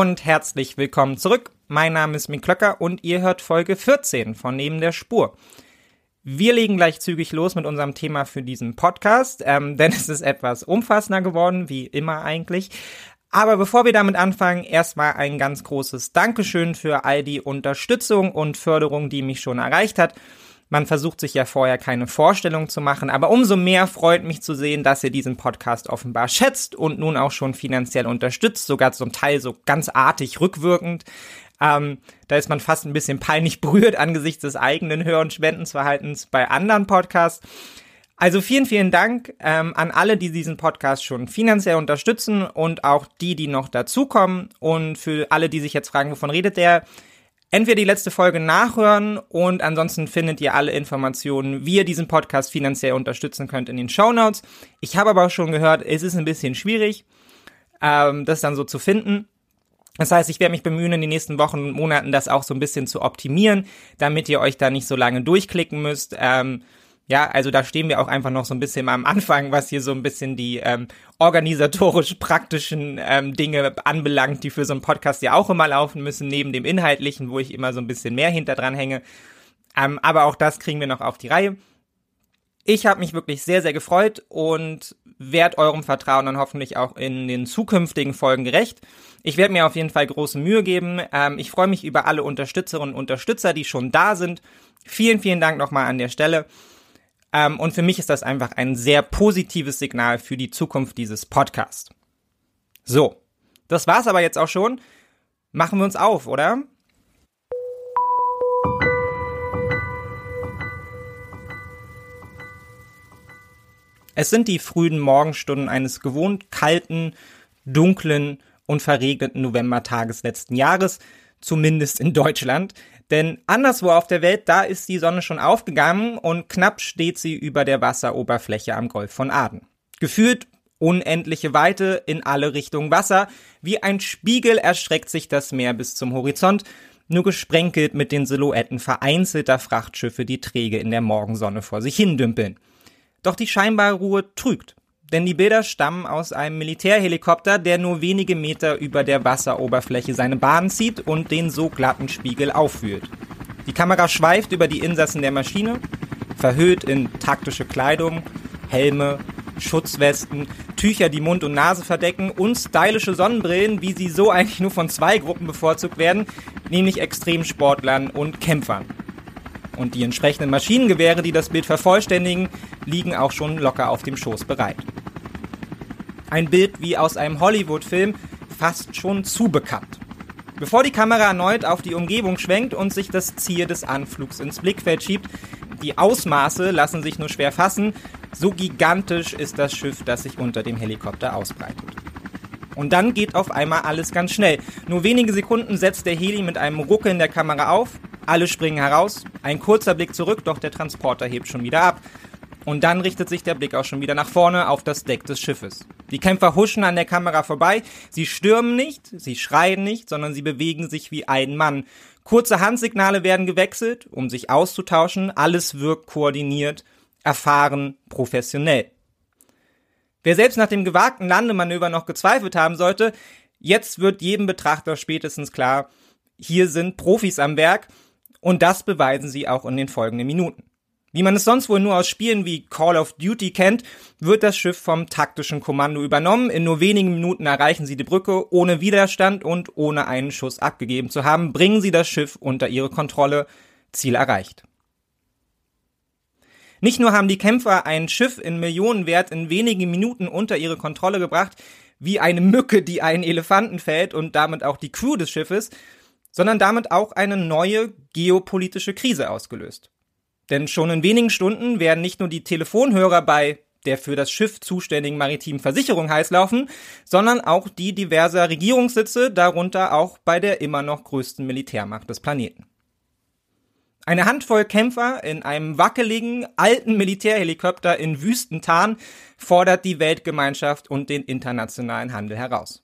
Und herzlich willkommen zurück. Mein Name ist Mick Klöcker und ihr hört Folge 14 von Neben der Spur. Wir legen gleich zügig los mit unserem Thema für diesen Podcast, ähm, denn es ist etwas umfassender geworden, wie immer eigentlich. Aber bevor wir damit anfangen, erstmal ein ganz großes Dankeschön für all die Unterstützung und Förderung, die mich schon erreicht hat. Man versucht sich ja vorher keine Vorstellung zu machen, aber umso mehr freut mich zu sehen, dass ihr diesen Podcast offenbar schätzt und nun auch schon finanziell unterstützt, sogar zum Teil so ganz artig rückwirkend. Ähm, da ist man fast ein bisschen peinlich berührt angesichts des eigenen Hör- und Spendensverhaltens bei anderen Podcasts. Also vielen, vielen Dank ähm, an alle, die diesen Podcast schon finanziell unterstützen und auch die, die noch dazukommen. Und für alle, die sich jetzt fragen, wovon redet der? Entweder die letzte Folge nachhören und ansonsten findet ihr alle Informationen, wie ihr diesen Podcast finanziell unterstützen könnt in den Show Notes. Ich habe aber auch schon gehört, es ist ein bisschen schwierig, ähm, das dann so zu finden. Das heißt, ich werde mich bemühen, in den nächsten Wochen und Monaten das auch so ein bisschen zu optimieren, damit ihr euch da nicht so lange durchklicken müsst. Ähm, ja, also da stehen wir auch einfach noch so ein bisschen am Anfang, was hier so ein bisschen die ähm, organisatorisch praktischen ähm, Dinge anbelangt, die für so einen Podcast ja auch immer laufen müssen, neben dem Inhaltlichen, wo ich immer so ein bisschen mehr hinter dran hänge. Ähm, aber auch das kriegen wir noch auf die Reihe. Ich habe mich wirklich sehr, sehr gefreut und werde eurem Vertrauen dann hoffentlich auch in den zukünftigen Folgen gerecht. Ich werde mir auf jeden Fall große Mühe geben. Ähm, ich freue mich über alle Unterstützerinnen und Unterstützer, die schon da sind. Vielen, vielen Dank nochmal an der Stelle. Ähm, und für mich ist das einfach ein sehr positives Signal für die Zukunft dieses Podcasts. So, das war's aber jetzt auch schon. Machen wir uns auf, oder? Es sind die frühen Morgenstunden eines gewohnt kalten, dunklen und verregneten Novembertages letzten Jahres, zumindest in Deutschland. Denn anderswo auf der Welt, da ist die Sonne schon aufgegangen und knapp steht sie über der Wasseroberfläche am Golf von Aden. Gefühlt unendliche Weite in alle Richtungen Wasser, wie ein Spiegel erstreckt sich das Meer bis zum Horizont, nur gesprenkelt mit den Silhouetten vereinzelter Frachtschiffe, die träge in der Morgensonne vor sich hindümpeln. Doch die scheinbare Ruhe trügt denn die Bilder stammen aus einem Militärhelikopter, der nur wenige Meter über der Wasseroberfläche seine Bahn zieht und den so glatten Spiegel auffühlt. Die Kamera schweift über die Insassen der Maschine, verhüllt in taktische Kleidung, Helme, Schutzwesten, Tücher, die Mund und Nase verdecken und stylische Sonnenbrillen, wie sie so eigentlich nur von zwei Gruppen bevorzugt werden, nämlich Extremsportlern und Kämpfern. Und die entsprechenden Maschinengewehre, die das Bild vervollständigen, liegen auch schon locker auf dem Schoß bereit. Ein Bild wie aus einem Hollywood-Film, fast schon zu bekannt. Bevor die Kamera erneut auf die Umgebung schwenkt und sich das Ziel des Anflugs ins Blickfeld schiebt, die Ausmaße lassen sich nur schwer fassen, so gigantisch ist das Schiff, das sich unter dem Helikopter ausbreitet. Und dann geht auf einmal alles ganz schnell. Nur wenige Sekunden setzt der Heli mit einem Ruckeln der Kamera auf, alle springen heraus, ein kurzer Blick zurück, doch der Transporter hebt schon wieder ab. Und dann richtet sich der Blick auch schon wieder nach vorne auf das Deck des Schiffes. Die Kämpfer huschen an der Kamera vorbei. Sie stürmen nicht, sie schreien nicht, sondern sie bewegen sich wie ein Mann. Kurze Handsignale werden gewechselt, um sich auszutauschen. Alles wirkt koordiniert, erfahren, professionell. Wer selbst nach dem gewagten Landemanöver noch gezweifelt haben sollte, jetzt wird jedem Betrachter spätestens klar, hier sind Profis am Werk und das beweisen sie auch in den folgenden Minuten. Wie man es sonst wohl nur aus Spielen wie Call of Duty kennt, wird das Schiff vom taktischen Kommando übernommen. In nur wenigen Minuten erreichen sie die Brücke ohne Widerstand und ohne einen Schuss abgegeben zu haben, bringen sie das Schiff unter ihre Kontrolle. Ziel erreicht. Nicht nur haben die Kämpfer ein Schiff in Millionenwert in wenigen Minuten unter ihre Kontrolle gebracht, wie eine Mücke, die einen Elefanten fällt und damit auch die Crew des Schiffes, sondern damit auch eine neue geopolitische Krise ausgelöst. Denn schon in wenigen Stunden werden nicht nur die Telefonhörer bei der für das Schiff zuständigen maritimen Versicherung heiß laufen, sondern auch die diverser Regierungssitze, darunter auch bei der immer noch größten Militärmacht des Planeten. Eine Handvoll Kämpfer in einem wackeligen, alten Militärhelikopter in Wüstentarn fordert die Weltgemeinschaft und den internationalen Handel heraus.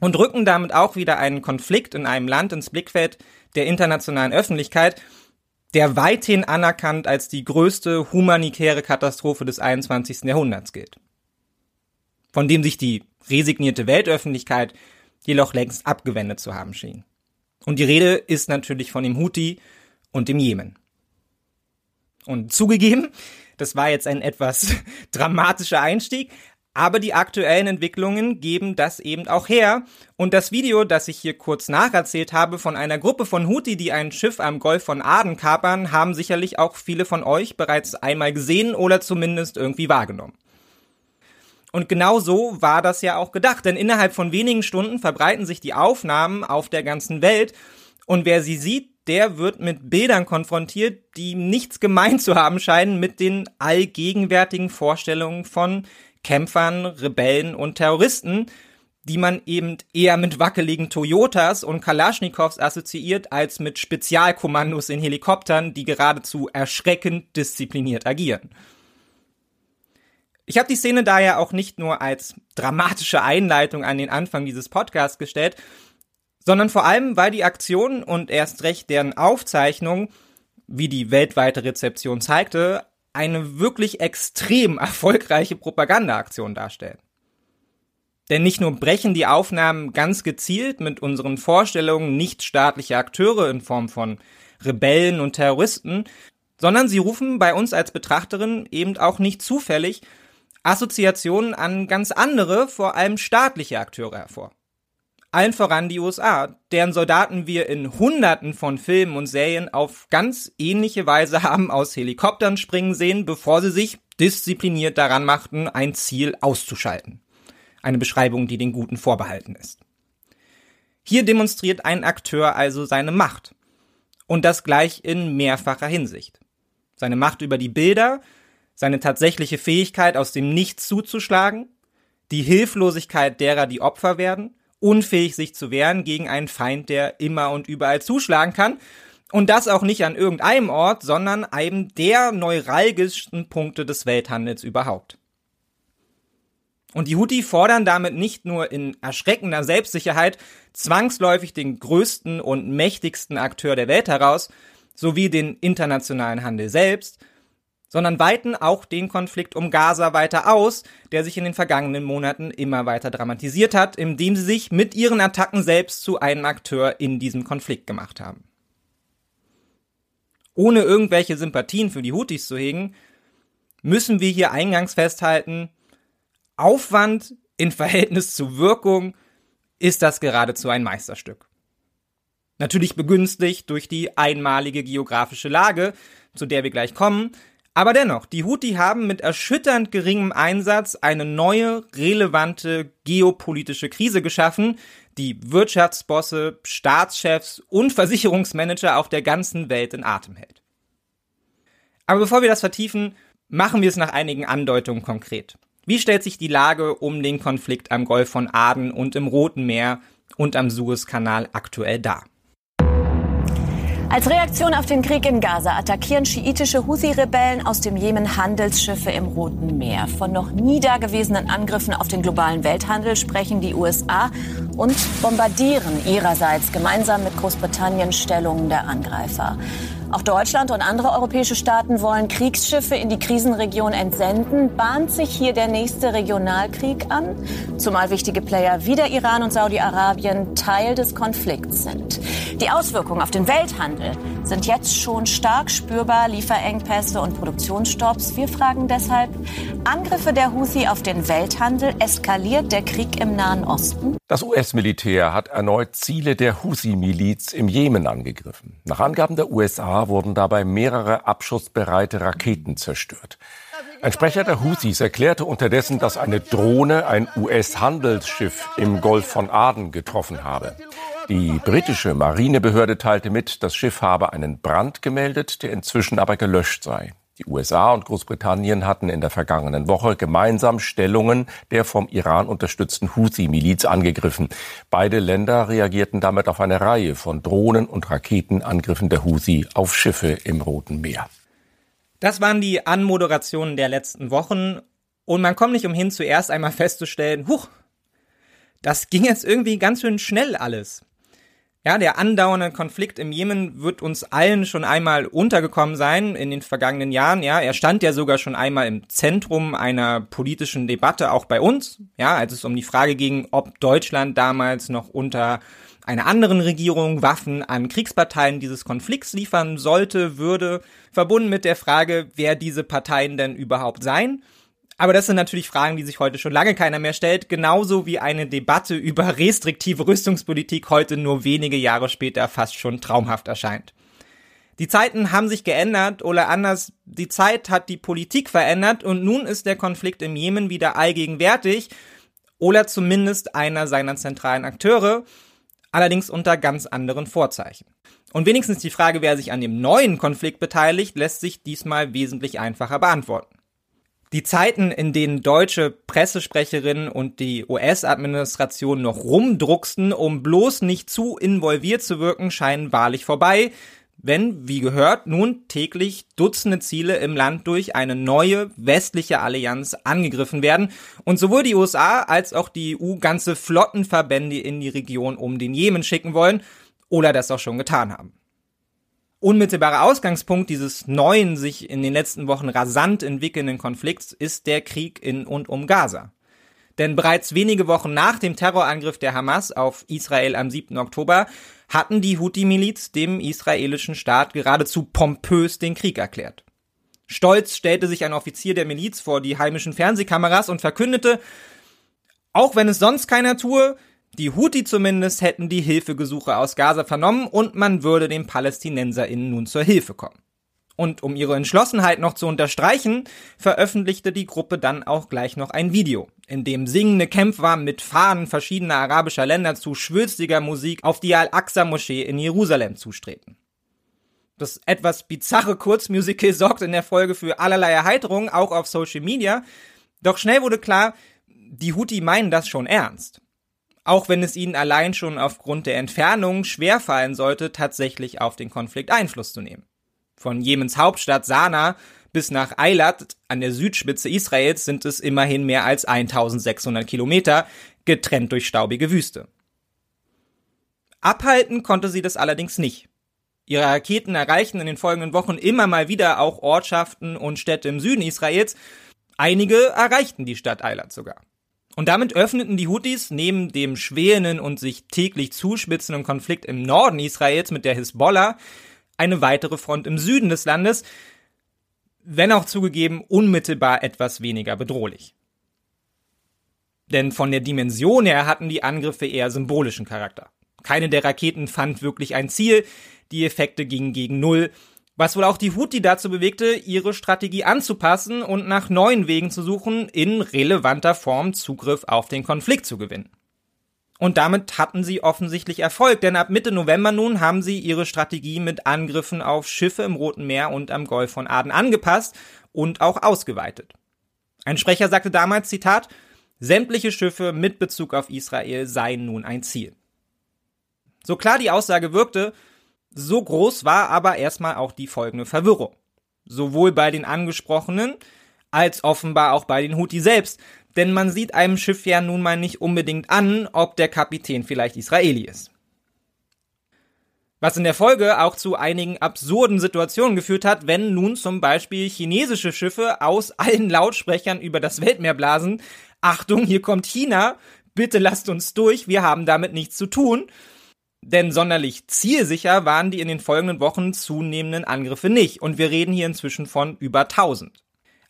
Und rücken damit auch wieder einen Konflikt in einem Land ins Blickfeld der internationalen Öffentlichkeit, der weithin anerkannt als die größte humanitäre Katastrophe des 21. Jahrhunderts gilt. Von dem sich die resignierte Weltöffentlichkeit jedoch längst abgewendet zu haben schien. Und die Rede ist natürlich von dem Houthi und dem Jemen. Und zugegeben, das war jetzt ein etwas dramatischer Einstieg, aber die aktuellen Entwicklungen geben das eben auch her. Und das Video, das ich hier kurz nacherzählt habe von einer Gruppe von Houthi, die ein Schiff am Golf von Aden kapern, haben sicherlich auch viele von euch bereits einmal gesehen oder zumindest irgendwie wahrgenommen. Und genau so war das ja auch gedacht, denn innerhalb von wenigen Stunden verbreiten sich die Aufnahmen auf der ganzen Welt und wer sie sieht, der wird mit Bildern konfrontiert, die nichts gemein zu haben scheinen mit den allgegenwärtigen Vorstellungen von Kämpfern, Rebellen und Terroristen, die man eben eher mit wackeligen Toyotas und Kalaschnikows assoziiert als mit Spezialkommandos in Helikoptern, die geradezu erschreckend diszipliniert agieren. Ich habe die Szene daher auch nicht nur als dramatische Einleitung an den Anfang dieses Podcasts gestellt, sondern vor allem, weil die Aktion und erst recht deren Aufzeichnung, wie die weltweite Rezeption zeigte, eine wirklich extrem erfolgreiche Propagandaaktion darstellen. Denn nicht nur brechen die Aufnahmen ganz gezielt mit unseren Vorstellungen nichtstaatlicher Akteure in Form von Rebellen und Terroristen, sondern sie rufen bei uns als Betrachterin eben auch nicht zufällig Assoziationen an ganz andere, vor allem staatliche Akteure hervor. Allen voran die USA, deren Soldaten wir in Hunderten von Filmen und Serien auf ganz ähnliche Weise haben aus Helikoptern springen sehen, bevor sie sich diszipliniert daran machten, ein Ziel auszuschalten. Eine Beschreibung, die den Guten vorbehalten ist. Hier demonstriert ein Akteur also seine Macht. Und das gleich in mehrfacher Hinsicht. Seine Macht über die Bilder, seine tatsächliche Fähigkeit, aus dem Nichts zuzuschlagen, die Hilflosigkeit derer, die Opfer werden, unfähig sich zu wehren gegen einen Feind, der immer und überall zuschlagen kann. Und das auch nicht an irgendeinem Ort, sondern einem der neuralgischsten Punkte des Welthandels überhaupt. Und die Houthi fordern damit nicht nur in erschreckender Selbstsicherheit zwangsläufig den größten und mächtigsten Akteur der Welt heraus, sowie den internationalen Handel selbst, sondern weiten auch den Konflikt um Gaza weiter aus, der sich in den vergangenen Monaten immer weiter dramatisiert hat, indem sie sich mit ihren Attacken selbst zu einem Akteur in diesem Konflikt gemacht haben. Ohne irgendwelche Sympathien für die Houthis zu hegen, müssen wir hier eingangs festhalten, Aufwand in Verhältnis zu Wirkung ist das geradezu ein Meisterstück. Natürlich begünstigt durch die einmalige geografische Lage, zu der wir gleich kommen, aber dennoch, die Houthi haben mit erschütternd geringem Einsatz eine neue, relevante geopolitische Krise geschaffen, die Wirtschaftsbosse, Staatschefs und Versicherungsmanager auf der ganzen Welt in Atem hält. Aber bevor wir das vertiefen, machen wir es nach einigen Andeutungen konkret. Wie stellt sich die Lage um den Konflikt am Golf von Aden und im Roten Meer und am Suezkanal aktuell dar? Als Reaktion auf den Krieg in Gaza attackieren schiitische Houthi-Rebellen aus dem Jemen Handelsschiffe im Roten Meer. Von noch nie dagewesenen Angriffen auf den globalen Welthandel sprechen die USA und bombardieren ihrerseits gemeinsam mit Großbritannien Stellungen der Angreifer. Auch Deutschland und andere europäische Staaten wollen Kriegsschiffe in die Krisenregion entsenden. Bahnt sich hier der nächste Regionalkrieg an? Zumal wichtige Player wie der Iran und Saudi-Arabien Teil des Konflikts sind. Die Auswirkungen auf den Welthandel sind jetzt schon stark spürbar. Lieferengpässe und Produktionsstopps. Wir fragen deshalb, Angriffe der Houthi auf den Welthandel, eskaliert der Krieg im Nahen Osten? Das US-Militär hat erneut Ziele der Houthi-Miliz im Jemen angegriffen. Nach Angaben der USA wurden dabei mehrere abschussbereite Raketen zerstört. Ein Sprecher der Houthis erklärte unterdessen, dass eine Drohne ein US-Handelsschiff im Golf von Aden getroffen habe. Die britische Marinebehörde teilte mit, das Schiff habe einen Brand gemeldet, der inzwischen aber gelöscht sei. Die USA und Großbritannien hatten in der vergangenen Woche gemeinsam Stellungen der vom Iran unterstützten Houthi-Miliz angegriffen. Beide Länder reagierten damit auf eine Reihe von Drohnen- und Raketenangriffen der Houthi auf Schiffe im Roten Meer. Das waren die Anmoderationen der letzten Wochen und man kommt nicht umhin, zuerst einmal festzustellen, huch, das ging jetzt irgendwie ganz schön schnell alles. Ja, der andauernde Konflikt im Jemen wird uns allen schon einmal untergekommen sein in den vergangenen Jahren. Ja, er stand ja sogar schon einmal im Zentrum einer politischen Debatte auch bei uns. Ja, als es um die Frage ging, ob Deutschland damals noch unter einer anderen Regierung Waffen an Kriegsparteien dieses Konflikts liefern sollte, würde, verbunden mit der Frage, wer diese Parteien denn überhaupt seien. Aber das sind natürlich Fragen, die sich heute schon lange keiner mehr stellt, genauso wie eine Debatte über restriktive Rüstungspolitik heute nur wenige Jahre später fast schon traumhaft erscheint. Die Zeiten haben sich geändert oder anders, die Zeit hat die Politik verändert und nun ist der Konflikt im Jemen wieder allgegenwärtig oder zumindest einer seiner zentralen Akteure, allerdings unter ganz anderen Vorzeichen. Und wenigstens die Frage, wer sich an dem neuen Konflikt beteiligt, lässt sich diesmal wesentlich einfacher beantworten. Die Zeiten, in denen deutsche Pressesprecherinnen und die US-Administration noch rumdrucksten, um bloß nicht zu involviert zu wirken, scheinen wahrlich vorbei, wenn, wie gehört, nun täglich Dutzende Ziele im Land durch eine neue westliche Allianz angegriffen werden und sowohl die USA als auch die EU ganze Flottenverbände in die Region um den Jemen schicken wollen oder das auch schon getan haben unmittelbarer Ausgangspunkt dieses neuen, sich in den letzten Wochen rasant entwickelnden Konflikts ist der Krieg in und um Gaza. Denn bereits wenige Wochen nach dem Terrorangriff der Hamas auf Israel am 7. Oktober hatten die Houthi-Miliz dem israelischen Staat geradezu pompös den Krieg erklärt. Stolz stellte sich ein Offizier der Miliz vor die heimischen Fernsehkameras und verkündete, auch wenn es sonst keiner tue, die Houthi zumindest hätten die Hilfegesuche aus Gaza vernommen und man würde den PalästinenserInnen nun zur Hilfe kommen. Und um ihre Entschlossenheit noch zu unterstreichen, veröffentlichte die Gruppe dann auch gleich noch ein Video, in dem singende Kämpfer mit Fahnen verschiedener arabischer Länder zu schwülstiger Musik auf die Al-Aqsa-Moschee in Jerusalem zustreten. Das etwas bizarre Kurzmusical sorgt in der Folge für allerlei Erheiterung, auch auf Social Media. Doch schnell wurde klar, die Houthi meinen das schon ernst auch wenn es ihnen allein schon aufgrund der Entfernung schwerfallen sollte, tatsächlich auf den Konflikt Einfluss zu nehmen. Von Jemens Hauptstadt Sanaa bis nach Eilat an der Südspitze Israels sind es immerhin mehr als 1600 Kilometer, getrennt durch staubige Wüste. Abhalten konnte sie das allerdings nicht. Ihre Raketen erreichten in den folgenden Wochen immer mal wieder auch Ortschaften und Städte im Süden Israels. Einige erreichten die Stadt Eilat sogar. Und damit öffneten die Houthis neben dem schwelenden und sich täglich zuspitzenden Konflikt im Norden Israels mit der Hisbollah eine weitere Front im Süden des Landes, wenn auch zugegeben unmittelbar etwas weniger bedrohlich. Denn von der Dimension her hatten die Angriffe eher symbolischen Charakter. Keine der Raketen fand wirklich ein Ziel, die Effekte gingen gegen Null was wohl auch die Houthi dazu bewegte, ihre Strategie anzupassen und nach neuen Wegen zu suchen, in relevanter Form Zugriff auf den Konflikt zu gewinnen. Und damit hatten sie offensichtlich Erfolg, denn ab Mitte November nun haben sie ihre Strategie mit Angriffen auf Schiffe im Roten Meer und am Golf von Aden angepasst und auch ausgeweitet. Ein Sprecher sagte damals, Zitat, sämtliche Schiffe mit Bezug auf Israel seien nun ein Ziel. So klar die Aussage wirkte, so groß war aber erstmal auch die folgende Verwirrung. Sowohl bei den Angesprochenen als offenbar auch bei den Houthi selbst. Denn man sieht einem Schiff ja nun mal nicht unbedingt an, ob der Kapitän vielleicht Israeli ist. Was in der Folge auch zu einigen absurden Situationen geführt hat, wenn nun zum Beispiel chinesische Schiffe aus allen Lautsprechern über das Weltmeer blasen, Achtung, hier kommt China, bitte lasst uns durch, wir haben damit nichts zu tun. Denn sonderlich zielsicher waren die in den folgenden Wochen zunehmenden Angriffe nicht. Und wir reden hier inzwischen von über 1000.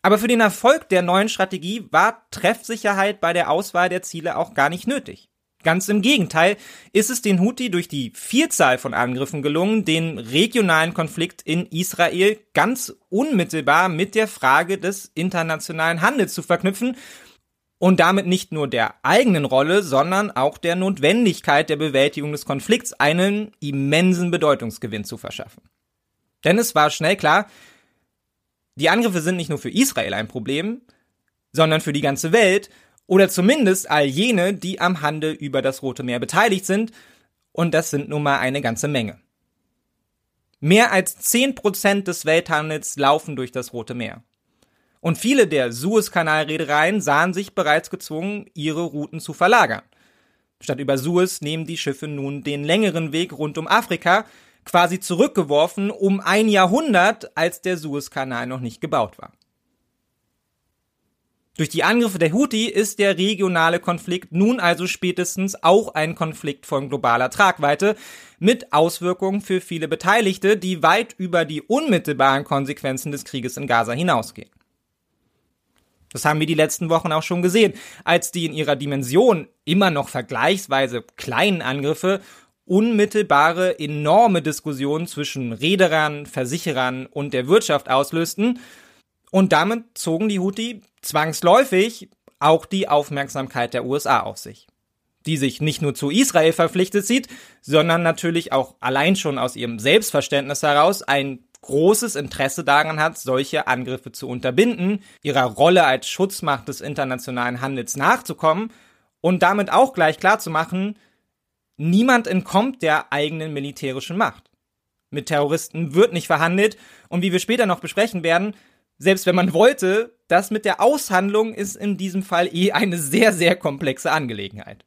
Aber für den Erfolg der neuen Strategie war Treffsicherheit bei der Auswahl der Ziele auch gar nicht nötig. Ganz im Gegenteil ist es den Houthi durch die Vielzahl von Angriffen gelungen, den regionalen Konflikt in Israel ganz unmittelbar mit der Frage des internationalen Handels zu verknüpfen und damit nicht nur der eigenen Rolle, sondern auch der Notwendigkeit der Bewältigung des Konflikts einen immensen Bedeutungsgewinn zu verschaffen. Denn es war schnell klar, Die Angriffe sind nicht nur für Israel ein Problem, sondern für die ganze Welt oder zumindest all jene, die am Handel über das Rote Meer beteiligt sind, und das sind nun mal eine ganze Menge. Mehr als 10% des Welthandels laufen durch das Rote Meer. Und viele der Suezkanalreedereien sahen sich bereits gezwungen, ihre Routen zu verlagern. Statt über Suez nehmen die Schiffe nun den längeren Weg rund um Afrika, quasi zurückgeworfen um ein Jahrhundert, als der Suezkanal noch nicht gebaut war. Durch die Angriffe der Houthi ist der regionale Konflikt nun also spätestens auch ein Konflikt von globaler Tragweite mit Auswirkungen für viele Beteiligte, die weit über die unmittelbaren Konsequenzen des Krieges in Gaza hinausgehen. Das haben wir die letzten Wochen auch schon gesehen, als die in ihrer Dimension immer noch vergleichsweise kleinen Angriffe unmittelbare enorme Diskussionen zwischen Reederern, Versicherern und der Wirtschaft auslösten. Und damit zogen die Houthi zwangsläufig auch die Aufmerksamkeit der USA auf sich, die sich nicht nur zu Israel verpflichtet sieht, sondern natürlich auch allein schon aus ihrem Selbstverständnis heraus ein großes Interesse daran hat, solche Angriffe zu unterbinden, ihrer Rolle als Schutzmacht des internationalen Handels nachzukommen und damit auch gleich klarzumachen, niemand entkommt der eigenen militärischen Macht. Mit Terroristen wird nicht verhandelt und wie wir später noch besprechen werden, selbst wenn man wollte, das mit der Aushandlung ist in diesem Fall eh eine sehr, sehr komplexe Angelegenheit.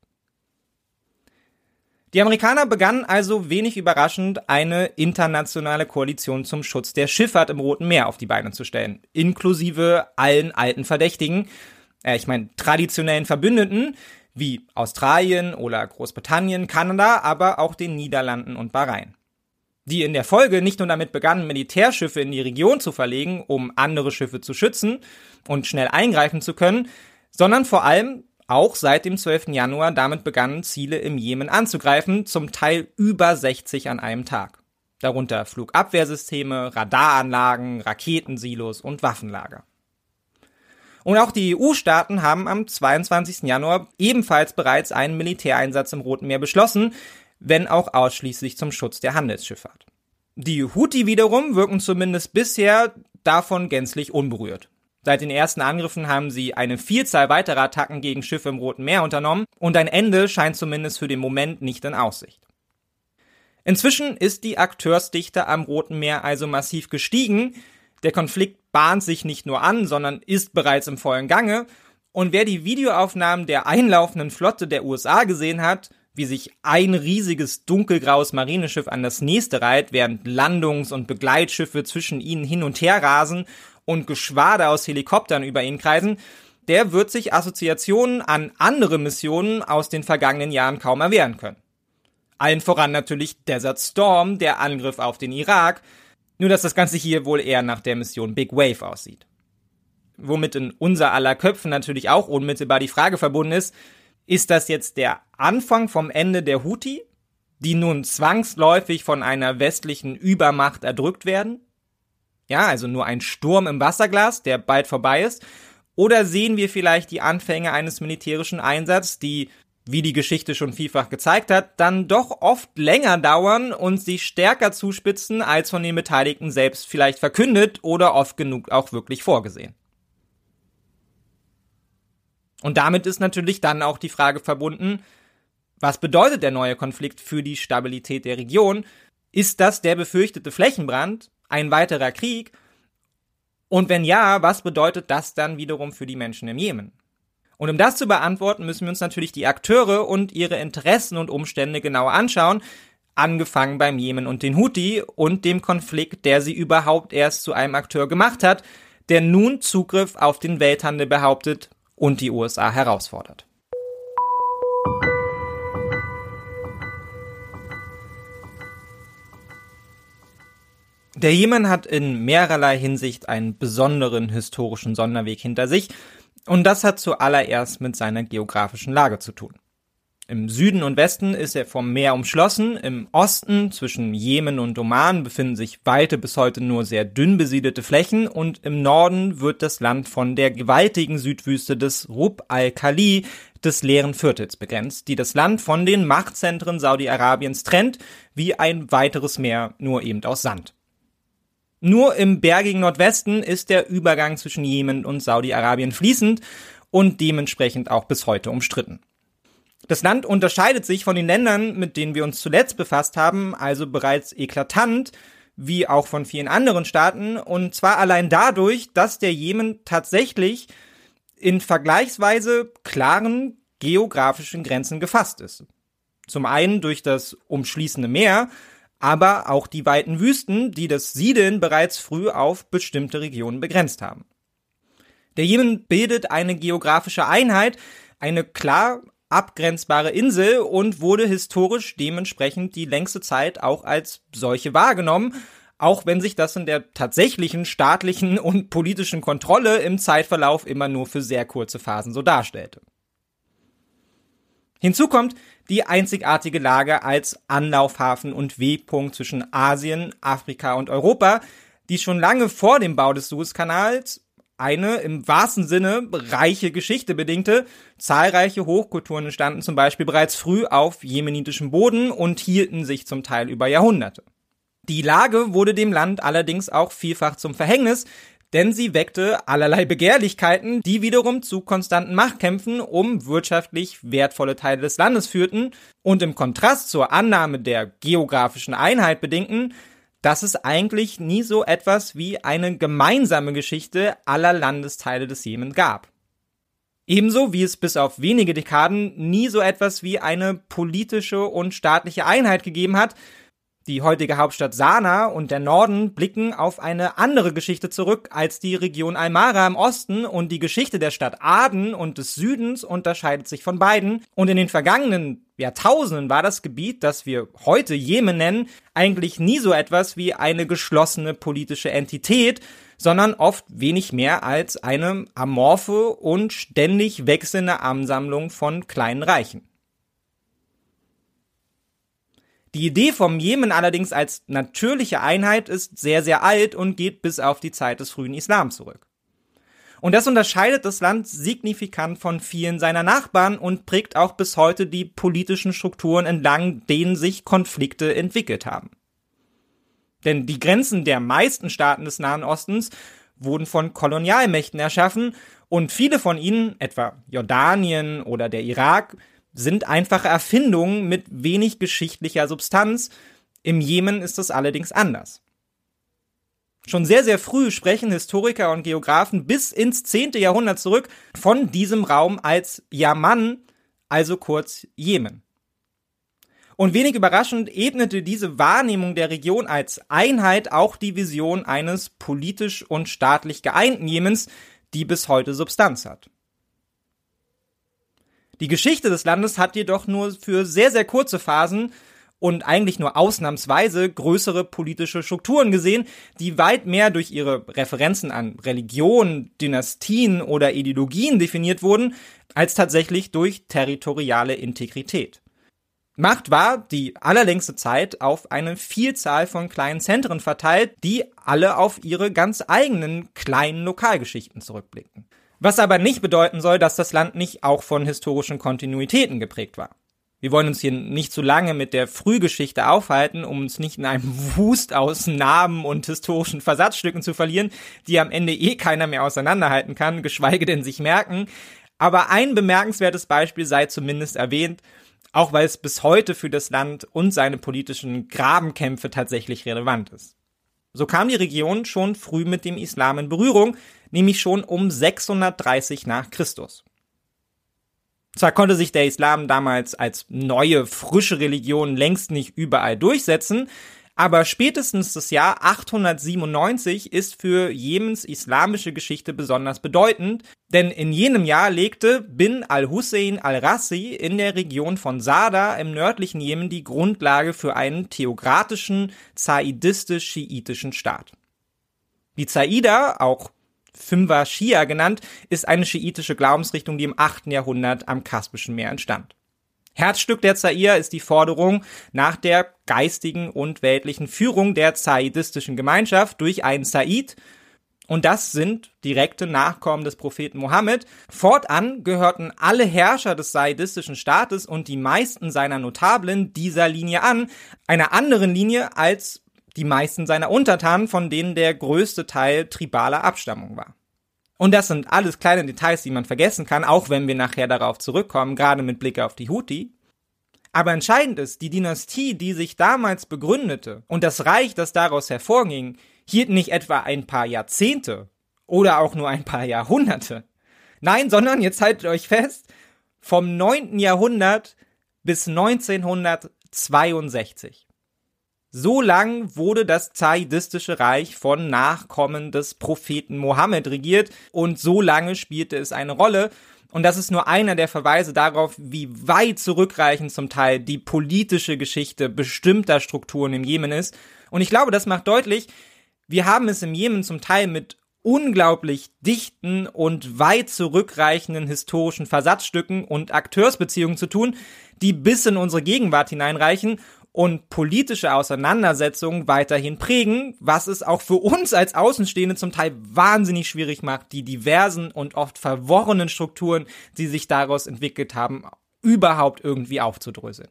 Die Amerikaner begannen also wenig überraschend eine internationale Koalition zum Schutz der Schifffahrt im Roten Meer auf die Beine zu stellen, inklusive allen alten Verdächtigen, äh, ich meine traditionellen Verbündeten wie Australien oder Großbritannien, Kanada, aber auch den Niederlanden und Bahrain die in der Folge nicht nur damit begannen, Militärschiffe in die Region zu verlegen, um andere Schiffe zu schützen und schnell eingreifen zu können, sondern vor allem auch seit dem 12. Januar damit begannen, Ziele im Jemen anzugreifen, zum Teil über 60 an einem Tag. Darunter Flugabwehrsysteme, Radaranlagen, Raketensilos und Waffenlager. Und auch die EU-Staaten haben am 22. Januar ebenfalls bereits einen Militäreinsatz im Roten Meer beschlossen, wenn auch ausschließlich zum Schutz der Handelsschifffahrt. Die Houthi wiederum wirken zumindest bisher davon gänzlich unberührt. Seit den ersten Angriffen haben sie eine Vielzahl weiterer Attacken gegen Schiffe im Roten Meer unternommen und ein Ende scheint zumindest für den Moment nicht in Aussicht. Inzwischen ist die Akteursdichte am Roten Meer also massiv gestiegen. Der Konflikt bahnt sich nicht nur an, sondern ist bereits im vollen Gange. Und wer die Videoaufnahmen der einlaufenden Flotte der USA gesehen hat, wie sich ein riesiges dunkelgraues Marineschiff an das nächste reiht, während Landungs- und Begleitschiffe zwischen ihnen hin und her rasen und Geschwader aus Helikoptern über ihn kreisen, der wird sich Assoziationen an andere Missionen aus den vergangenen Jahren kaum erwehren können. Allen voran natürlich Desert Storm, der Angriff auf den Irak, nur dass das Ganze hier wohl eher nach der Mission Big Wave aussieht. Womit in unser aller Köpfen natürlich auch unmittelbar die Frage verbunden ist, ist das jetzt der Anfang vom Ende der Houthi, die nun zwangsläufig von einer westlichen Übermacht erdrückt werden? Ja, also nur ein Sturm im Wasserglas, der bald vorbei ist? Oder sehen wir vielleicht die Anfänge eines militärischen Einsatzes, die, wie die Geschichte schon vielfach gezeigt hat, dann doch oft länger dauern und sich stärker zuspitzen, als von den Beteiligten selbst vielleicht verkündet oder oft genug auch wirklich vorgesehen? Und damit ist natürlich dann auch die Frage verbunden, was bedeutet der neue Konflikt für die Stabilität der Region? Ist das der befürchtete Flächenbrand, ein weiterer Krieg? Und wenn ja, was bedeutet das dann wiederum für die Menschen im Jemen? Und um das zu beantworten, müssen wir uns natürlich die Akteure und ihre Interessen und Umstände genauer anschauen, angefangen beim Jemen und den Houthi und dem Konflikt, der sie überhaupt erst zu einem Akteur gemacht hat, der nun Zugriff auf den Welthandel behauptet und die USA herausfordert. Der Jemen hat in mehrerlei Hinsicht einen besonderen historischen Sonderweg hinter sich, und das hat zuallererst mit seiner geografischen Lage zu tun. Im Süden und Westen ist er vom Meer umschlossen, im Osten zwischen Jemen und Oman befinden sich weite bis heute nur sehr dünn besiedelte Flächen und im Norden wird das Land von der gewaltigen Südwüste des Rub al-Khali, des leeren Viertels begrenzt, die das Land von den Machtzentren Saudi-Arabiens trennt, wie ein weiteres Meer, nur eben aus Sand. Nur im bergigen Nordwesten ist der Übergang zwischen Jemen und Saudi-Arabien fließend und dementsprechend auch bis heute umstritten. Das Land unterscheidet sich von den Ländern, mit denen wir uns zuletzt befasst haben, also bereits eklatant, wie auch von vielen anderen Staaten, und zwar allein dadurch, dass der Jemen tatsächlich in vergleichsweise klaren geografischen Grenzen gefasst ist. Zum einen durch das umschließende Meer, aber auch die weiten Wüsten, die das Siedeln bereits früh auf bestimmte Regionen begrenzt haben. Der Jemen bildet eine geografische Einheit, eine klar abgrenzbare Insel und wurde historisch dementsprechend die längste Zeit auch als solche wahrgenommen, auch wenn sich das in der tatsächlichen staatlichen und politischen Kontrolle im Zeitverlauf immer nur für sehr kurze Phasen so darstellte. Hinzu kommt die einzigartige Lage als Anlaufhafen und Wegpunkt zwischen Asien, Afrika und Europa, die schon lange vor dem Bau des Suezkanals eine im wahrsten Sinne reiche Geschichte bedingte. Zahlreiche Hochkulturen entstanden zum Beispiel bereits früh auf jemenitischem Boden und hielten sich zum Teil über Jahrhunderte. Die Lage wurde dem Land allerdings auch vielfach zum Verhängnis, denn sie weckte allerlei Begehrlichkeiten, die wiederum zu konstanten Machtkämpfen um wirtschaftlich wertvolle Teile des Landes führten und im Kontrast zur Annahme der geografischen Einheit bedingten, dass es eigentlich nie so etwas wie eine gemeinsame Geschichte aller Landesteile des Jemen gab. Ebenso wie es bis auf wenige Dekaden nie so etwas wie eine politische und staatliche Einheit gegeben hat, die heutige Hauptstadt Sanaa und der Norden blicken auf eine andere Geschichte zurück als die Region Almara im Osten und die Geschichte der Stadt Aden und des Südens unterscheidet sich von beiden. Und in den vergangenen Jahrtausenden war das Gebiet, das wir heute Jemen nennen, eigentlich nie so etwas wie eine geschlossene politische Entität, sondern oft wenig mehr als eine amorphe und ständig wechselnde Ansammlung von kleinen Reichen. Die Idee vom Jemen allerdings als natürliche Einheit ist sehr, sehr alt und geht bis auf die Zeit des frühen Islam zurück. Und das unterscheidet das Land signifikant von vielen seiner Nachbarn und prägt auch bis heute die politischen Strukturen entlang, denen sich Konflikte entwickelt haben. Denn die Grenzen der meisten Staaten des Nahen Ostens wurden von Kolonialmächten erschaffen und viele von ihnen, etwa Jordanien oder der Irak, sind einfache Erfindungen mit wenig geschichtlicher Substanz. Im Jemen ist das allerdings anders. Schon sehr, sehr früh sprechen Historiker und Geographen bis ins 10. Jahrhundert zurück von diesem Raum als Yaman, also kurz Jemen. Und wenig überraschend ebnete diese Wahrnehmung der Region als Einheit auch die Vision eines politisch und staatlich geeinten Jemens, die bis heute Substanz hat. Die Geschichte des Landes hat jedoch nur für sehr, sehr kurze Phasen und eigentlich nur ausnahmsweise größere politische Strukturen gesehen, die weit mehr durch ihre Referenzen an Religion, Dynastien oder Ideologien definiert wurden, als tatsächlich durch territoriale Integrität. Macht war die allerlängste Zeit auf eine Vielzahl von kleinen Zentren verteilt, die alle auf ihre ganz eigenen kleinen Lokalgeschichten zurückblicken. Was aber nicht bedeuten soll, dass das Land nicht auch von historischen Kontinuitäten geprägt war. Wir wollen uns hier nicht zu lange mit der Frühgeschichte aufhalten, um uns nicht in einem Wust aus Namen und historischen Versatzstücken zu verlieren, die am Ende eh keiner mehr auseinanderhalten kann, geschweige denn sich merken. Aber ein bemerkenswertes Beispiel sei zumindest erwähnt, auch weil es bis heute für das Land und seine politischen Grabenkämpfe tatsächlich relevant ist. So kam die Region schon früh mit dem Islam in Berührung, nämlich schon um 630 nach Christus. Zwar konnte sich der Islam damals als neue, frische Religion längst nicht überall durchsetzen, aber spätestens das Jahr 897 ist für Jemens islamische Geschichte besonders bedeutend, denn in jenem Jahr legte Bin al-Hussein al-Rassi in der Region von Sada im nördlichen Jemen die Grundlage für einen theokratischen, zaidistisch-schiitischen Staat. Die Zaida, auch Fünfer Schia genannt, ist eine schiitische Glaubensrichtung, die im 8. Jahrhundert am Kaspischen Meer entstand. Herzstück der Zair ist die Forderung nach der geistigen und weltlichen Führung der zaidistischen Gemeinschaft durch einen Said, und das sind direkte Nachkommen des Propheten Mohammed. Fortan gehörten alle Herrscher des saidistischen Staates und die meisten seiner Notablen dieser Linie an, einer anderen Linie als die meisten seiner Untertanen, von denen der größte Teil tribaler Abstammung war. Und das sind alles kleine Details, die man vergessen kann, auch wenn wir nachher darauf zurückkommen, gerade mit Blick auf die Houthi. Aber entscheidend ist, die Dynastie, die sich damals begründete und das Reich, das daraus hervorging, hielt nicht etwa ein paar Jahrzehnte oder auch nur ein paar Jahrhunderte. Nein, sondern, jetzt haltet euch fest, vom 9. Jahrhundert bis 1962. So lang wurde das zaidistische Reich von Nachkommen des Propheten Mohammed regiert und so lange spielte es eine Rolle. Und das ist nur einer der Verweise darauf, wie weit zurückreichend zum Teil die politische Geschichte bestimmter Strukturen im Jemen ist. Und ich glaube, das macht deutlich, wir haben es im Jemen zum Teil mit unglaublich dichten und weit zurückreichenden historischen Versatzstücken und Akteursbeziehungen zu tun, die bis in unsere Gegenwart hineinreichen und politische Auseinandersetzungen weiterhin prägen, was es auch für uns als Außenstehende zum Teil wahnsinnig schwierig macht, die diversen und oft verworrenen Strukturen, die sich daraus entwickelt haben, überhaupt irgendwie aufzudröseln.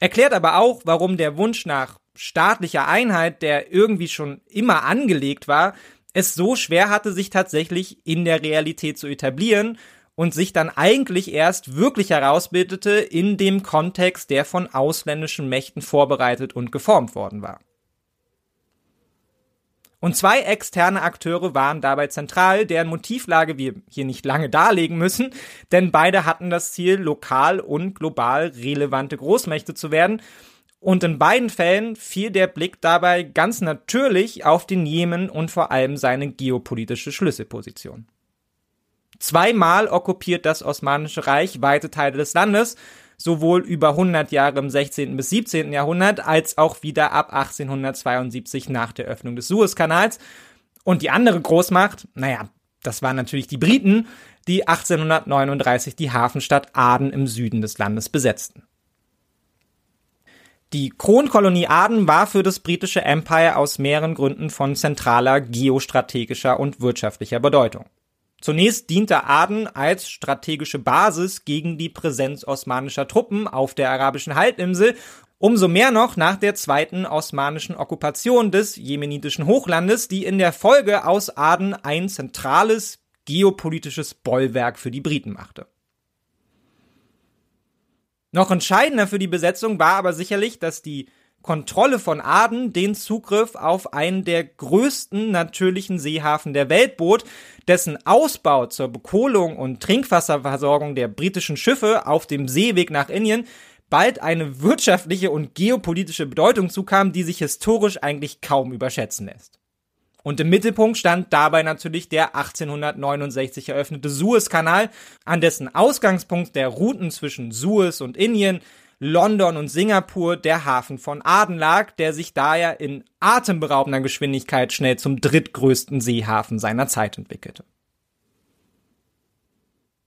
Erklärt aber auch, warum der Wunsch nach staatlicher Einheit, der irgendwie schon immer angelegt war, es so schwer hatte, sich tatsächlich in der Realität zu etablieren und sich dann eigentlich erst wirklich herausbildete in dem Kontext, der von ausländischen Mächten vorbereitet und geformt worden war. Und zwei externe Akteure waren dabei zentral, deren Motivlage wir hier nicht lange darlegen müssen, denn beide hatten das Ziel, lokal und global relevante Großmächte zu werden. Und in beiden Fällen fiel der Blick dabei ganz natürlich auf den Jemen und vor allem seine geopolitische Schlüsselposition. Zweimal okkupiert das Osmanische Reich weite Teile des Landes, sowohl über 100 Jahre im 16. bis 17. Jahrhundert als auch wieder ab 1872 nach der Öffnung des Suezkanals. Und die andere Großmacht, naja, das waren natürlich die Briten, die 1839 die Hafenstadt Aden im Süden des Landes besetzten. Die Kronkolonie Aden war für das britische Empire aus mehreren Gründen von zentraler geostrategischer und wirtschaftlicher Bedeutung. Zunächst diente Aden als strategische Basis gegen die Präsenz osmanischer Truppen auf der arabischen Halbinsel, umso mehr noch nach der zweiten osmanischen Okkupation des jemenitischen Hochlandes, die in der Folge aus Aden ein zentrales geopolitisches Bollwerk für die Briten machte. Noch entscheidender für die Besetzung war aber sicherlich, dass die Kontrolle von Aden den Zugriff auf einen der größten natürlichen Seehafen der Welt bot, dessen Ausbau zur Bekohlung und Trinkwasserversorgung der britischen Schiffe auf dem Seeweg nach Indien bald eine wirtschaftliche und geopolitische Bedeutung zukam, die sich historisch eigentlich kaum überschätzen lässt. Und im Mittelpunkt stand dabei natürlich der 1869 eröffnete Suezkanal, an dessen Ausgangspunkt der Routen zwischen Suez und Indien London und Singapur der Hafen von Aden lag, der sich daher in atemberaubender Geschwindigkeit schnell zum drittgrößten Seehafen seiner Zeit entwickelte.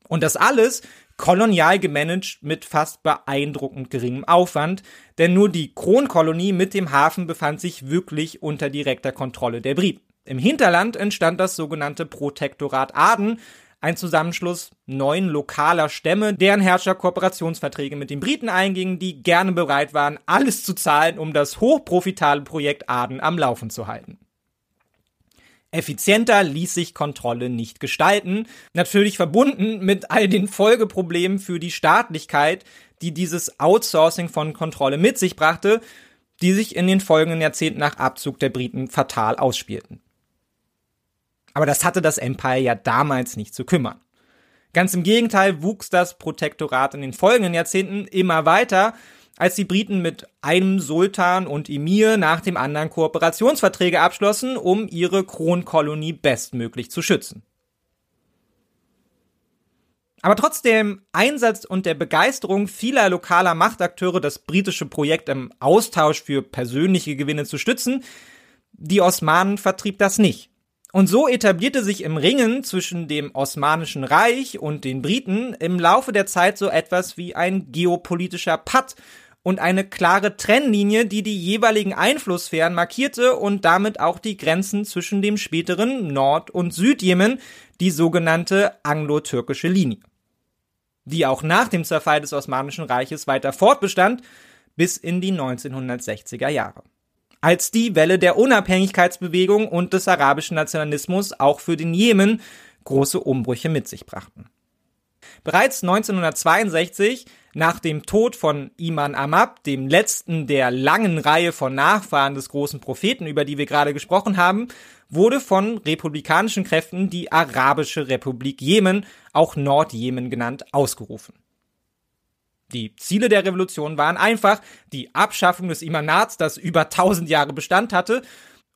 Und das alles kolonial gemanagt mit fast beeindruckend geringem Aufwand, denn nur die Kronkolonie mit dem Hafen befand sich wirklich unter direkter Kontrolle der Briten. Im Hinterland entstand das sogenannte Protektorat Aden, ein Zusammenschluss neun lokaler Stämme, deren Herrscher Kooperationsverträge mit den Briten eingingen, die gerne bereit waren, alles zu zahlen, um das hochprofitable Projekt Aden am Laufen zu halten. Effizienter ließ sich Kontrolle nicht gestalten, natürlich verbunden mit all den Folgeproblemen für die Staatlichkeit, die dieses Outsourcing von Kontrolle mit sich brachte, die sich in den folgenden Jahrzehnten nach Abzug der Briten fatal ausspielten. Aber das hatte das Empire ja damals nicht zu kümmern. Ganz im Gegenteil wuchs das Protektorat in den folgenden Jahrzehnten immer weiter, als die Briten mit einem Sultan und Emir nach dem anderen Kooperationsverträge abschlossen, um ihre Kronkolonie bestmöglich zu schützen. Aber trotz dem Einsatz und der Begeisterung vieler lokaler Machtakteure, das britische Projekt im Austausch für persönliche Gewinne zu stützen, die Osmanen vertrieb das nicht. Und so etablierte sich im Ringen zwischen dem Osmanischen Reich und den Briten im Laufe der Zeit so etwas wie ein geopolitischer Patt und eine klare Trennlinie, die die jeweiligen Einflusssphären markierte und damit auch die Grenzen zwischen dem späteren Nord- und Südjemen, die sogenannte anglo-türkische Linie. Die auch nach dem Zerfall des Osmanischen Reiches weiter fortbestand, bis in die 1960er Jahre. Als die Welle der Unabhängigkeitsbewegung und des arabischen Nationalismus auch für den Jemen große Umbrüche mit sich brachten. Bereits 1962, nach dem Tod von Iman Amab, dem letzten der langen Reihe von Nachfahren des großen Propheten, über die wir gerade gesprochen haben, wurde von republikanischen Kräften die Arabische Republik Jemen, auch Nordjemen genannt, ausgerufen. Die Ziele der Revolution waren einfach die Abschaffung des Imanats, das über 1000 Jahre Bestand hatte,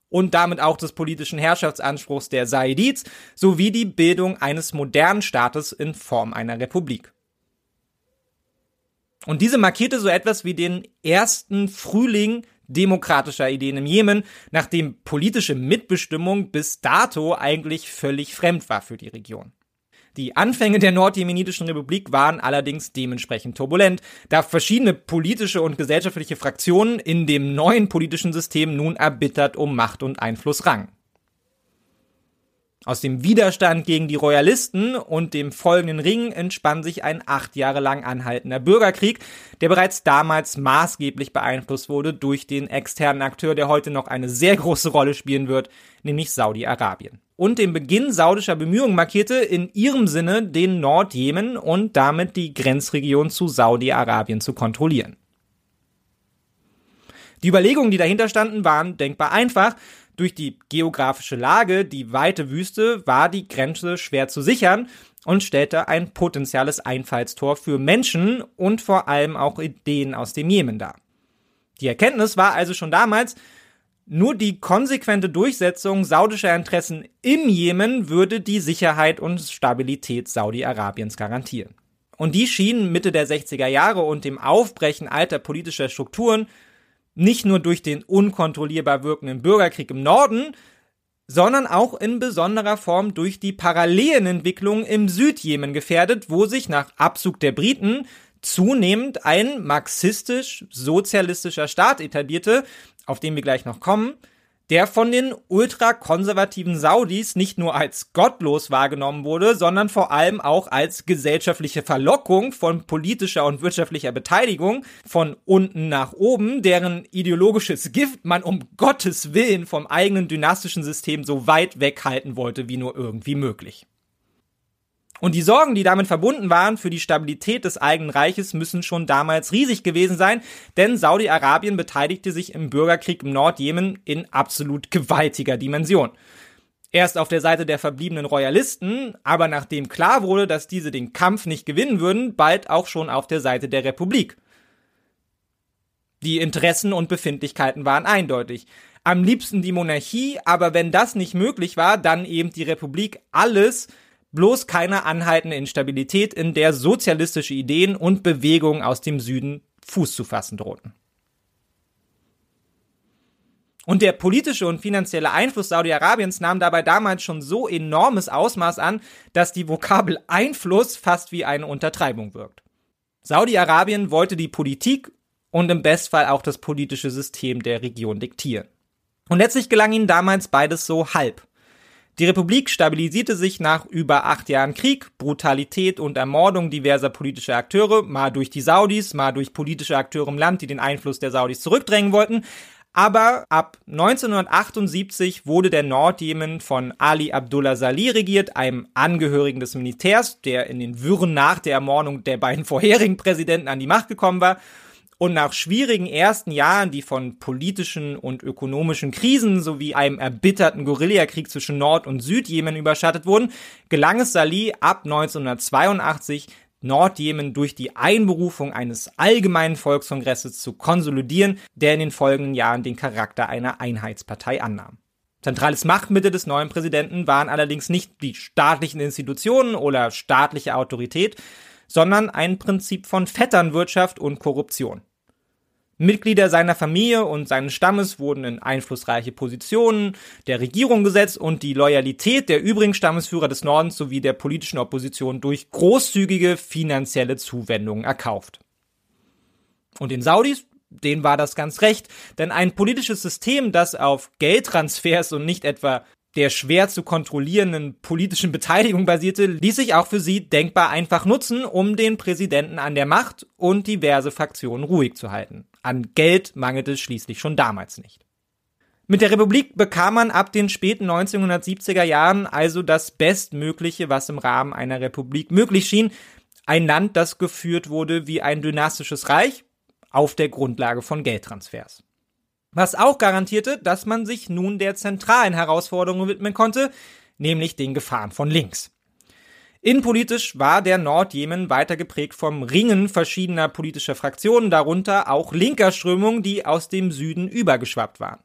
und damit auch des politischen Herrschaftsanspruchs der Saidids sowie die Bildung eines modernen Staates in Form einer Republik. Und diese markierte so etwas wie den ersten Frühling demokratischer Ideen im Jemen, nachdem politische Mitbestimmung bis dato eigentlich völlig fremd war für die Region. Die Anfänge der Nordjemenitischen Republik waren allerdings dementsprechend turbulent, da verschiedene politische und gesellschaftliche Fraktionen in dem neuen politischen System nun erbittert um Macht und Einfluss rangen. Aus dem Widerstand gegen die Royalisten und dem folgenden Ring entspann sich ein acht Jahre lang anhaltender Bürgerkrieg, der bereits damals maßgeblich beeinflusst wurde durch den externen Akteur, der heute noch eine sehr große Rolle spielen wird, nämlich Saudi-Arabien. Und den Beginn saudischer Bemühungen markierte in ihrem Sinne den Nordjemen und damit die Grenzregion zu Saudi-Arabien zu kontrollieren. Die Überlegungen, die dahinter standen, waren denkbar einfach. Durch die geografische Lage, die weite Wüste, war die Grenze schwer zu sichern und stellte ein potenzielles Einfallstor für Menschen und vor allem auch Ideen aus dem Jemen dar. Die Erkenntnis war also schon damals, nur die konsequente Durchsetzung saudischer Interessen im Jemen würde die Sicherheit und Stabilität Saudi-Arabiens garantieren. Und die schienen Mitte der 60er Jahre und dem Aufbrechen alter politischer Strukturen nicht nur durch den unkontrollierbar wirkenden Bürgerkrieg im Norden, sondern auch in besonderer Form durch die parallelen Entwicklungen im Südjemen gefährdet, wo sich nach Abzug der Briten zunehmend ein marxistisch-sozialistischer Staat etablierte, auf den wir gleich noch kommen, der von den ultrakonservativen Saudis nicht nur als gottlos wahrgenommen wurde, sondern vor allem auch als gesellschaftliche Verlockung von politischer und wirtschaftlicher Beteiligung von unten nach oben, deren ideologisches Gift man um Gottes Willen vom eigenen dynastischen System so weit weghalten wollte wie nur irgendwie möglich. Und die Sorgen, die damit verbunden waren für die Stabilität des eigenen Reiches, müssen schon damals riesig gewesen sein, denn Saudi-Arabien beteiligte sich im Bürgerkrieg im Nordjemen in absolut gewaltiger Dimension. Erst auf der Seite der verbliebenen Royalisten, aber nachdem klar wurde, dass diese den Kampf nicht gewinnen würden, bald auch schon auf der Seite der Republik. Die Interessen und Befindlichkeiten waren eindeutig. Am liebsten die Monarchie, aber wenn das nicht möglich war, dann eben die Republik alles bloß keine anhaltende Instabilität, in der sozialistische Ideen und Bewegungen aus dem Süden Fuß zu fassen drohten. Und der politische und finanzielle Einfluss Saudi-Arabiens nahm dabei damals schon so enormes Ausmaß an, dass die Vokabel Einfluss fast wie eine Untertreibung wirkt. Saudi-Arabien wollte die Politik und im Bestfall auch das politische System der Region diktieren. Und letztlich gelang ihnen damals beides so halb. Die Republik stabilisierte sich nach über acht Jahren Krieg, Brutalität und Ermordung diverser politischer Akteure, mal durch die Saudis, mal durch politische Akteure im Land, die den Einfluss der Saudis zurückdrängen wollten. Aber ab 1978 wurde der Nordjemen von Ali Abdullah Salih regiert, einem Angehörigen des Militärs, der in den Wirren nach der Ermordung der beiden vorherigen Präsidenten an die Macht gekommen war und nach schwierigen ersten Jahren, die von politischen und ökonomischen Krisen sowie einem erbitterten Guerillakrieg zwischen Nord- und Südjemen überschattet wurden, gelang es Salih ab 1982 Nordjemen durch die Einberufung eines allgemeinen Volkskongresses zu konsolidieren, der in den folgenden Jahren den Charakter einer Einheitspartei annahm. Zentrales Machtmittel des neuen Präsidenten waren allerdings nicht die staatlichen Institutionen oder staatliche Autorität, sondern ein Prinzip von Vetternwirtschaft und Korruption. Mitglieder seiner Familie und seines Stammes wurden in einflussreiche Positionen der Regierung gesetzt und die Loyalität der übrigen Stammesführer des Nordens sowie der politischen Opposition durch großzügige finanzielle Zuwendungen erkauft. Und den Saudis, denen war das ganz recht, denn ein politisches System, das auf Geldtransfers und nicht etwa der schwer zu kontrollierenden politischen Beteiligung basierte, ließ sich auch für sie denkbar einfach nutzen, um den Präsidenten an der Macht und diverse Fraktionen ruhig zu halten. An Geld mangelte es schließlich schon damals nicht. Mit der Republik bekam man ab den späten 1970er Jahren also das Bestmögliche, was im Rahmen einer Republik möglich schien. Ein Land, das geführt wurde wie ein dynastisches Reich auf der Grundlage von Geldtransfers. Was auch garantierte, dass man sich nun der zentralen Herausforderung widmen konnte, nämlich den Gefahren von links. Innenpolitisch war der Nordjemen weiter geprägt vom Ringen verschiedener politischer Fraktionen, darunter auch linker Strömungen, die aus dem Süden übergeschwappt waren.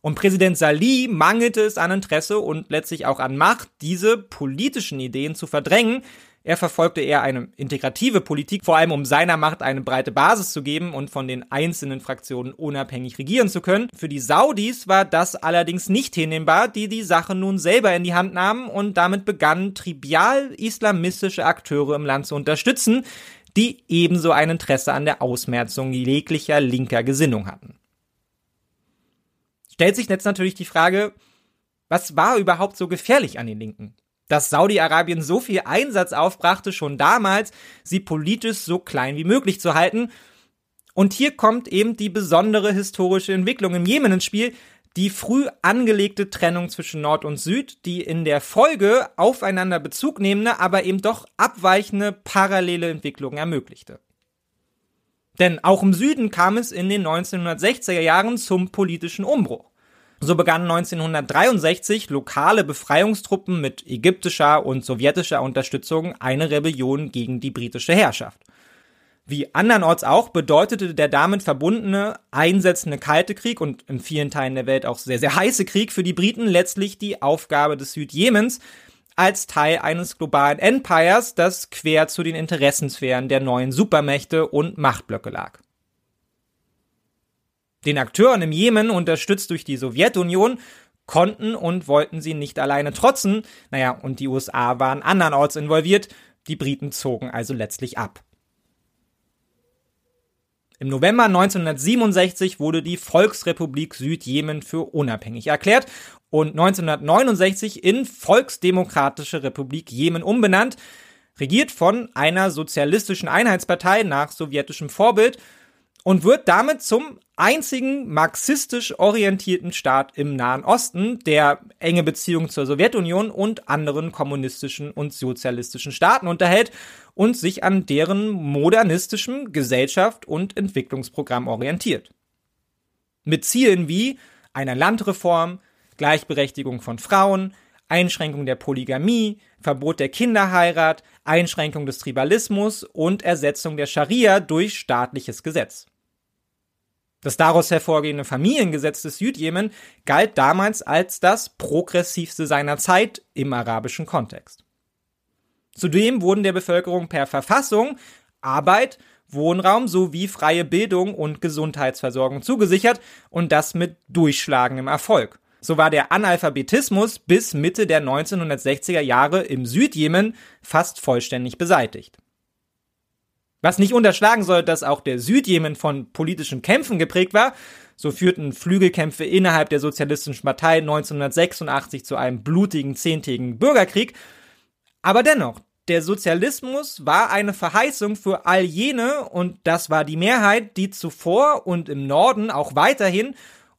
Und Präsident Salih mangelte es an Interesse und letztlich auch an Macht, diese politischen Ideen zu verdrängen. Er verfolgte eher eine integrative Politik, vor allem um seiner Macht eine breite Basis zu geben und von den einzelnen Fraktionen unabhängig regieren zu können. Für die Saudis war das allerdings nicht hinnehmbar, die die Sache nun selber in die Hand nahmen und damit begannen, trivial islamistische Akteure im Land zu unterstützen, die ebenso ein Interesse an der Ausmerzung jeglicher linker Gesinnung hatten stellt sich jetzt natürlich die Frage, was war überhaupt so gefährlich an den Linken? Dass Saudi-Arabien so viel Einsatz aufbrachte, schon damals, sie politisch so klein wie möglich zu halten. Und hier kommt eben die besondere historische Entwicklung im Jemen ins Spiel, die früh angelegte Trennung zwischen Nord und Süd, die in der Folge aufeinander Bezug nehmende, aber eben doch abweichende parallele Entwicklungen ermöglichte. Denn auch im Süden kam es in den 1960er Jahren zum politischen Umbruch. So begannen 1963 lokale Befreiungstruppen mit ägyptischer und sowjetischer Unterstützung eine Rebellion gegen die britische Herrschaft. Wie andernorts auch bedeutete der damit verbundene einsetzende Kalte Krieg und in vielen Teilen der Welt auch sehr, sehr heiße Krieg für die Briten letztlich die Aufgabe des Südjemens, als Teil eines globalen Empires, das quer zu den Interessensphären der neuen Supermächte und Machtblöcke lag. Den Akteuren im Jemen, unterstützt durch die Sowjetunion, konnten und wollten sie nicht alleine trotzen, naja, und die USA waren andernorts involviert, die Briten zogen also letztlich ab. Im November 1967 wurde die Volksrepublik Südjemen für unabhängig erklärt und 1969 in Volksdemokratische Republik Jemen umbenannt, regiert von einer sozialistischen Einheitspartei nach sowjetischem Vorbild und wird damit zum einzigen marxistisch orientierten Staat im Nahen Osten, der enge Beziehungen zur Sowjetunion und anderen kommunistischen und sozialistischen Staaten unterhält und sich an deren modernistischem Gesellschaft und Entwicklungsprogramm orientiert. Mit Zielen wie einer Landreform, Gleichberechtigung von Frauen, Einschränkung der Polygamie, Verbot der Kinderheirat, Einschränkung des Tribalismus und Ersetzung der Scharia durch staatliches Gesetz. Das daraus hervorgehende Familiengesetz des Südjemen galt damals als das progressivste seiner Zeit im arabischen Kontext. Zudem wurden der Bevölkerung per Verfassung Arbeit, Wohnraum sowie freie Bildung und Gesundheitsversorgung zugesichert und das mit durchschlagendem Erfolg. So war der Analphabetismus bis Mitte der 1960er Jahre im Südjemen fast vollständig beseitigt. Was nicht unterschlagen soll, dass auch der Südjemen von politischen Kämpfen geprägt war. So führten Flügelkämpfe innerhalb der Sozialistischen Partei 1986 zu einem blutigen zehntägigen Bürgerkrieg. Aber dennoch, der Sozialismus war eine Verheißung für all jene, und das war die Mehrheit, die zuvor und im Norden auch weiterhin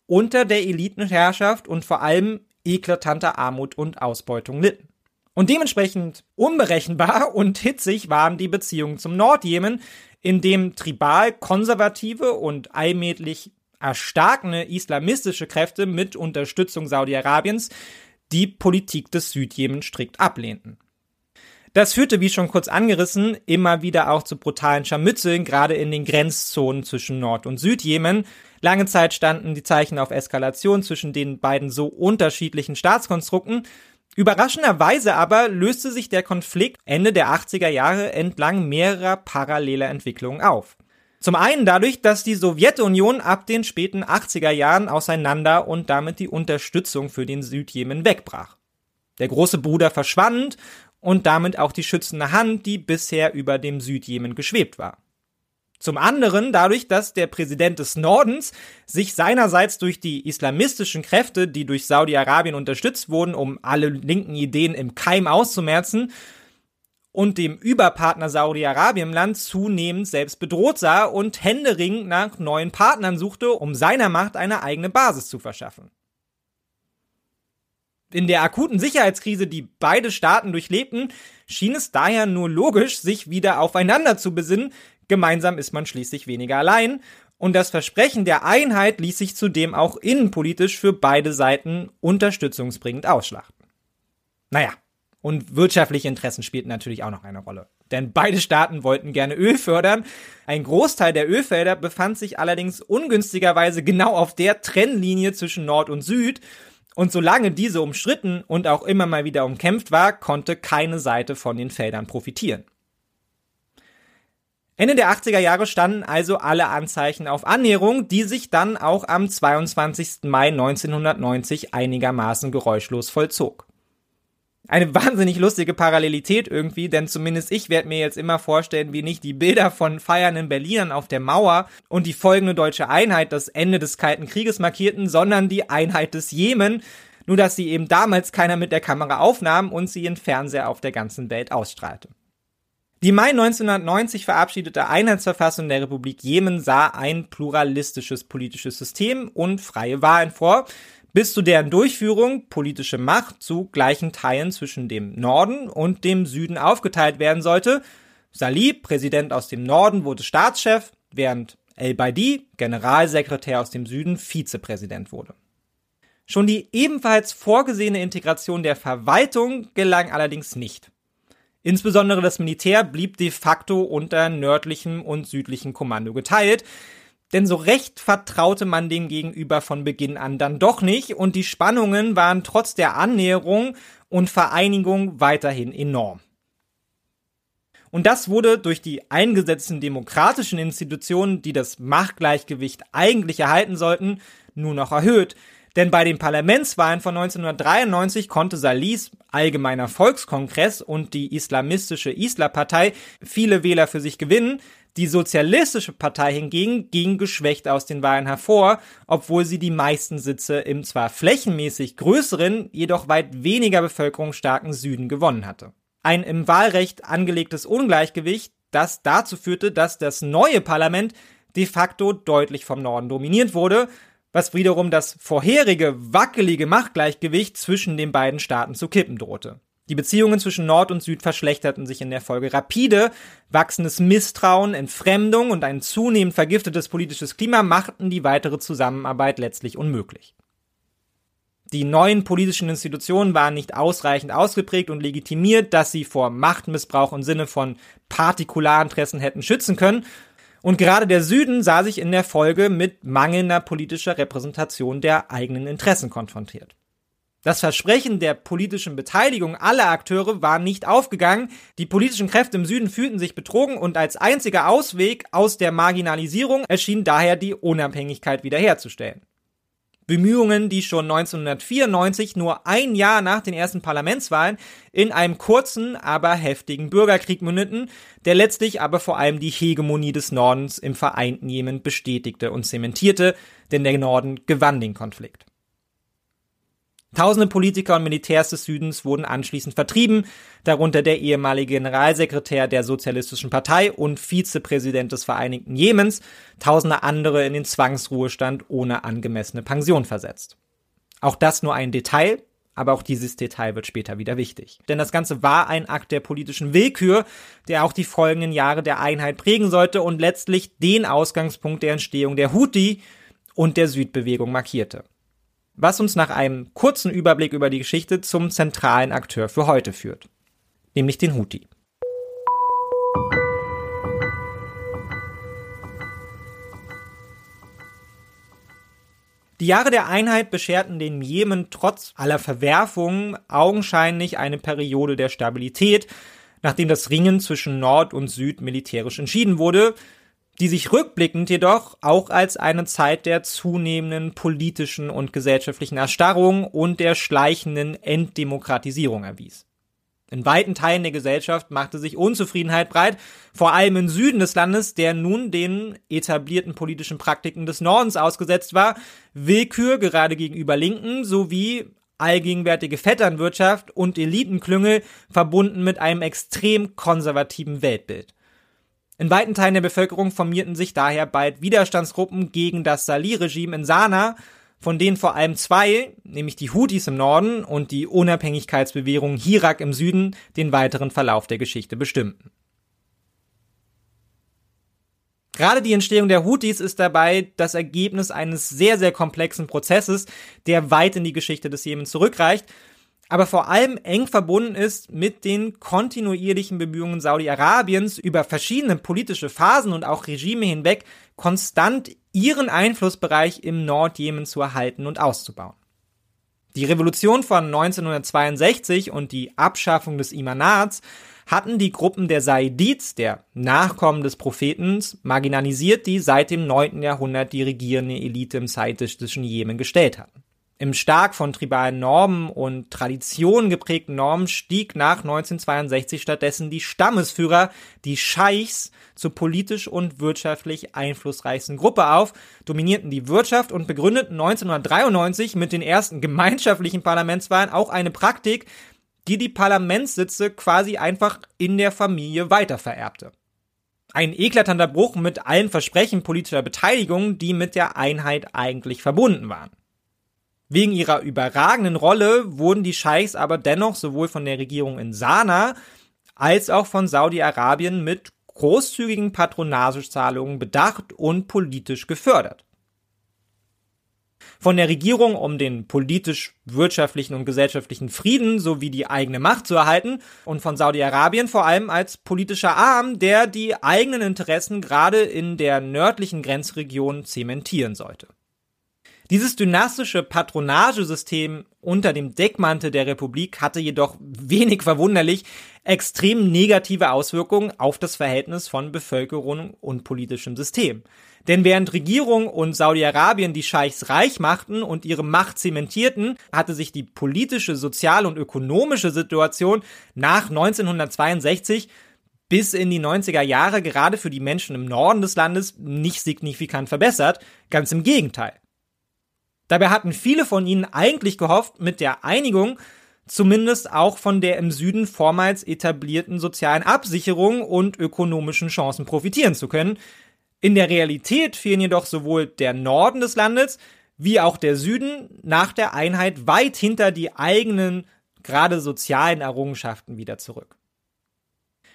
unter der Elitenherrschaft und vor allem eklatanter Armut und Ausbeutung litten. Und dementsprechend unberechenbar und hitzig waren die Beziehungen zum Nordjemen, in dem tribal konservative und allmählich erstarkende islamistische Kräfte mit Unterstützung Saudi-Arabiens die Politik des Südjemen strikt ablehnten. Das führte, wie schon kurz angerissen, immer wieder auch zu brutalen Scharmützeln, gerade in den Grenzzonen zwischen Nord- und Südjemen. Lange Zeit standen die Zeichen auf Eskalation zwischen den beiden so unterschiedlichen Staatskonstrukten. Überraschenderweise aber löste sich der Konflikt Ende der 80er Jahre entlang mehrerer paralleler Entwicklungen auf. Zum einen dadurch, dass die Sowjetunion ab den späten 80er Jahren auseinander und damit die Unterstützung für den Südjemen wegbrach. Der große Bruder verschwand und damit auch die schützende Hand, die bisher über dem Südjemen geschwebt war. Zum anderen dadurch, dass der Präsident des Nordens sich seinerseits durch die islamistischen Kräfte, die durch Saudi-Arabien unterstützt wurden, um alle linken Ideen im Keim auszumerzen, und dem Überpartner Saudi-Arabien Land zunehmend selbst bedroht sah und händeringend nach neuen Partnern suchte, um seiner Macht eine eigene Basis zu verschaffen. In der akuten Sicherheitskrise, die beide Staaten durchlebten, schien es daher nur logisch, sich wieder aufeinander zu besinnen, Gemeinsam ist man schließlich weniger allein. Und das Versprechen der Einheit ließ sich zudem auch innenpolitisch für beide Seiten unterstützungsbringend ausschlachten. Naja, und wirtschaftliche Interessen spielten natürlich auch noch eine Rolle. Denn beide Staaten wollten gerne Öl fördern. Ein Großteil der Ölfelder befand sich allerdings ungünstigerweise genau auf der Trennlinie zwischen Nord und Süd. Und solange diese umstritten und auch immer mal wieder umkämpft war, konnte keine Seite von den Feldern profitieren. Ende der 80er Jahre standen also alle Anzeichen auf Annäherung, die sich dann auch am 22. Mai 1990 einigermaßen geräuschlos vollzog. Eine wahnsinnig lustige Parallelität irgendwie, denn zumindest ich werde mir jetzt immer vorstellen, wie nicht die Bilder von feiernden Berlinern auf der Mauer und die folgende deutsche Einheit das Ende des Kalten Krieges markierten, sondern die Einheit des Jemen, nur dass sie eben damals keiner mit der Kamera aufnahm und sie in Fernseher auf der ganzen Welt ausstrahlte. Die Mai 1990 verabschiedete Einheitsverfassung der Republik Jemen sah ein pluralistisches politisches System und freie Wahlen vor, bis zu deren Durchführung politische Macht zu gleichen Teilen zwischen dem Norden und dem Süden aufgeteilt werden sollte. Salih, Präsident aus dem Norden, wurde Staatschef, während El-Baidi, Generalsekretär aus dem Süden, Vizepräsident wurde. Schon die ebenfalls vorgesehene Integration der Verwaltung gelang allerdings nicht. Insbesondere das Militär blieb de facto unter nördlichem und südlichem Kommando geteilt. Denn so recht vertraute man dem Gegenüber von Beginn an dann doch nicht und die Spannungen waren trotz der Annäherung und Vereinigung weiterhin enorm. Und das wurde durch die eingesetzten demokratischen Institutionen, die das Machtgleichgewicht eigentlich erhalten sollten, nur noch erhöht. Denn bei den Parlamentswahlen von 1993 konnte Salis Allgemeiner Volkskongress und die islamistische Isla-Partei viele Wähler für sich gewinnen. Die Sozialistische Partei hingegen ging geschwächt aus den Wahlen hervor, obwohl sie die meisten Sitze im zwar flächenmäßig größeren, jedoch weit weniger bevölkerungsstarken Süden gewonnen hatte. Ein im Wahlrecht angelegtes Ungleichgewicht, das dazu führte, dass das neue Parlament de facto deutlich vom Norden dominiert wurde, was wiederum das vorherige wackelige Machtgleichgewicht zwischen den beiden Staaten zu kippen drohte. Die Beziehungen zwischen Nord und Süd verschlechterten sich in der Folge rapide. Wachsendes Misstrauen, Entfremdung und ein zunehmend vergiftetes politisches Klima machten die weitere Zusammenarbeit letztlich unmöglich. Die neuen politischen Institutionen waren nicht ausreichend ausgeprägt und legitimiert, dass sie vor Machtmissbrauch im Sinne von Partikularinteressen hätten schützen können und gerade der Süden sah sich in der Folge mit mangelnder politischer Repräsentation der eigenen Interessen konfrontiert. Das Versprechen der politischen Beteiligung aller Akteure war nicht aufgegangen, die politischen Kräfte im Süden fühlten sich betrogen und als einziger Ausweg aus der Marginalisierung erschien daher die Unabhängigkeit wiederherzustellen. Bemühungen, die schon 1994, nur ein Jahr nach den ersten Parlamentswahlen, in einem kurzen, aber heftigen Bürgerkrieg mündeten, der letztlich aber vor allem die Hegemonie des Nordens im vereinten Jemen bestätigte und zementierte, denn der Norden gewann den Konflikt. Tausende Politiker und Militärs des Südens wurden anschließend vertrieben, darunter der ehemalige Generalsekretär der Sozialistischen Partei und Vizepräsident des Vereinigten Jemens, tausende andere in den Zwangsruhestand ohne angemessene Pension versetzt. Auch das nur ein Detail, aber auch dieses Detail wird später wieder wichtig. Denn das Ganze war ein Akt der politischen Willkür, der auch die folgenden Jahre der Einheit prägen sollte und letztlich den Ausgangspunkt der Entstehung der Houthi und der Südbewegung markierte was uns nach einem kurzen Überblick über die Geschichte zum zentralen Akteur für heute führt, nämlich den Houthi. Die Jahre der Einheit bescherten den Jemen trotz aller Verwerfungen augenscheinlich eine Periode der Stabilität, nachdem das Ringen zwischen Nord und Süd militärisch entschieden wurde, die sich rückblickend jedoch auch als eine Zeit der zunehmenden politischen und gesellschaftlichen Erstarrung und der schleichenden Enddemokratisierung erwies. In weiten Teilen der Gesellschaft machte sich Unzufriedenheit breit, vor allem im Süden des Landes, der nun den etablierten politischen Praktiken des Nordens ausgesetzt war, Willkür gerade gegenüber Linken sowie allgegenwärtige Vetternwirtschaft und Elitenklüngel verbunden mit einem extrem konservativen Weltbild. In weiten Teilen der Bevölkerung formierten sich daher bald Widerstandsgruppen gegen das Salih-Regime in Sanaa, von denen vor allem zwei, nämlich die Houthis im Norden und die Unabhängigkeitsbewegung Hirak im Süden, den weiteren Verlauf der Geschichte bestimmten. Gerade die Entstehung der Houthis ist dabei das Ergebnis eines sehr, sehr komplexen Prozesses, der weit in die Geschichte des Jemen zurückreicht, aber vor allem eng verbunden ist mit den kontinuierlichen Bemühungen Saudi-Arabiens über verschiedene politische Phasen und auch Regime hinweg konstant ihren Einflussbereich im Nordjemen zu erhalten und auszubauen. Die Revolution von 1962 und die Abschaffung des Imanats hatten die Gruppen der Saidids, der Nachkommen des Propheten, marginalisiert, die seit dem 9. Jahrhundert die regierende Elite im saidistischen Jemen gestellt hatten. Im stark von tribalen Normen und Traditionen geprägten Normen stieg nach 1962 stattdessen die Stammesführer, die Scheichs, zur politisch und wirtschaftlich einflussreichsten Gruppe auf, dominierten die Wirtschaft und begründeten 1993 mit den ersten gemeinschaftlichen Parlamentswahlen auch eine Praktik, die die Parlamentssitze quasi einfach in der Familie weitervererbte. Ein eklatanter Bruch mit allen Versprechen politischer Beteiligung, die mit der Einheit eigentlich verbunden waren. Wegen ihrer überragenden Rolle wurden die Scheichs aber dennoch sowohl von der Regierung in Sanaa als auch von Saudi-Arabien mit großzügigen Patronagezahlungen bedacht und politisch gefördert von der Regierung, um den politisch, wirtschaftlichen und gesellschaftlichen Frieden sowie die eigene Macht zu erhalten und von Saudi-Arabien vor allem als politischer Arm, der die eigenen Interessen gerade in der nördlichen Grenzregion zementieren sollte. Dieses dynastische Patronagesystem unter dem Deckmantel der Republik hatte jedoch wenig verwunderlich extrem negative Auswirkungen auf das Verhältnis von Bevölkerung und politischem System. Denn während Regierung und Saudi-Arabien die Scheichs reich machten und ihre Macht zementierten, hatte sich die politische, soziale und ökonomische Situation nach 1962 bis in die 90er Jahre gerade für die Menschen im Norden des Landes nicht signifikant verbessert, ganz im Gegenteil. Dabei hatten viele von ihnen eigentlich gehofft, mit der Einigung zumindest auch von der im Süden vormals etablierten sozialen Absicherung und ökonomischen Chancen profitieren zu können, in der Realität fielen jedoch sowohl der Norden des Landes wie auch der Süden nach der Einheit weit hinter die eigenen, gerade sozialen Errungenschaften wieder zurück.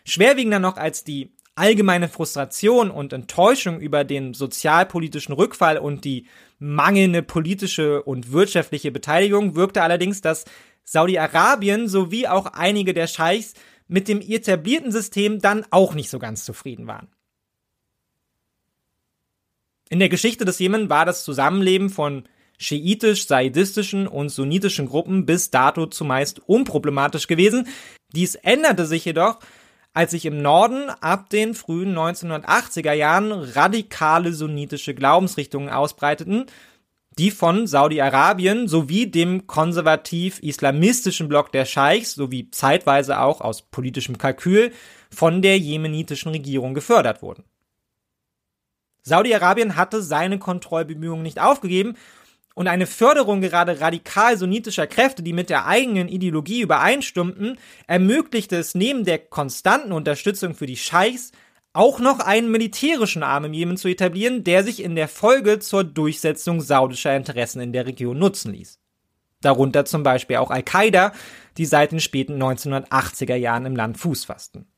Schwerwiegender noch als die allgemeine Frustration und Enttäuschung über den sozialpolitischen Rückfall und die mangelnde politische und wirtschaftliche Beteiligung wirkte allerdings, dass Saudi-Arabien sowie auch einige der Scheichs mit dem etablierten System dann auch nicht so ganz zufrieden waren. In der Geschichte des Jemen war das Zusammenleben von schiitisch-saidistischen und sunnitischen Gruppen bis dato zumeist unproblematisch gewesen. Dies änderte sich jedoch, als sich im Norden ab den frühen 1980er Jahren radikale sunnitische Glaubensrichtungen ausbreiteten, die von Saudi-Arabien sowie dem konservativ-islamistischen Block der Scheichs sowie zeitweise auch aus politischem Kalkül von der jemenitischen Regierung gefördert wurden. Saudi-Arabien hatte seine Kontrollbemühungen nicht aufgegeben und eine Förderung gerade radikal sunnitischer Kräfte, die mit der eigenen Ideologie übereinstimmten, ermöglichte es neben der konstanten Unterstützung für die Scheichs auch noch einen militärischen Arm im Jemen zu etablieren, der sich in der Folge zur Durchsetzung saudischer Interessen in der Region nutzen ließ. Darunter zum Beispiel auch Al-Qaida, die seit den späten 1980er Jahren im Land Fuß fassten.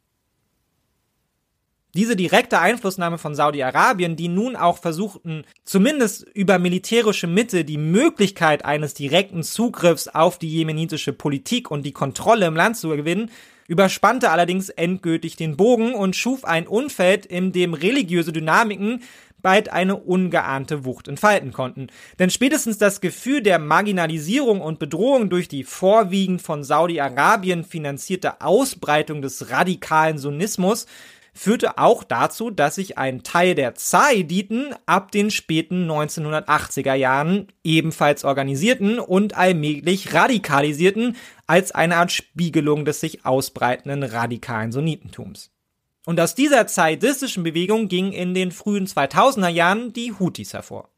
Diese direkte Einflussnahme von Saudi-Arabien, die nun auch versuchten, zumindest über militärische Mittel die Möglichkeit eines direkten Zugriffs auf die jemenitische Politik und die Kontrolle im Land zu gewinnen, überspannte allerdings endgültig den Bogen und schuf ein Umfeld, in dem religiöse Dynamiken bald eine ungeahnte Wucht entfalten konnten. Denn spätestens das Gefühl der Marginalisierung und Bedrohung durch die vorwiegend von Saudi-Arabien finanzierte Ausbreitung des radikalen Sunnismus führte auch dazu, dass sich ein Teil der Zaiditen ab den späten 1980er Jahren ebenfalls organisierten und allmählich radikalisierten als eine Art Spiegelung des sich ausbreitenden radikalen Sunnitentums. Und aus dieser zaidistischen Bewegung gingen in den frühen 2000er Jahren die Houthis hervor,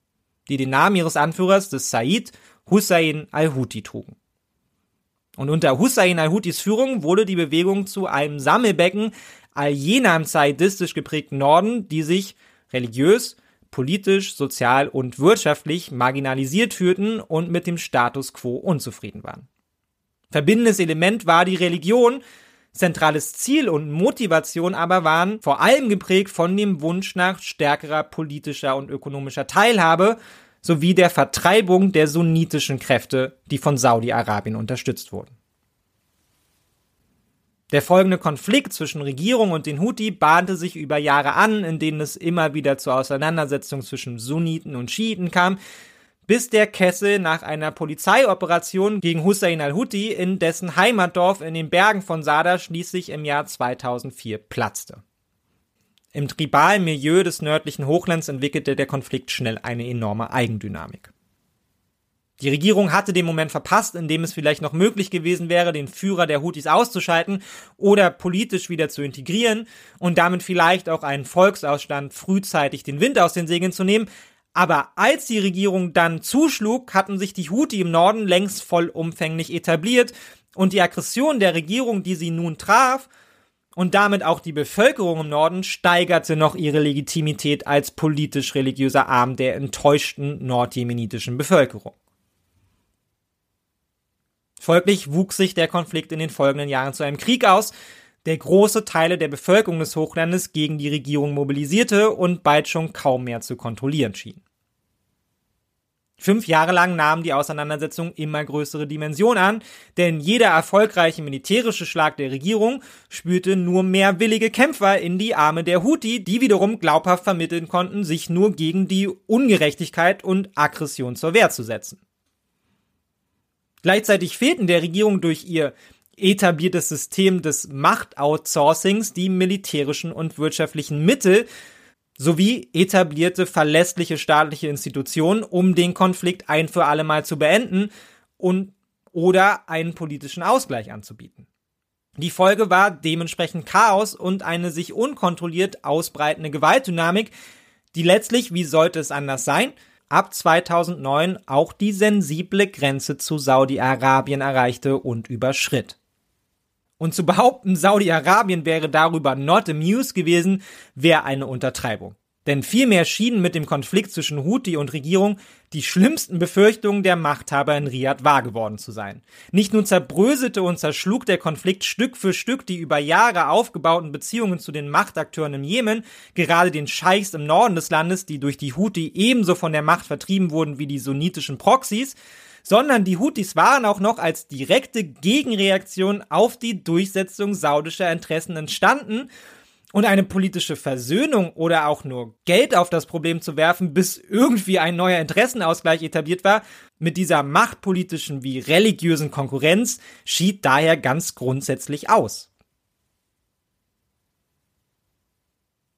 die den Namen ihres Anführers des Said Hussein al-Houthi trugen. Und unter Hussein al-Houthis Führung wurde die Bewegung zu einem Sammelbecken all jener im zaidistisch geprägten Norden, die sich religiös, politisch, sozial und wirtschaftlich marginalisiert fühlten und mit dem Status quo unzufrieden waren. Verbindendes Element war die Religion, zentrales Ziel und Motivation aber waren vor allem geprägt von dem Wunsch nach stärkerer politischer und ökonomischer Teilhabe sowie der Vertreibung der sunnitischen Kräfte, die von Saudi-Arabien unterstützt wurden. Der folgende Konflikt zwischen Regierung und den Houthi bahnte sich über Jahre an, in denen es immer wieder zu Auseinandersetzungen zwischen Sunniten und Schiiten kam, bis der Kessel nach einer Polizeioperation gegen Hussein al-Houthi in dessen Heimatdorf in den Bergen von Sada schließlich im Jahr 2004 platzte. Im tribalen Milieu des nördlichen Hochlands entwickelte der Konflikt schnell eine enorme Eigendynamik. Die Regierung hatte den Moment verpasst, in dem es vielleicht noch möglich gewesen wäre, den Führer der Houthis auszuschalten oder politisch wieder zu integrieren und damit vielleicht auch einen Volksausstand frühzeitig den Wind aus den Segeln zu nehmen. Aber als die Regierung dann zuschlug, hatten sich die Houthi im Norden längst vollumfänglich etabliert und die Aggression der Regierung, die sie nun traf, und damit auch die Bevölkerung im Norden steigerte noch ihre Legitimität als politisch-religiöser Arm der enttäuschten nordjemenitischen Bevölkerung. Folglich wuchs sich der Konflikt in den folgenden Jahren zu einem Krieg aus, der große Teile der Bevölkerung des Hochlandes gegen die Regierung mobilisierte und bald schon kaum mehr zu kontrollieren schien. Fünf Jahre lang nahm die Auseinandersetzung immer größere Dimensionen an, denn jeder erfolgreiche militärische Schlag der Regierung spürte nur mehr willige Kämpfer in die Arme der Houthi, die wiederum glaubhaft vermitteln konnten, sich nur gegen die Ungerechtigkeit und Aggression zur Wehr zu setzen. Gleichzeitig fehlten der Regierung durch ihr etabliertes System des Machtoutsourcings die militärischen und wirtschaftlichen Mittel, sowie etablierte verlässliche staatliche Institutionen, um den Konflikt ein für alle Mal zu beenden und oder einen politischen Ausgleich anzubieten. Die Folge war dementsprechend Chaos und eine sich unkontrolliert ausbreitende Gewaltdynamik, die letztlich, wie sollte es anders sein, ab 2009 auch die sensible Grenze zu Saudi-Arabien erreichte und überschritt. Und zu behaupten, Saudi-Arabien wäre darüber not amused gewesen, wäre eine Untertreibung. Denn vielmehr schienen mit dem Konflikt zwischen Houthi und Regierung die schlimmsten Befürchtungen der Machthaber in Riyadh wahr geworden zu sein. Nicht nur zerbröselte und zerschlug der Konflikt Stück für Stück die über Jahre aufgebauten Beziehungen zu den Machtakteuren im Jemen, gerade den Scheichs im Norden des Landes, die durch die Houthi ebenso von der Macht vertrieben wurden wie die sunnitischen Proxys, sondern die Houthis waren auch noch als direkte Gegenreaktion auf die Durchsetzung saudischer Interessen entstanden und eine politische Versöhnung oder auch nur Geld auf das Problem zu werfen, bis irgendwie ein neuer Interessenausgleich etabliert war, mit dieser machtpolitischen wie religiösen Konkurrenz schied daher ganz grundsätzlich aus.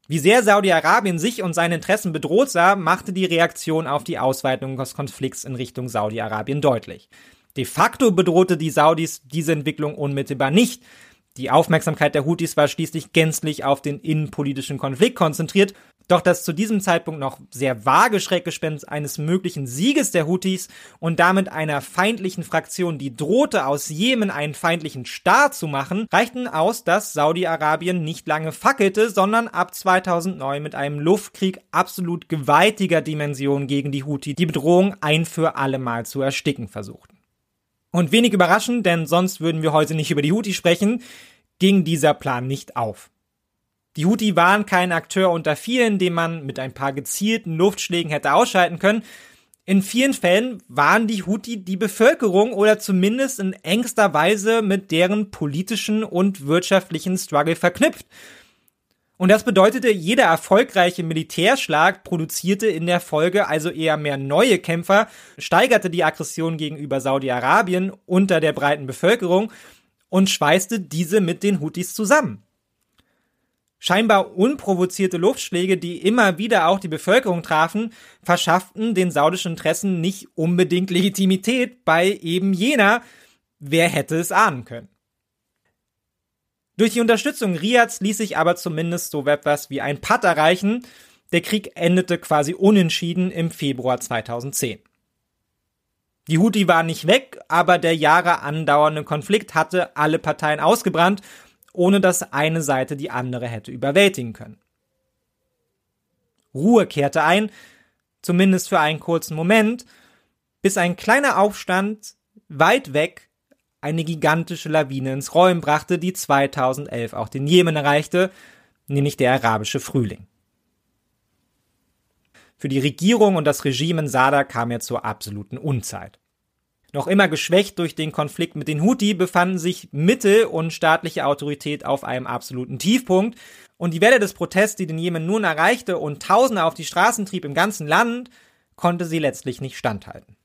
Wie sehr Saudi-Arabien sich und seine Interessen bedroht sah, machte die Reaktion auf die Ausweitung des Konflikts in Richtung Saudi-Arabien deutlich. De facto bedrohte die Saudis diese Entwicklung unmittelbar nicht. Die Aufmerksamkeit der Houthis war schließlich gänzlich auf den innenpolitischen Konflikt konzentriert doch das zu diesem Zeitpunkt noch sehr vage Schreckgespenst eines möglichen Sieges der Houthis und damit einer feindlichen Fraktion, die drohte, aus Jemen einen feindlichen Staat zu machen, reichten aus, dass Saudi-Arabien nicht lange fackelte, sondern ab 2009 mit einem Luftkrieg absolut gewaltiger Dimension gegen die Houthi die Bedrohung ein für alle Mal zu ersticken versuchten. Und wenig überraschend, denn sonst würden wir heute nicht über die Houthi sprechen, ging dieser Plan nicht auf. Die Houthi waren kein Akteur unter vielen, den man mit ein paar gezielten Luftschlägen hätte ausschalten können. In vielen Fällen waren die Houthi die Bevölkerung oder zumindest in engster Weise mit deren politischen und wirtschaftlichen Struggle verknüpft. Und das bedeutete, jeder erfolgreiche Militärschlag produzierte in der Folge also eher mehr neue Kämpfer, steigerte die Aggression gegenüber Saudi-Arabien unter der breiten Bevölkerung und schweißte diese mit den Houthis zusammen. Scheinbar unprovozierte Luftschläge, die immer wieder auch die Bevölkerung trafen, verschafften den saudischen Interessen nicht unbedingt Legitimität bei eben jener, wer hätte es ahnen können. Durch die Unterstützung Riads ließ sich aber zumindest so etwas wie ein Patt erreichen. Der Krieg endete quasi unentschieden im Februar 2010. Die Houthi waren nicht weg, aber der Jahre andauernde Konflikt hatte alle Parteien ausgebrannt, ohne dass eine Seite die andere hätte überwältigen können. Ruhe kehrte ein, zumindest für einen kurzen Moment, bis ein kleiner Aufstand weit weg eine gigantische Lawine ins Rollen brachte, die 2011 auch den Jemen erreichte, nämlich der arabische Frühling. Für die Regierung und das Regime in Sada kam er zur absoluten Unzeit. Noch immer geschwächt durch den Konflikt mit den Houthi befanden sich Mittel und staatliche Autorität auf einem absoluten Tiefpunkt und die Welle des Protests, die den Jemen nun erreichte und Tausende auf die Straßen trieb im ganzen Land, konnte sie letztlich nicht standhalten.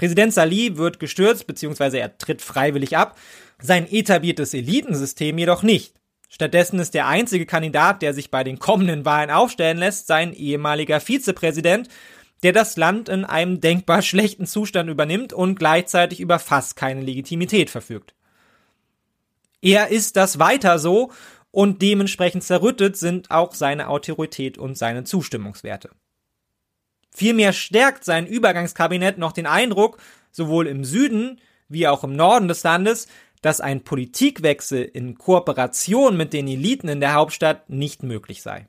Präsident Salih wird gestürzt bzw. er tritt freiwillig ab, sein etabliertes Elitensystem jedoch nicht. Stattdessen ist der einzige Kandidat, der sich bei den kommenden Wahlen aufstellen lässt, sein ehemaliger Vizepräsident, der das Land in einem denkbar schlechten Zustand übernimmt und gleichzeitig über fast keine Legitimität verfügt. Er ist das weiter so und dementsprechend zerrüttet sind auch seine Autorität und seine Zustimmungswerte. Vielmehr stärkt sein Übergangskabinett noch den Eindruck, sowohl im Süden wie auch im Norden des Landes, dass ein Politikwechsel in Kooperation mit den Eliten in der Hauptstadt nicht möglich sei.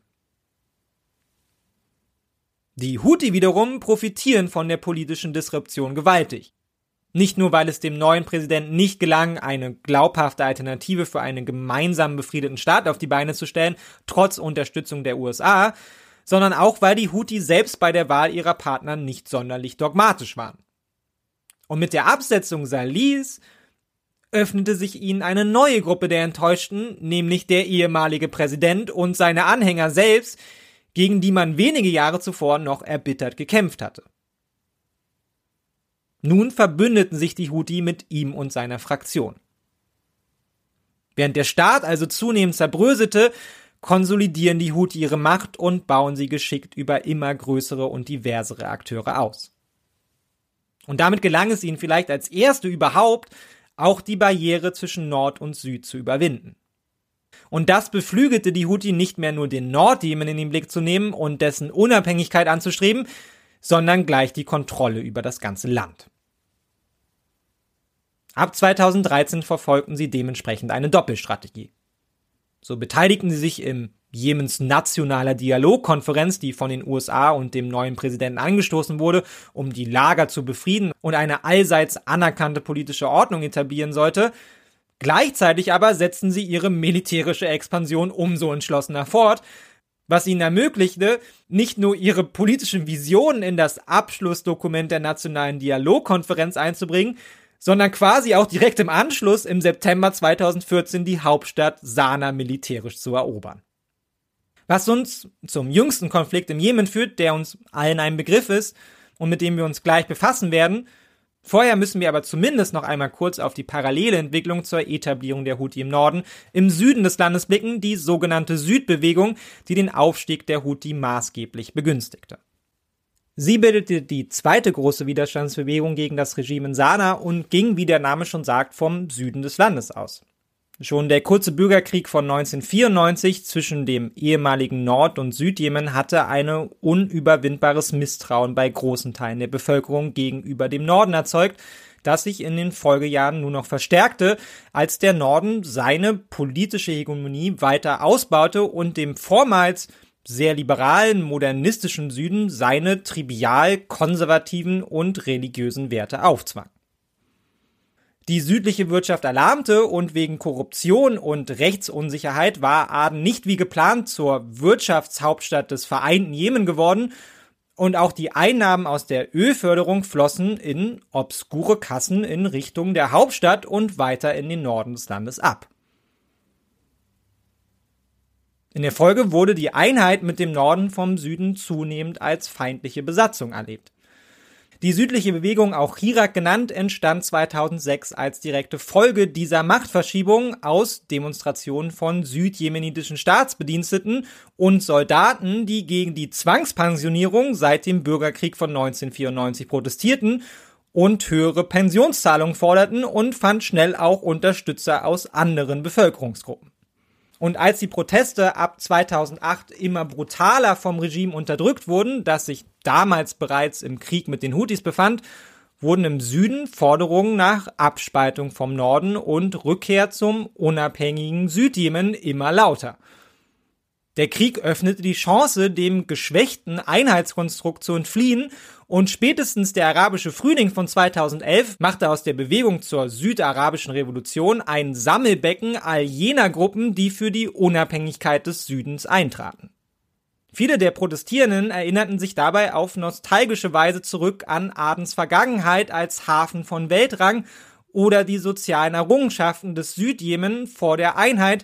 Die Houthi wiederum profitieren von der politischen Disruption gewaltig. Nicht nur, weil es dem neuen Präsidenten nicht gelang, eine glaubhafte Alternative für einen gemeinsam befriedeten Staat auf die Beine zu stellen, trotz Unterstützung der USA, sondern auch, weil die Houthi selbst bei der Wahl ihrer Partner nicht sonderlich dogmatisch waren. Und mit der Absetzung Salihs öffnete sich ihnen eine neue Gruppe der Enttäuschten, nämlich der ehemalige Präsident und seine Anhänger selbst, gegen die man wenige Jahre zuvor noch erbittert gekämpft hatte. Nun verbündeten sich die Houthi mit ihm und seiner Fraktion. Während der Staat also zunehmend zerbröselte, konsolidieren die Houthi ihre Macht und bauen sie geschickt über immer größere und diversere Akteure aus. Und damit gelang es ihnen vielleicht als erste überhaupt, auch die Barriere zwischen Nord und Süd zu überwinden. Und das beflügelte die Houthi nicht mehr nur den Nordjemen in den Blick zu nehmen und dessen Unabhängigkeit anzustreben, sondern gleich die Kontrolle über das ganze Land. Ab 2013 verfolgten sie dementsprechend eine Doppelstrategie. So beteiligten sie sich im Jemens nationaler Dialogkonferenz, die von den USA und dem neuen Präsidenten angestoßen wurde, um die Lager zu befrieden und eine allseits anerkannte politische Ordnung etablieren sollte, Gleichzeitig aber setzten sie ihre militärische Expansion umso entschlossener fort, was ihnen ermöglichte, nicht nur ihre politischen Visionen in das Abschlussdokument der Nationalen Dialogkonferenz einzubringen, sondern quasi auch direkt im Anschluss im September 2014 die Hauptstadt Sanaa militärisch zu erobern. Was uns zum jüngsten Konflikt im Jemen führt, der uns allen ein Begriff ist und mit dem wir uns gleich befassen werden, Vorher müssen wir aber zumindest noch einmal kurz auf die parallele Entwicklung zur Etablierung der Houthi im Norden im Süden des Landes blicken, die sogenannte Südbewegung, die den Aufstieg der Houthi maßgeblich begünstigte. Sie bildete die zweite große Widerstandsbewegung gegen das Regime in Sanaa und ging, wie der Name schon sagt, vom Süden des Landes aus. Schon der kurze Bürgerkrieg von 1994 zwischen dem ehemaligen Nord- und Südjemen hatte ein unüberwindbares Misstrauen bei großen Teilen der Bevölkerung gegenüber dem Norden erzeugt, das sich in den Folgejahren nur noch verstärkte, als der Norden seine politische Hegemonie weiter ausbaute und dem vormals sehr liberalen, modernistischen Süden seine trivial konservativen und religiösen Werte aufzwang die südliche Wirtschaft erlahmte und wegen Korruption und Rechtsunsicherheit war Aden nicht wie geplant zur Wirtschaftshauptstadt des vereinten Jemen geworden und auch die Einnahmen aus der Ölförderung flossen in obskure Kassen in Richtung der Hauptstadt und weiter in den Norden des Landes ab. In der Folge wurde die Einheit mit dem Norden vom Süden zunehmend als feindliche Besatzung erlebt. Die südliche Bewegung, auch Hirak genannt, entstand 2006 als direkte Folge dieser Machtverschiebung aus Demonstrationen von südjemenitischen Staatsbediensteten und Soldaten, die gegen die Zwangspensionierung seit dem Bürgerkrieg von 1994 protestierten und höhere Pensionszahlungen forderten und fand schnell auch Unterstützer aus anderen Bevölkerungsgruppen. Und als die Proteste ab 2008 immer brutaler vom Regime unterdrückt wurden, das sich damals bereits im Krieg mit den Houthis befand, wurden im Süden Forderungen nach Abspaltung vom Norden und Rückkehr zum unabhängigen Südjemen immer lauter. Der Krieg öffnete die Chance, dem geschwächten Einheitskonstrukt zu entfliehen und spätestens der arabische Frühling von 2011 machte aus der Bewegung zur südarabischen Revolution ein Sammelbecken all jener Gruppen, die für die Unabhängigkeit des Südens eintraten. Viele der Protestierenden erinnerten sich dabei auf nostalgische Weise zurück an Adens Vergangenheit als Hafen von Weltrang oder die sozialen Errungenschaften des Südjemen vor der Einheit,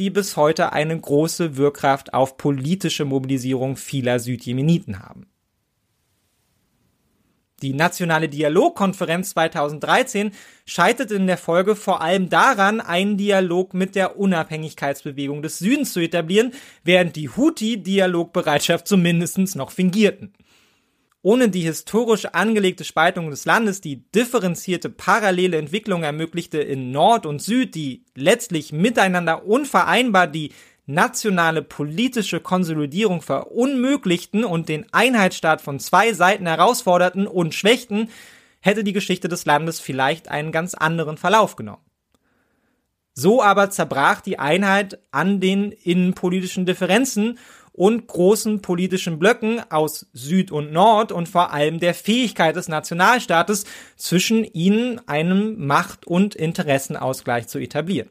die bis heute eine große Wirkkraft auf politische Mobilisierung vieler Südjemeniten haben. Die Nationale Dialogkonferenz 2013 scheiterte in der Folge vor allem daran, einen Dialog mit der Unabhängigkeitsbewegung des Südens zu etablieren, während die Houthi Dialogbereitschaft zumindest noch fingierten. Ohne die historisch angelegte Spaltung des Landes, die differenzierte parallele Entwicklung ermöglichte in Nord und Süd, die letztlich miteinander unvereinbar die nationale politische Konsolidierung verunmöglichten und den Einheitsstaat von zwei Seiten herausforderten und schwächten, hätte die Geschichte des Landes vielleicht einen ganz anderen Verlauf genommen. So aber zerbrach die Einheit an den innenpolitischen Differenzen und großen politischen Blöcken aus Süd und Nord und vor allem der Fähigkeit des Nationalstaates zwischen ihnen einen Macht- und Interessenausgleich zu etablieren.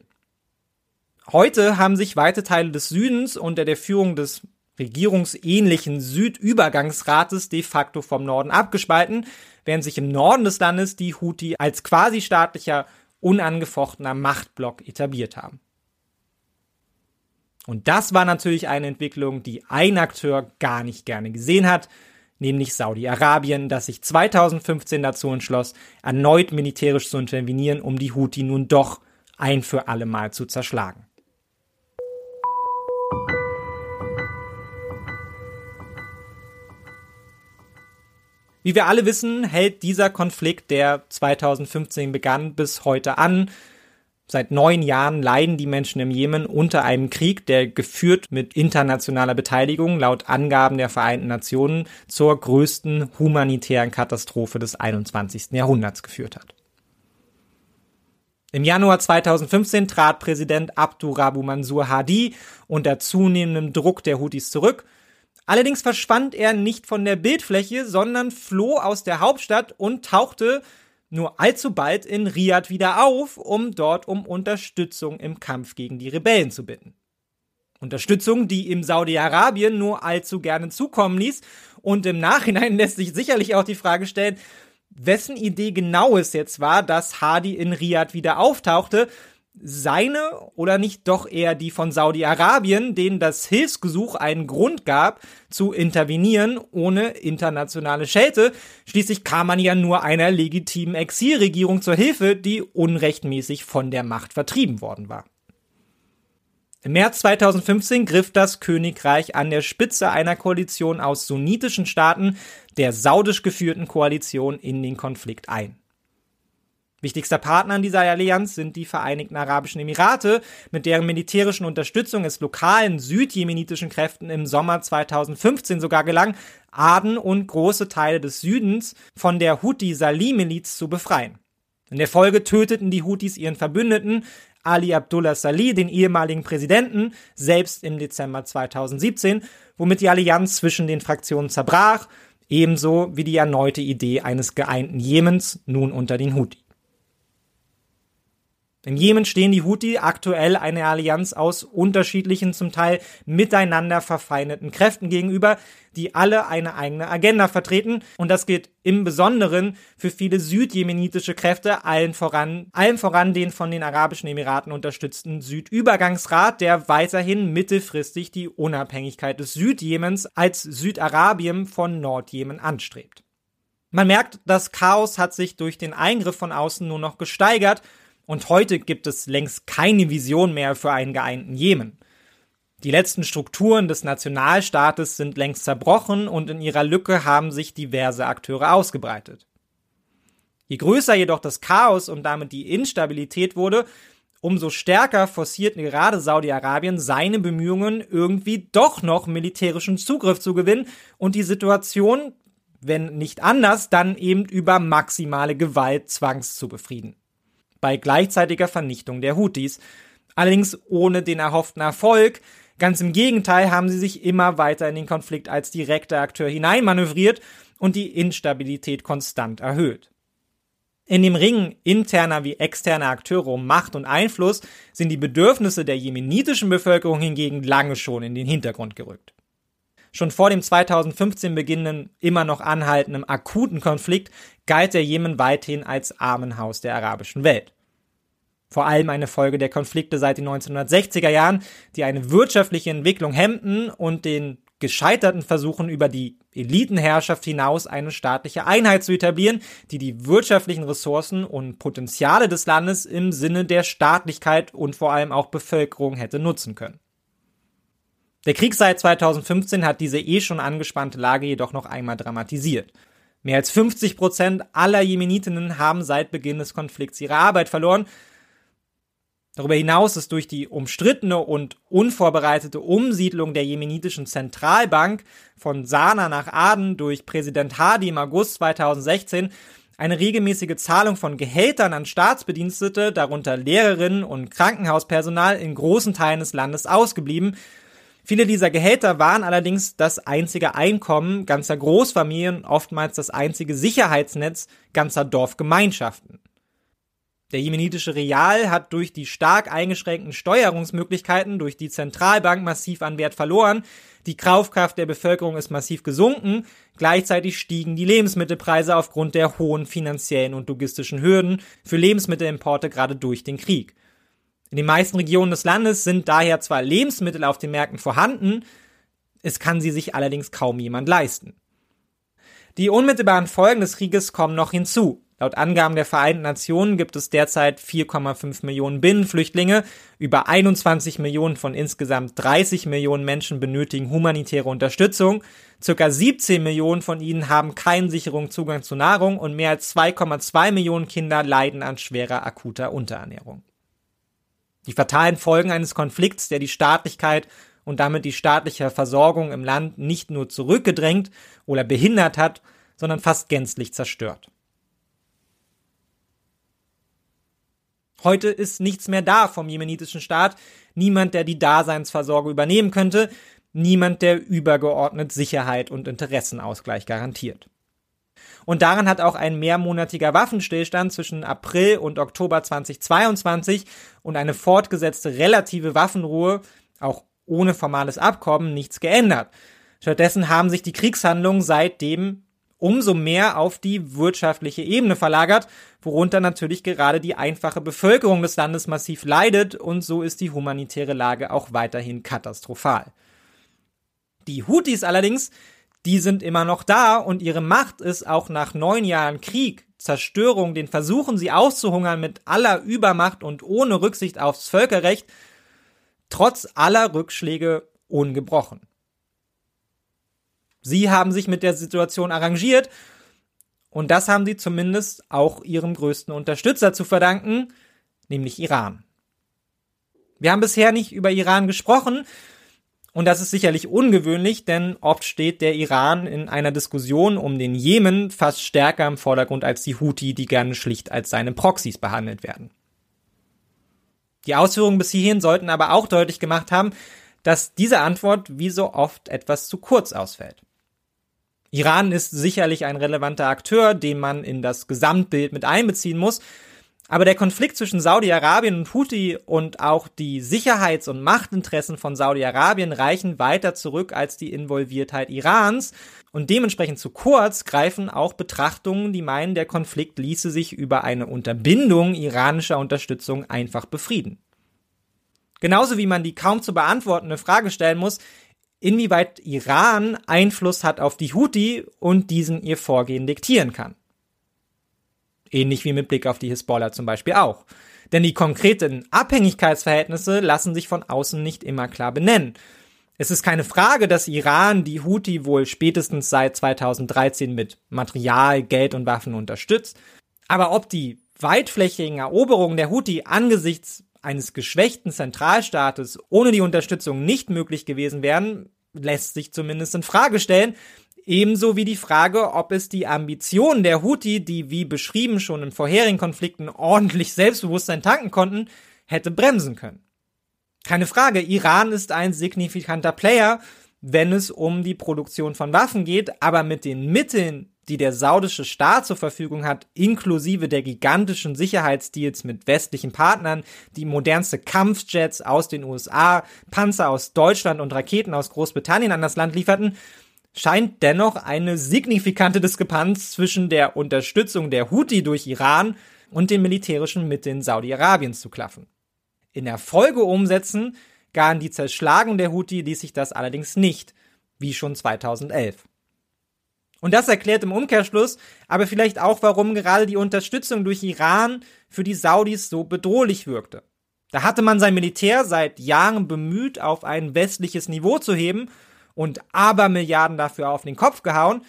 Heute haben sich weite Teile des Südens unter der Führung des regierungsähnlichen Südübergangsrates de facto vom Norden abgespalten, während sich im Norden des Landes die Houthi als quasi staatlicher, unangefochtener Machtblock etabliert haben. Und das war natürlich eine Entwicklung, die ein Akteur gar nicht gerne gesehen hat, nämlich Saudi-Arabien, das sich 2015 dazu entschloss, erneut militärisch zu intervenieren, um die Houthi nun doch ein für alle Mal zu zerschlagen. Wie wir alle wissen, hält dieser Konflikt, der 2015 begann, bis heute an. Seit neun Jahren leiden die Menschen im Jemen unter einem Krieg, der geführt mit internationaler Beteiligung laut Angaben der Vereinten Nationen zur größten humanitären Katastrophe des 21. Jahrhunderts geführt hat. Im Januar 2015 trat Präsident Abdurabu Mansur Hadi unter zunehmendem Druck der Houthis zurück – Allerdings verschwand er nicht von der Bildfläche, sondern floh aus der Hauptstadt und tauchte nur allzu bald in Riyadh wieder auf, um dort um Unterstützung im Kampf gegen die Rebellen zu bitten. Unterstützung, die ihm Saudi-Arabien nur allzu gerne zukommen ließ. Und im Nachhinein lässt sich sicherlich auch die Frage stellen, wessen Idee genau es jetzt war, dass Hadi in Riyadh wieder auftauchte, seine oder nicht doch eher die von Saudi-Arabien, denen das Hilfsgesuch einen Grund gab, zu intervenieren ohne internationale Schelte. Schließlich kam man ja nur einer legitimen Exilregierung zur Hilfe, die unrechtmäßig von der Macht vertrieben worden war. Im März 2015 griff das Königreich an der Spitze einer Koalition aus sunnitischen Staaten, der saudisch geführten Koalition, in den Konflikt ein. Wichtigster Partner in dieser Allianz sind die Vereinigten Arabischen Emirate, mit deren militärischen Unterstützung es lokalen südjemenitischen Kräften im Sommer 2015 sogar gelang, Aden und große Teile des Südens von der Houthi-Salih-Miliz zu befreien. In der Folge töteten die Houthis ihren Verbündeten Ali Abdullah Salih, den ehemaligen Präsidenten, selbst im Dezember 2017, womit die Allianz zwischen den Fraktionen zerbrach, ebenso wie die erneute Idee eines geeinten Jemens nun unter den Houthi. Im Jemen stehen die Houthi aktuell eine Allianz aus unterschiedlichen, zum Teil miteinander verfeindeten Kräften gegenüber, die alle eine eigene Agenda vertreten. Und das gilt im Besonderen für viele südjemenitische Kräfte, allen voran, allen voran den von den Arabischen Emiraten unterstützten Südübergangsrat, der weiterhin mittelfristig die Unabhängigkeit des Südjemens als Südarabien von Nordjemen anstrebt. Man merkt, das Chaos hat sich durch den Eingriff von außen nur noch gesteigert und heute gibt es längst keine Vision mehr für einen geeinten Jemen. Die letzten Strukturen des Nationalstaates sind längst zerbrochen und in ihrer Lücke haben sich diverse Akteure ausgebreitet. Je größer jedoch das Chaos und damit die Instabilität wurde, umso stärker forciert gerade Saudi-Arabien seine Bemühungen, irgendwie doch noch militärischen Zugriff zu gewinnen und die Situation, wenn nicht anders, dann eben über maximale Gewalt zwangs zu befrieden. Bei gleichzeitiger Vernichtung der Houthis. Allerdings ohne den erhofften Erfolg, Ganz im Gegenteil haben sie sich immer weiter in den Konflikt als direkter Akteur hineinmanövriert und die Instabilität konstant erhöht. In dem Ring interner wie externer Akteure um Macht und Einfluss sind die Bedürfnisse der jemenitischen Bevölkerung hingegen lange schon in den Hintergrund gerückt. Schon vor dem 2015 beginnenden, immer noch anhaltenden akuten Konflikt galt der Jemen weithin als Armenhaus der arabischen Welt vor allem eine Folge der Konflikte seit den 1960er Jahren, die eine wirtschaftliche Entwicklung hemmten und den gescheiterten Versuchen über die Elitenherrschaft hinaus eine staatliche Einheit zu etablieren, die die wirtschaftlichen Ressourcen und Potenziale des Landes im Sinne der Staatlichkeit und vor allem auch Bevölkerung hätte nutzen können. Der Krieg seit 2015 hat diese eh schon angespannte Lage jedoch noch einmal dramatisiert. Mehr als 50 Prozent aller Jemenitinnen haben seit Beginn des Konflikts ihre Arbeit verloren Darüber hinaus ist durch die umstrittene und unvorbereitete Umsiedlung der jemenitischen Zentralbank von Sana nach Aden durch Präsident Hadi im August 2016 eine regelmäßige Zahlung von Gehältern an Staatsbedienstete, darunter Lehrerinnen und Krankenhauspersonal in großen Teilen des Landes ausgeblieben. Viele dieser Gehälter waren allerdings das einzige Einkommen ganzer Großfamilien, oftmals das einzige Sicherheitsnetz ganzer Dorfgemeinschaften. Der jemenitische Real hat durch die stark eingeschränkten Steuerungsmöglichkeiten durch die Zentralbank massiv an Wert verloren. Die Kaufkraft der Bevölkerung ist massiv gesunken. Gleichzeitig stiegen die Lebensmittelpreise aufgrund der hohen finanziellen und logistischen Hürden für Lebensmittelimporte gerade durch den Krieg. In den meisten Regionen des Landes sind daher zwar Lebensmittel auf den Märkten vorhanden, es kann sie sich allerdings kaum jemand leisten. Die unmittelbaren Folgen des Krieges kommen noch hinzu. Laut Angaben der Vereinten Nationen gibt es derzeit 4,5 Millionen Binnenflüchtlinge. Über 21 Millionen von insgesamt 30 Millionen Menschen benötigen humanitäre Unterstützung. Circa 17 Millionen von ihnen haben keinen sicheren Zugang zu Nahrung und mehr als 2,2 Millionen Kinder leiden an schwerer akuter Unterernährung. Die fatalen Folgen eines Konflikts, der die Staatlichkeit und damit die staatliche Versorgung im Land nicht nur zurückgedrängt oder behindert hat, sondern fast gänzlich zerstört. Heute ist nichts mehr da vom jemenitischen Staat, niemand, der die Daseinsversorgung übernehmen könnte, niemand, der übergeordnet Sicherheit und Interessenausgleich garantiert. Und daran hat auch ein mehrmonatiger Waffenstillstand zwischen April und Oktober 2022 und eine fortgesetzte relative Waffenruhe, auch ohne formales Abkommen, nichts geändert. Stattdessen haben sich die Kriegshandlungen seitdem umso mehr auf die wirtschaftliche Ebene verlagert, worunter natürlich gerade die einfache Bevölkerung des Landes massiv leidet und so ist die humanitäre Lage auch weiterhin katastrophal. Die Houthis allerdings, die sind immer noch da und ihre Macht ist auch nach neun Jahren Krieg, Zerstörung, den Versuchen, sie auszuhungern mit aller Übermacht und ohne Rücksicht aufs Völkerrecht, trotz aller Rückschläge ungebrochen. Sie haben sich mit der Situation arrangiert und das haben sie zumindest auch ihrem größten Unterstützer zu verdanken, nämlich Iran. Wir haben bisher nicht über Iran gesprochen und das ist sicherlich ungewöhnlich, denn oft steht der Iran in einer Diskussion um den Jemen fast stärker im Vordergrund als die Houthi, die gerne schlicht als seine Proxys behandelt werden. Die Ausführungen bis hierhin sollten aber auch deutlich gemacht haben, dass diese Antwort wie so oft etwas zu kurz ausfällt. Iran ist sicherlich ein relevanter Akteur, den man in das Gesamtbild mit einbeziehen muss. Aber der Konflikt zwischen Saudi-Arabien und Houthi und auch die Sicherheits- und Machtinteressen von Saudi-Arabien reichen weiter zurück als die Involviertheit Irans. Und dementsprechend zu kurz greifen auch Betrachtungen, die meinen, der Konflikt ließe sich über eine Unterbindung iranischer Unterstützung einfach befrieden. Genauso wie man die kaum zu beantwortende Frage stellen muss, inwieweit Iran Einfluss hat auf die Houthi und diesen ihr Vorgehen diktieren kann. Ähnlich wie mit Blick auf die Hisbollah zum Beispiel auch. Denn die konkreten Abhängigkeitsverhältnisse lassen sich von außen nicht immer klar benennen. Es ist keine Frage, dass Iran die Houthi wohl spätestens seit 2013 mit Material, Geld und Waffen unterstützt. Aber ob die weitflächigen Eroberungen der Houthi angesichts eines geschwächten Zentralstaates ohne die Unterstützung nicht möglich gewesen wären, lässt sich zumindest in Frage stellen. Ebenso wie die Frage, ob es die Ambitionen der Houthi, die wie beschrieben schon in vorherigen Konflikten ordentlich Selbstbewusstsein tanken konnten, hätte bremsen können. Keine Frage, Iran ist ein signifikanter Player, wenn es um die Produktion von Waffen geht, aber mit den Mitteln, die der saudische Staat zur Verfügung hat, inklusive der gigantischen Sicherheitsdeals mit westlichen Partnern, die modernste Kampfjets aus den USA, Panzer aus Deutschland und Raketen aus Großbritannien an das Land lieferten, scheint dennoch eine signifikante Diskrepanz zwischen der Unterstützung der Houthi durch Iran und den militärischen Mitteln Saudi-Arabiens zu klaffen. In der Folge umsetzen gar in die Zerschlagung der Houthi ließ sich das allerdings nicht, wie schon 2011. Und das erklärt im Umkehrschluss aber vielleicht auch, warum gerade die Unterstützung durch Iran für die Saudis so bedrohlich wirkte. Da hatte man sein Militär seit Jahren bemüht, auf ein westliches Niveau zu heben und Abermilliarden dafür auf den Kopf gehauen,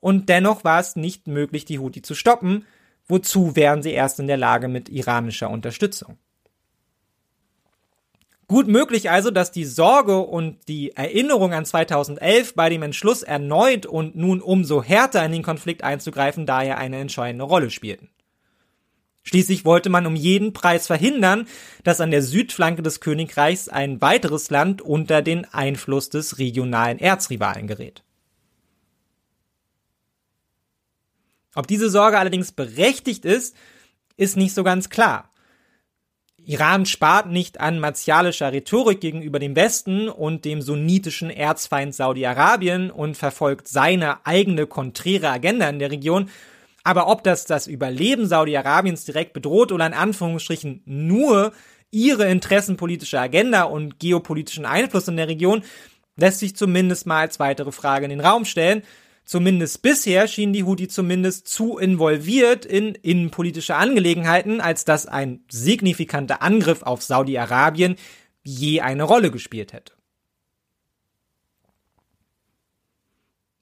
und dennoch war es nicht möglich, die Houthi zu stoppen, wozu wären sie erst in der Lage mit iranischer Unterstützung. Gut möglich also, dass die Sorge und die Erinnerung an 2011 bei dem Entschluss erneut und nun umso härter in den Konflikt einzugreifen daher eine entscheidende Rolle spielten. Schließlich wollte man um jeden Preis verhindern, dass an der Südflanke des Königreichs ein weiteres Land unter den Einfluss des regionalen Erzrivalen gerät. Ob diese Sorge allerdings berechtigt ist, ist nicht so ganz klar. Iran spart nicht an martialischer Rhetorik gegenüber dem Westen und dem sunnitischen Erzfeind Saudi-Arabien und verfolgt seine eigene konträre Agenda in der Region. Aber ob das das Überleben Saudi-Arabiens direkt bedroht oder in Anführungsstrichen nur ihre interessenpolitische Agenda und geopolitischen Einfluss in der Region, lässt sich zumindest mal als weitere Frage in den Raum stellen. Zumindest bisher schienen die Houthi zumindest zu involviert in innenpolitische Angelegenheiten, als dass ein signifikanter Angriff auf Saudi-Arabien je eine Rolle gespielt hätte.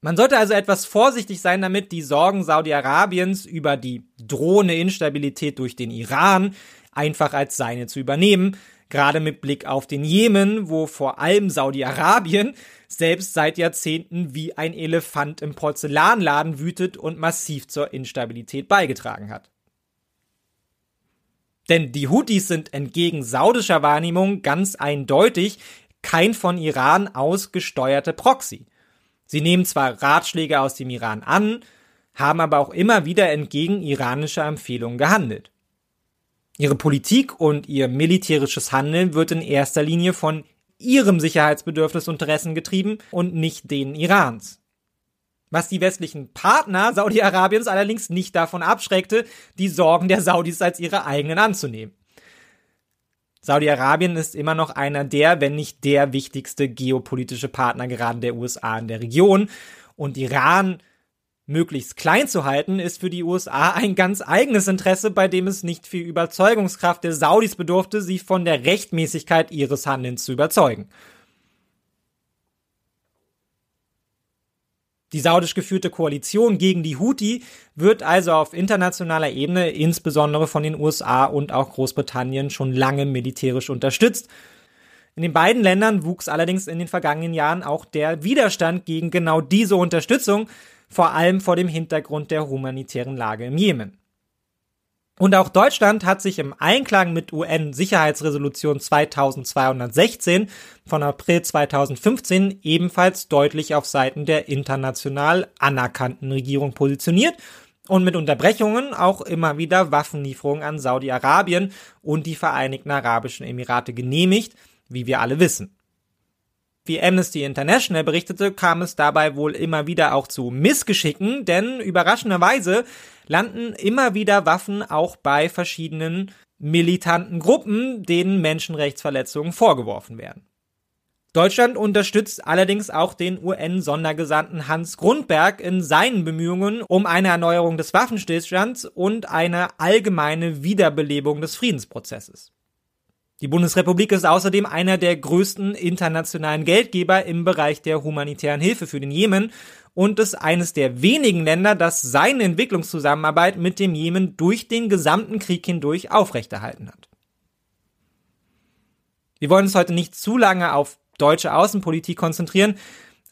Man sollte also etwas vorsichtig sein damit, die Sorgen Saudi-Arabiens über die drohende Instabilität durch den Iran einfach als seine zu übernehmen, gerade mit Blick auf den Jemen, wo vor allem Saudi-Arabien selbst seit Jahrzehnten wie ein Elefant im Porzellanladen wütet und massiv zur Instabilität beigetragen hat. Denn die Houthis sind entgegen saudischer Wahrnehmung ganz eindeutig kein von Iran aus gesteuerte Proxy. Sie nehmen zwar Ratschläge aus dem Iran an, haben aber auch immer wieder entgegen iranischer Empfehlungen gehandelt. Ihre Politik und ihr militärisches Handeln wird in erster Linie von ihrem Sicherheitsbedürfnis und Interessen getrieben und nicht denen Irans. Was die westlichen Partner Saudi-Arabiens allerdings nicht davon abschreckte, die Sorgen der Saudis als ihre eigenen anzunehmen. Saudi-Arabien ist immer noch einer der, wenn nicht der wichtigste geopolitische Partner gerade der USA in der Region. Und Iran möglichst klein zu halten, ist für die USA ein ganz eigenes Interesse, bei dem es nicht viel Überzeugungskraft der Saudis bedurfte, sie von der Rechtmäßigkeit ihres Handelns zu überzeugen. Die saudisch geführte Koalition gegen die Houthi wird also auf internationaler Ebene insbesondere von den USA und auch Großbritannien schon lange militärisch unterstützt. In den beiden Ländern wuchs allerdings in den vergangenen Jahren auch der Widerstand gegen genau diese Unterstützung, vor allem vor dem Hintergrund der humanitären Lage im Jemen. Und auch Deutschland hat sich im Einklang mit UN-Sicherheitsresolution 2216 von April 2015 ebenfalls deutlich auf Seiten der international anerkannten Regierung positioniert und mit Unterbrechungen auch immer wieder Waffenlieferungen an Saudi-Arabien und die Vereinigten Arabischen Emirate genehmigt, wie wir alle wissen. Wie Amnesty International berichtete, kam es dabei wohl immer wieder auch zu Missgeschicken, denn überraschenderweise landen immer wieder Waffen auch bei verschiedenen militanten Gruppen, denen Menschenrechtsverletzungen vorgeworfen werden. Deutschland unterstützt allerdings auch den UN-Sondergesandten Hans Grundberg in seinen Bemühungen um eine Erneuerung des Waffenstillstands und eine allgemeine Wiederbelebung des Friedensprozesses. Die Bundesrepublik ist außerdem einer der größten internationalen Geldgeber im Bereich der humanitären Hilfe für den Jemen und ist eines der wenigen Länder, das seine Entwicklungszusammenarbeit mit dem Jemen durch den gesamten Krieg hindurch aufrechterhalten hat. Wir wollen uns heute nicht zu lange auf deutsche Außenpolitik konzentrieren,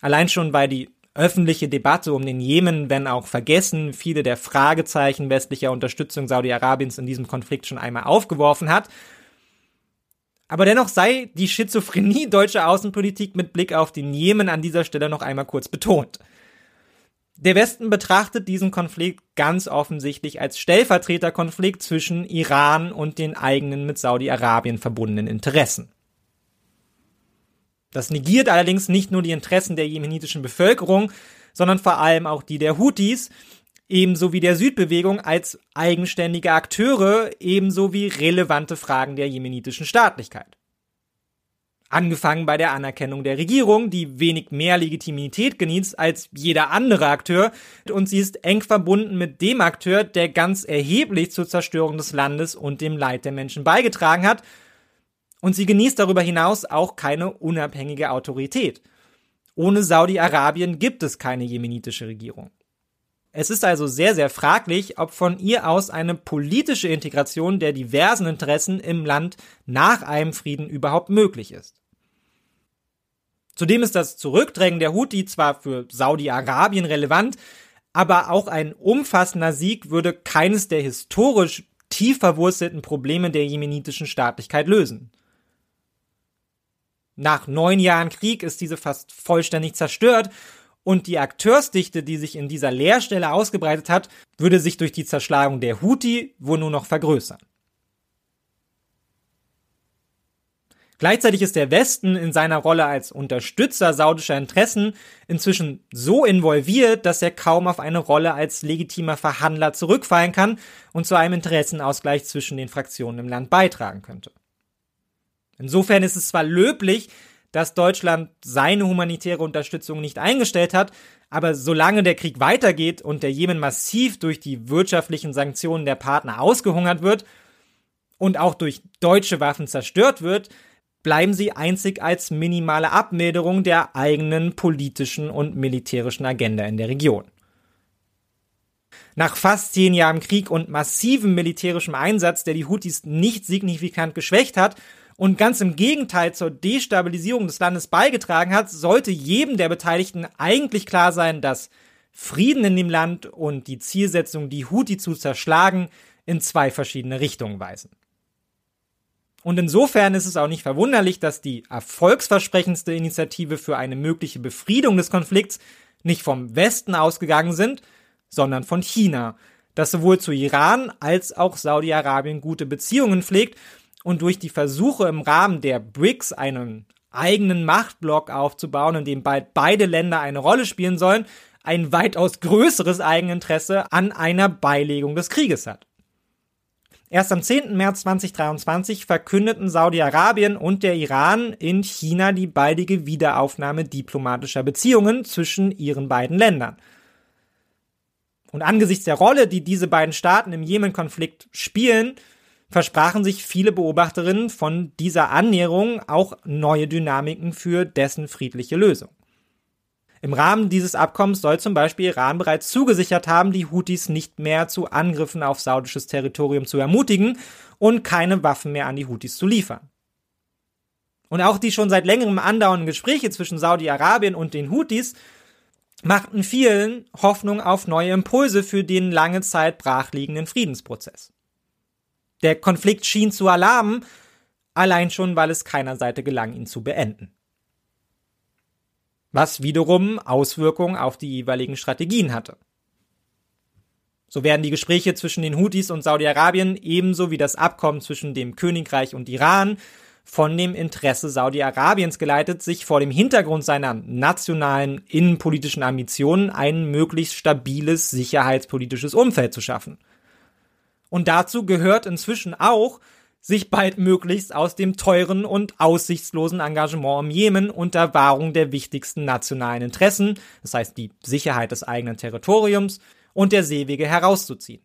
allein schon weil die öffentliche Debatte um den Jemen, wenn auch vergessen, viele der Fragezeichen westlicher Unterstützung Saudi-Arabiens in diesem Konflikt schon einmal aufgeworfen hat – aber dennoch sei die Schizophrenie deutscher Außenpolitik mit Blick auf den Jemen an dieser Stelle noch einmal kurz betont. Der Westen betrachtet diesen Konflikt ganz offensichtlich als Stellvertreterkonflikt zwischen Iran und den eigenen mit Saudi-Arabien verbundenen Interessen. Das negiert allerdings nicht nur die Interessen der jemenitischen Bevölkerung, sondern vor allem auch die der Houthis, ebenso wie der Südbewegung als eigenständige Akteure, ebenso wie relevante Fragen der jemenitischen Staatlichkeit. Angefangen bei der Anerkennung der Regierung, die wenig mehr Legitimität genießt als jeder andere Akteur, und sie ist eng verbunden mit dem Akteur, der ganz erheblich zur Zerstörung des Landes und dem Leid der Menschen beigetragen hat, und sie genießt darüber hinaus auch keine unabhängige Autorität. Ohne Saudi-Arabien gibt es keine jemenitische Regierung. Es ist also sehr, sehr fraglich, ob von ihr aus eine politische Integration der diversen Interessen im Land nach einem Frieden überhaupt möglich ist. Zudem ist das Zurückdrängen der Houthi zwar für Saudi-Arabien relevant, aber auch ein umfassender Sieg würde keines der historisch tief verwurzelten Probleme der jemenitischen Staatlichkeit lösen. Nach neun Jahren Krieg ist diese fast vollständig zerstört und die Akteursdichte, die sich in dieser Leerstelle ausgebreitet hat, würde sich durch die Zerschlagung der Houthi wohl nur noch vergrößern. Gleichzeitig ist der Westen in seiner Rolle als Unterstützer saudischer Interessen inzwischen so involviert, dass er kaum auf eine Rolle als legitimer Verhandler zurückfallen kann und zu einem Interessenausgleich zwischen den Fraktionen im Land beitragen könnte. Insofern ist es zwar löblich, dass Deutschland seine humanitäre Unterstützung nicht eingestellt hat. Aber solange der Krieg weitergeht und der Jemen massiv durch die wirtschaftlichen Sanktionen der Partner ausgehungert wird und auch durch deutsche Waffen zerstört wird, bleiben sie einzig als minimale Abmilderung der eigenen politischen und militärischen Agenda in der Region. Nach fast zehn Jahren Krieg und massivem militärischem Einsatz, der die Houthis nicht signifikant geschwächt hat und ganz im Gegenteil zur Destabilisierung des Landes beigetragen hat, sollte jedem der Beteiligten eigentlich klar sein, dass Frieden in dem Land und die Zielsetzung, die Houthi zu zerschlagen, in zwei verschiedene Richtungen weisen. Und insofern ist es auch nicht verwunderlich, dass die erfolgsversprechendste Initiative für eine mögliche Befriedung des Konflikts nicht vom Westen ausgegangen sind, sondern von China, das sowohl zu Iran als auch Saudi-Arabien gute Beziehungen pflegt und durch die Versuche im Rahmen der BRICS einen eigenen Machtblock aufzubauen, in dem bald beide Länder eine Rolle spielen sollen, ein weitaus größeres Eigeninteresse an einer Beilegung des Krieges hat. Erst am 10. März 2023 verkündeten Saudi-Arabien und der Iran in China die baldige Wiederaufnahme diplomatischer Beziehungen zwischen ihren beiden Ländern. Und angesichts der Rolle, die diese beiden Staaten im Jemen-Konflikt spielen, versprachen sich viele Beobachterinnen von dieser Annäherung auch neue Dynamiken für dessen friedliche Lösung. Im Rahmen dieses Abkommens soll zum Beispiel Iran bereits zugesichert haben, die Houthis nicht mehr zu Angriffen auf saudisches Territorium zu ermutigen und keine Waffen mehr an die Houthis zu liefern. Und auch die schon seit längerem andauernden Gespräche zwischen Saudi-Arabien und den Houthis machten vielen Hoffnung auf neue Impulse für den lange Zeit brachliegenden Friedensprozess. Der Konflikt schien zu alarmen, allein schon, weil es keiner Seite gelang, ihn zu beenden. Was wiederum Auswirkungen auf die jeweiligen Strategien hatte. So werden die Gespräche zwischen den Houthis und Saudi-Arabien ebenso wie das Abkommen zwischen dem Königreich und Iran von dem Interesse Saudi-Arabiens geleitet, sich vor dem Hintergrund seiner nationalen innenpolitischen Ambitionen ein möglichst stabiles sicherheitspolitisches Umfeld zu schaffen – und dazu gehört inzwischen auch, sich baldmöglichst aus dem teuren und aussichtslosen Engagement im Jemen unter Wahrung der wichtigsten nationalen Interessen, das heißt die Sicherheit des eigenen Territoriums und der Seewege herauszuziehen.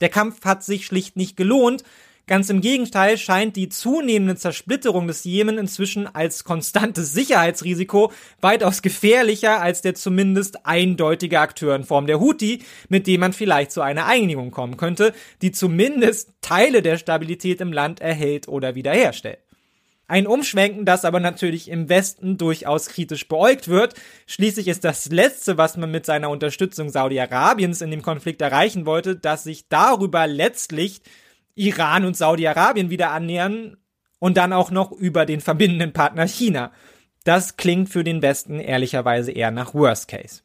Der Kampf hat sich schlicht nicht gelohnt, Ganz im Gegenteil scheint die zunehmende Zersplitterung des Jemen inzwischen als konstantes Sicherheitsrisiko weitaus gefährlicher als der zumindest eindeutige Akteur in Form der Houthi, mit dem man vielleicht zu einer Einigung kommen könnte, die zumindest Teile der Stabilität im Land erhält oder wiederherstellt. Ein Umschwenken, das aber natürlich im Westen durchaus kritisch beäugt wird. Schließlich ist das Letzte, was man mit seiner Unterstützung Saudi-Arabiens in dem Konflikt erreichen wollte, dass sich darüber letztlich Iran und Saudi-Arabien wieder annähern und dann auch noch über den verbindenden Partner China. Das klingt für den Westen ehrlicherweise eher nach Worst Case.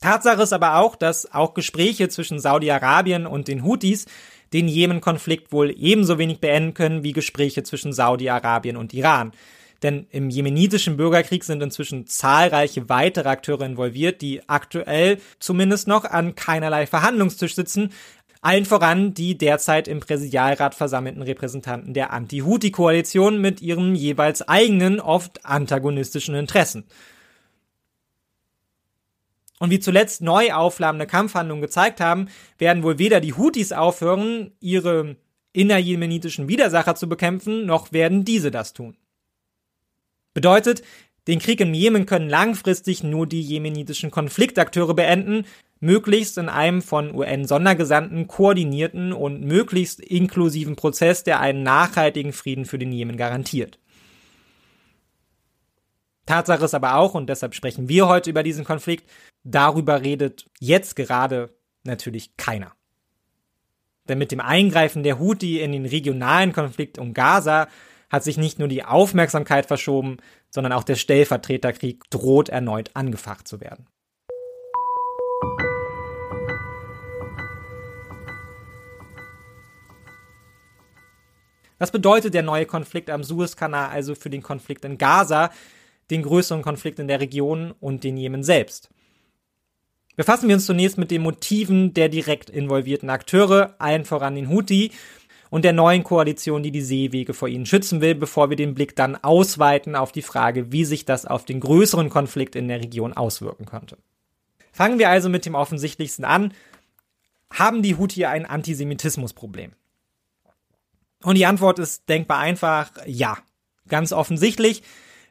Tatsache ist aber auch, dass auch Gespräche zwischen Saudi-Arabien und den Houthis den Jemen-Konflikt wohl ebenso wenig beenden können wie Gespräche zwischen Saudi-Arabien und Iran. Denn im jemenitischen Bürgerkrieg sind inzwischen zahlreiche weitere Akteure involviert, die aktuell zumindest noch an keinerlei Verhandlungstisch sitzen, allen voran die derzeit im Präsidialrat versammelten Repräsentanten der Anti-Houthi-Koalition mit ihren jeweils eigenen, oft antagonistischen Interessen. Und wie zuletzt neu aufflammende Kampfhandlungen gezeigt haben, werden wohl weder die Houthis aufhören, ihre innerjemenitischen Widersacher zu bekämpfen, noch werden diese das tun. Bedeutet, den Krieg im Jemen können langfristig nur die jemenitischen Konfliktakteure beenden, möglichst in einem von UN-Sondergesandten koordinierten und möglichst inklusiven Prozess, der einen nachhaltigen Frieden für den Jemen garantiert. Tatsache ist aber auch, und deshalb sprechen wir heute über diesen Konflikt, darüber redet jetzt gerade natürlich keiner. Denn mit dem Eingreifen der Houthi in den regionalen Konflikt um Gaza hat sich nicht nur die Aufmerksamkeit verschoben, sondern auch der Stellvertreterkrieg droht erneut angefacht zu werden. Was bedeutet der neue Konflikt am Suezkanal also für den Konflikt in Gaza, den größeren Konflikt in der Region und den Jemen selbst? Befassen wir uns zunächst mit den Motiven der direkt involvierten Akteure, allen voran den Houthi, und der neuen Koalition, die die Seewege vor ihnen schützen will, bevor wir den Blick dann ausweiten auf die Frage, wie sich das auf den größeren Konflikt in der Region auswirken könnte. Fangen wir also mit dem offensichtlichsten an. Haben die Houthi ein Antisemitismusproblem? Und die Antwort ist denkbar einfach ja. Ganz offensichtlich,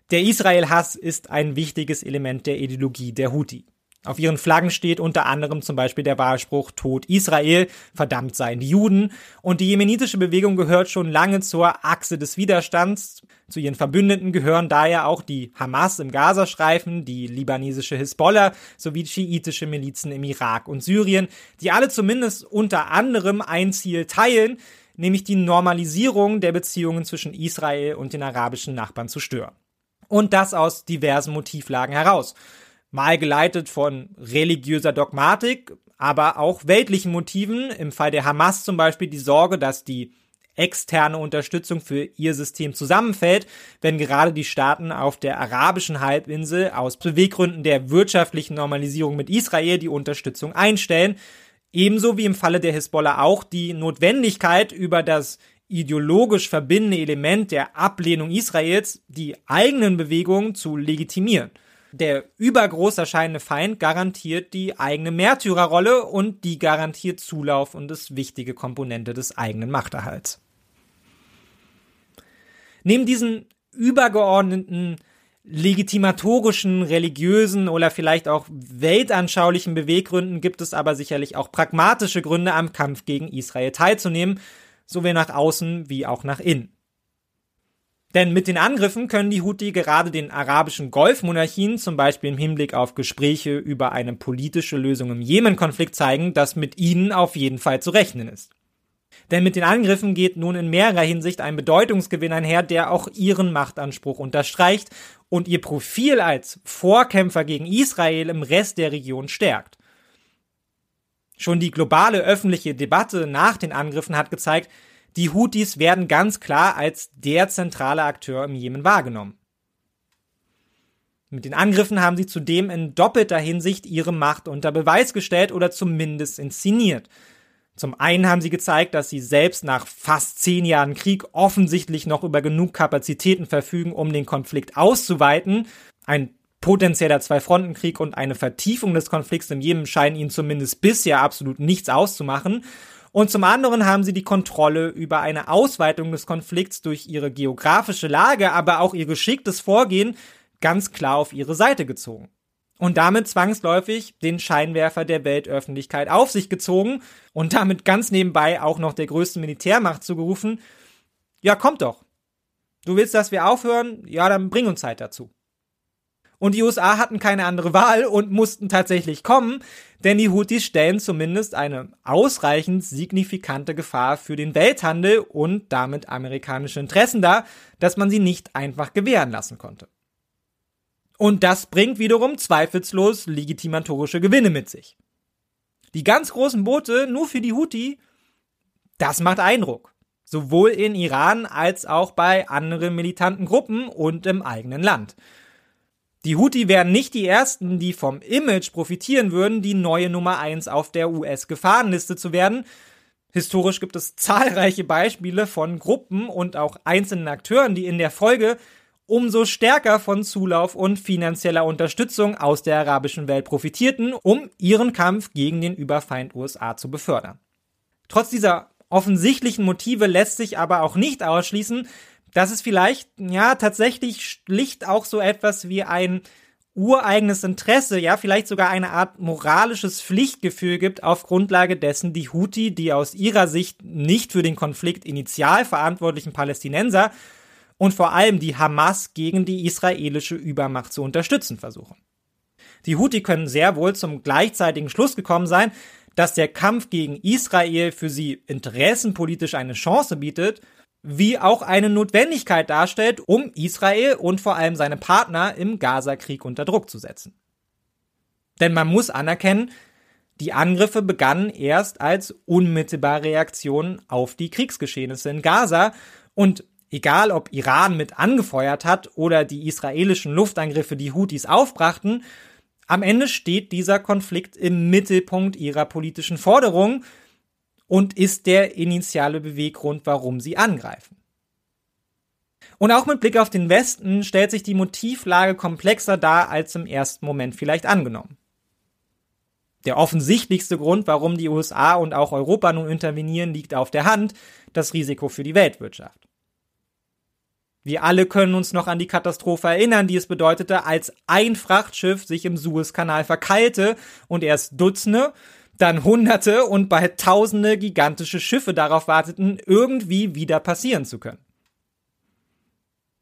der Israel-Hass ist ein wichtiges Element der Ideologie der Houthi. Auf ihren Flaggen steht unter anderem zum Beispiel der Wahlspruch Tod Israel, verdammt seien die Juden. Und die jemenitische Bewegung gehört schon lange zur Achse des Widerstands. Zu ihren Verbündeten gehören daher auch die Hamas im Gazastreifen, die libanesische Hisbollah sowie schiitische Milizen im Irak und Syrien, die alle zumindest unter anderem ein Ziel teilen, nämlich die Normalisierung der Beziehungen zwischen Israel und den arabischen Nachbarn zu stören. Und das aus diversen Motivlagen heraus mal geleitet von religiöser Dogmatik, aber auch weltlichen Motiven. Im Fall der Hamas zum Beispiel die Sorge, dass die externe Unterstützung für ihr System zusammenfällt, wenn gerade die Staaten auf der arabischen Halbinsel aus Beweggründen der wirtschaftlichen Normalisierung mit Israel die Unterstützung einstellen. Ebenso wie im Falle der Hisbollah auch die Notwendigkeit über das ideologisch verbindende Element der Ablehnung Israels die eigenen Bewegungen zu legitimieren der übergroß erscheinende Feind garantiert die eigene Märtyrerrolle und die garantiert Zulauf und ist wichtige Komponente des eigenen Machterhalts. Neben diesen übergeordneten legitimatorischen, religiösen oder vielleicht auch weltanschaulichen Beweggründen gibt es aber sicherlich auch pragmatische Gründe, am Kampf gegen Israel teilzunehmen, sowohl nach außen wie auch nach innen. Denn mit den Angriffen können die Houthi gerade den arabischen Golfmonarchien, zum Beispiel im Hinblick auf Gespräche über eine politische Lösung im Jemen-Konflikt zeigen, dass mit ihnen auf jeden Fall zu rechnen ist. Denn mit den Angriffen geht nun in mehrerer Hinsicht ein Bedeutungsgewinn einher, der auch ihren Machtanspruch unterstreicht und ihr Profil als Vorkämpfer gegen Israel im Rest der Region stärkt. Schon die globale öffentliche Debatte nach den Angriffen hat gezeigt, die Houthis werden ganz klar als der zentrale Akteur im Jemen wahrgenommen. Mit den Angriffen haben sie zudem in doppelter Hinsicht ihre Macht unter Beweis gestellt oder zumindest inszeniert. Zum einen haben sie gezeigt, dass sie selbst nach fast zehn Jahren Krieg offensichtlich noch über genug Kapazitäten verfügen, um den Konflikt auszuweiten. Ein potenzieller Zwei-Fronten-Krieg und eine Vertiefung des Konflikts im Jemen scheinen ihnen zumindest bisher absolut nichts auszumachen. Und zum anderen haben sie die Kontrolle über eine Ausweitung des Konflikts durch ihre geografische Lage, aber auch ihr geschicktes Vorgehen ganz klar auf ihre Seite gezogen und damit zwangsläufig den Scheinwerfer der Weltöffentlichkeit auf sich gezogen und damit ganz nebenbei auch noch der größten Militärmacht zugerufen, ja, kommt doch. Du willst, dass wir aufhören? Ja, dann bring uns Zeit dazu. Und die USA hatten keine andere Wahl und mussten tatsächlich kommen, denn die Houthis stellen zumindest eine ausreichend signifikante Gefahr für den Welthandel und damit amerikanische Interessen dar, dass man sie nicht einfach gewähren lassen konnte. Und das bringt wiederum zweifellos legitimatorische Gewinne mit sich. Die ganz großen Boote nur für die Houthi, das macht Eindruck. Sowohl in Iran als auch bei anderen militanten Gruppen und im eigenen Land. Die Houthi wären nicht die ersten, die vom Image profitieren würden, die neue Nummer eins auf der US-Gefahrenliste zu werden. Historisch gibt es zahlreiche Beispiele von Gruppen und auch einzelnen Akteuren, die in der Folge umso stärker von Zulauf und finanzieller Unterstützung aus der arabischen Welt profitierten, um ihren Kampf gegen den Überfeind USA zu befördern. Trotz dieser offensichtlichen Motive lässt sich aber auch nicht ausschließen, dass es vielleicht, ja, tatsächlich schlicht auch so etwas wie ein ureigenes Interesse, ja, vielleicht sogar eine Art moralisches Pflichtgefühl gibt, auf Grundlage dessen die Houthi, die aus ihrer Sicht nicht für den Konflikt initial verantwortlichen Palästinenser, und vor allem die Hamas gegen die israelische Übermacht zu unterstützen versuchen. Die Houthi können sehr wohl zum gleichzeitigen Schluss gekommen sein, dass der Kampf gegen Israel für sie interessenpolitisch eine Chance bietet, wie auch eine Notwendigkeit darstellt, um Israel und vor allem seine Partner im Gaza-Krieg unter Druck zu setzen. Denn man muss anerkennen, die Angriffe begannen erst als unmittelbare Reaktion auf die Kriegsgeschehnisse in Gaza und egal ob Iran mit angefeuert hat oder die israelischen Luftangriffe die Houthis aufbrachten, am Ende steht dieser Konflikt im Mittelpunkt ihrer politischen Forderungen und ist der initiale Beweggrund, warum sie angreifen. Und auch mit Blick auf den Westen stellt sich die Motivlage komplexer dar als im ersten Moment vielleicht angenommen. Der offensichtlichste Grund, warum die USA und auch Europa nun intervenieren, liegt auf der Hand, das Risiko für die Weltwirtschaft. Wir alle können uns noch an die Katastrophe erinnern, die es bedeutete, als ein Frachtschiff sich im Suezkanal verkeilte und erst Dutzende, dann Hunderte und bald Tausende gigantische Schiffe darauf warteten, irgendwie wieder passieren zu können.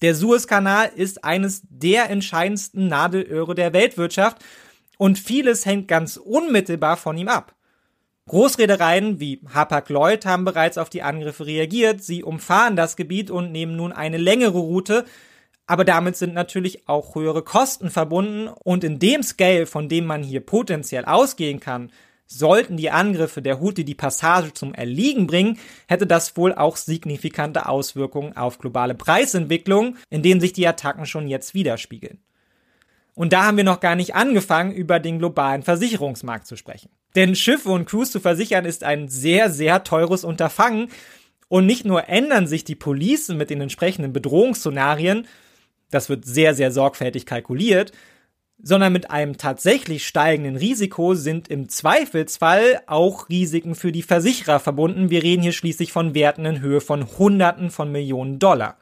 Der Suezkanal ist eines der entscheidendsten Nadelöhre der Weltwirtschaft und vieles hängt ganz unmittelbar von ihm ab. Großreedereien wie Hapag-Lloyd haben bereits auf die Angriffe reagiert. Sie umfahren das Gebiet und nehmen nun eine längere Route. Aber damit sind natürlich auch höhere Kosten verbunden. Und in dem Scale, von dem man hier potenziell ausgehen kann, sollten die Angriffe der Houthi die Passage zum Erliegen bringen, hätte das wohl auch signifikante Auswirkungen auf globale Preisentwicklung, in denen sich die Attacken schon jetzt widerspiegeln. Und da haben wir noch gar nicht angefangen, über den globalen Versicherungsmarkt zu sprechen. Denn Schiffe und Crews zu versichern ist ein sehr, sehr teures Unterfangen. Und nicht nur ändern sich die Policen mit den entsprechenden Bedrohungsszenarien, das wird sehr, sehr sorgfältig kalkuliert, sondern mit einem tatsächlich steigenden Risiko sind im Zweifelsfall auch Risiken für die Versicherer verbunden. Wir reden hier schließlich von Werten in Höhe von Hunderten von Millionen Dollar.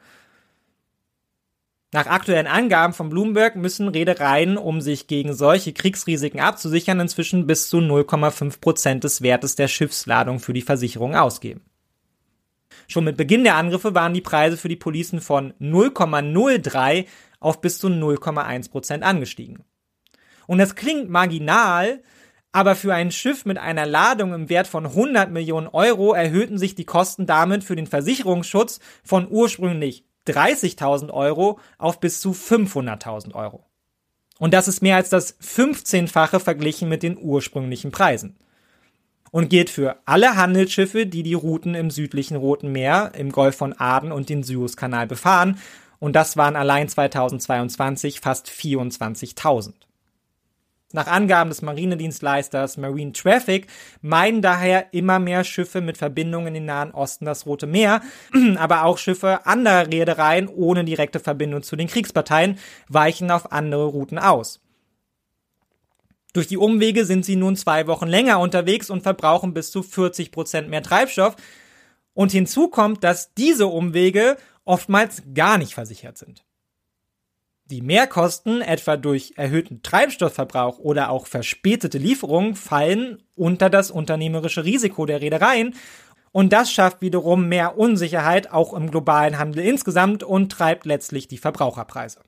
Nach aktuellen Angaben von Bloomberg müssen Reedereien, um sich gegen solche Kriegsrisiken abzusichern, inzwischen bis zu 0,5 Prozent des Wertes der Schiffsladung für die Versicherung ausgeben. Schon mit Beginn der Angriffe waren die Preise für die Policen von 0,03 auf bis zu 0,1 Prozent angestiegen. Und das klingt marginal, aber für ein Schiff mit einer Ladung im Wert von 100 Millionen Euro erhöhten sich die Kosten damit für den Versicherungsschutz von ursprünglich 30.000 Euro auf bis zu 500.000 Euro. Und das ist mehr als das 15-fache verglichen mit den ursprünglichen Preisen. Und gilt für alle Handelsschiffe, die die Routen im südlichen Roten Meer, im Golf von Aden und den Suezkanal befahren. Und das waren allein 2022 fast 24.000. Nach Angaben des Marinedienstleisters Marine Traffic meiden daher immer mehr Schiffe mit Verbindungen in den Nahen Osten das Rote Meer, aber auch Schiffe anderer Reedereien ohne direkte Verbindung zu den Kriegsparteien weichen auf andere Routen aus. Durch die Umwege sind sie nun zwei Wochen länger unterwegs und verbrauchen bis zu 40 Prozent mehr Treibstoff. Und hinzu kommt, dass diese Umwege oftmals gar nicht versichert sind. Die Mehrkosten, etwa durch erhöhten Treibstoffverbrauch oder auch verspätete Lieferungen, fallen unter das unternehmerische Risiko der Reedereien und das schafft wiederum mehr Unsicherheit auch im globalen Handel insgesamt und treibt letztlich die Verbraucherpreise.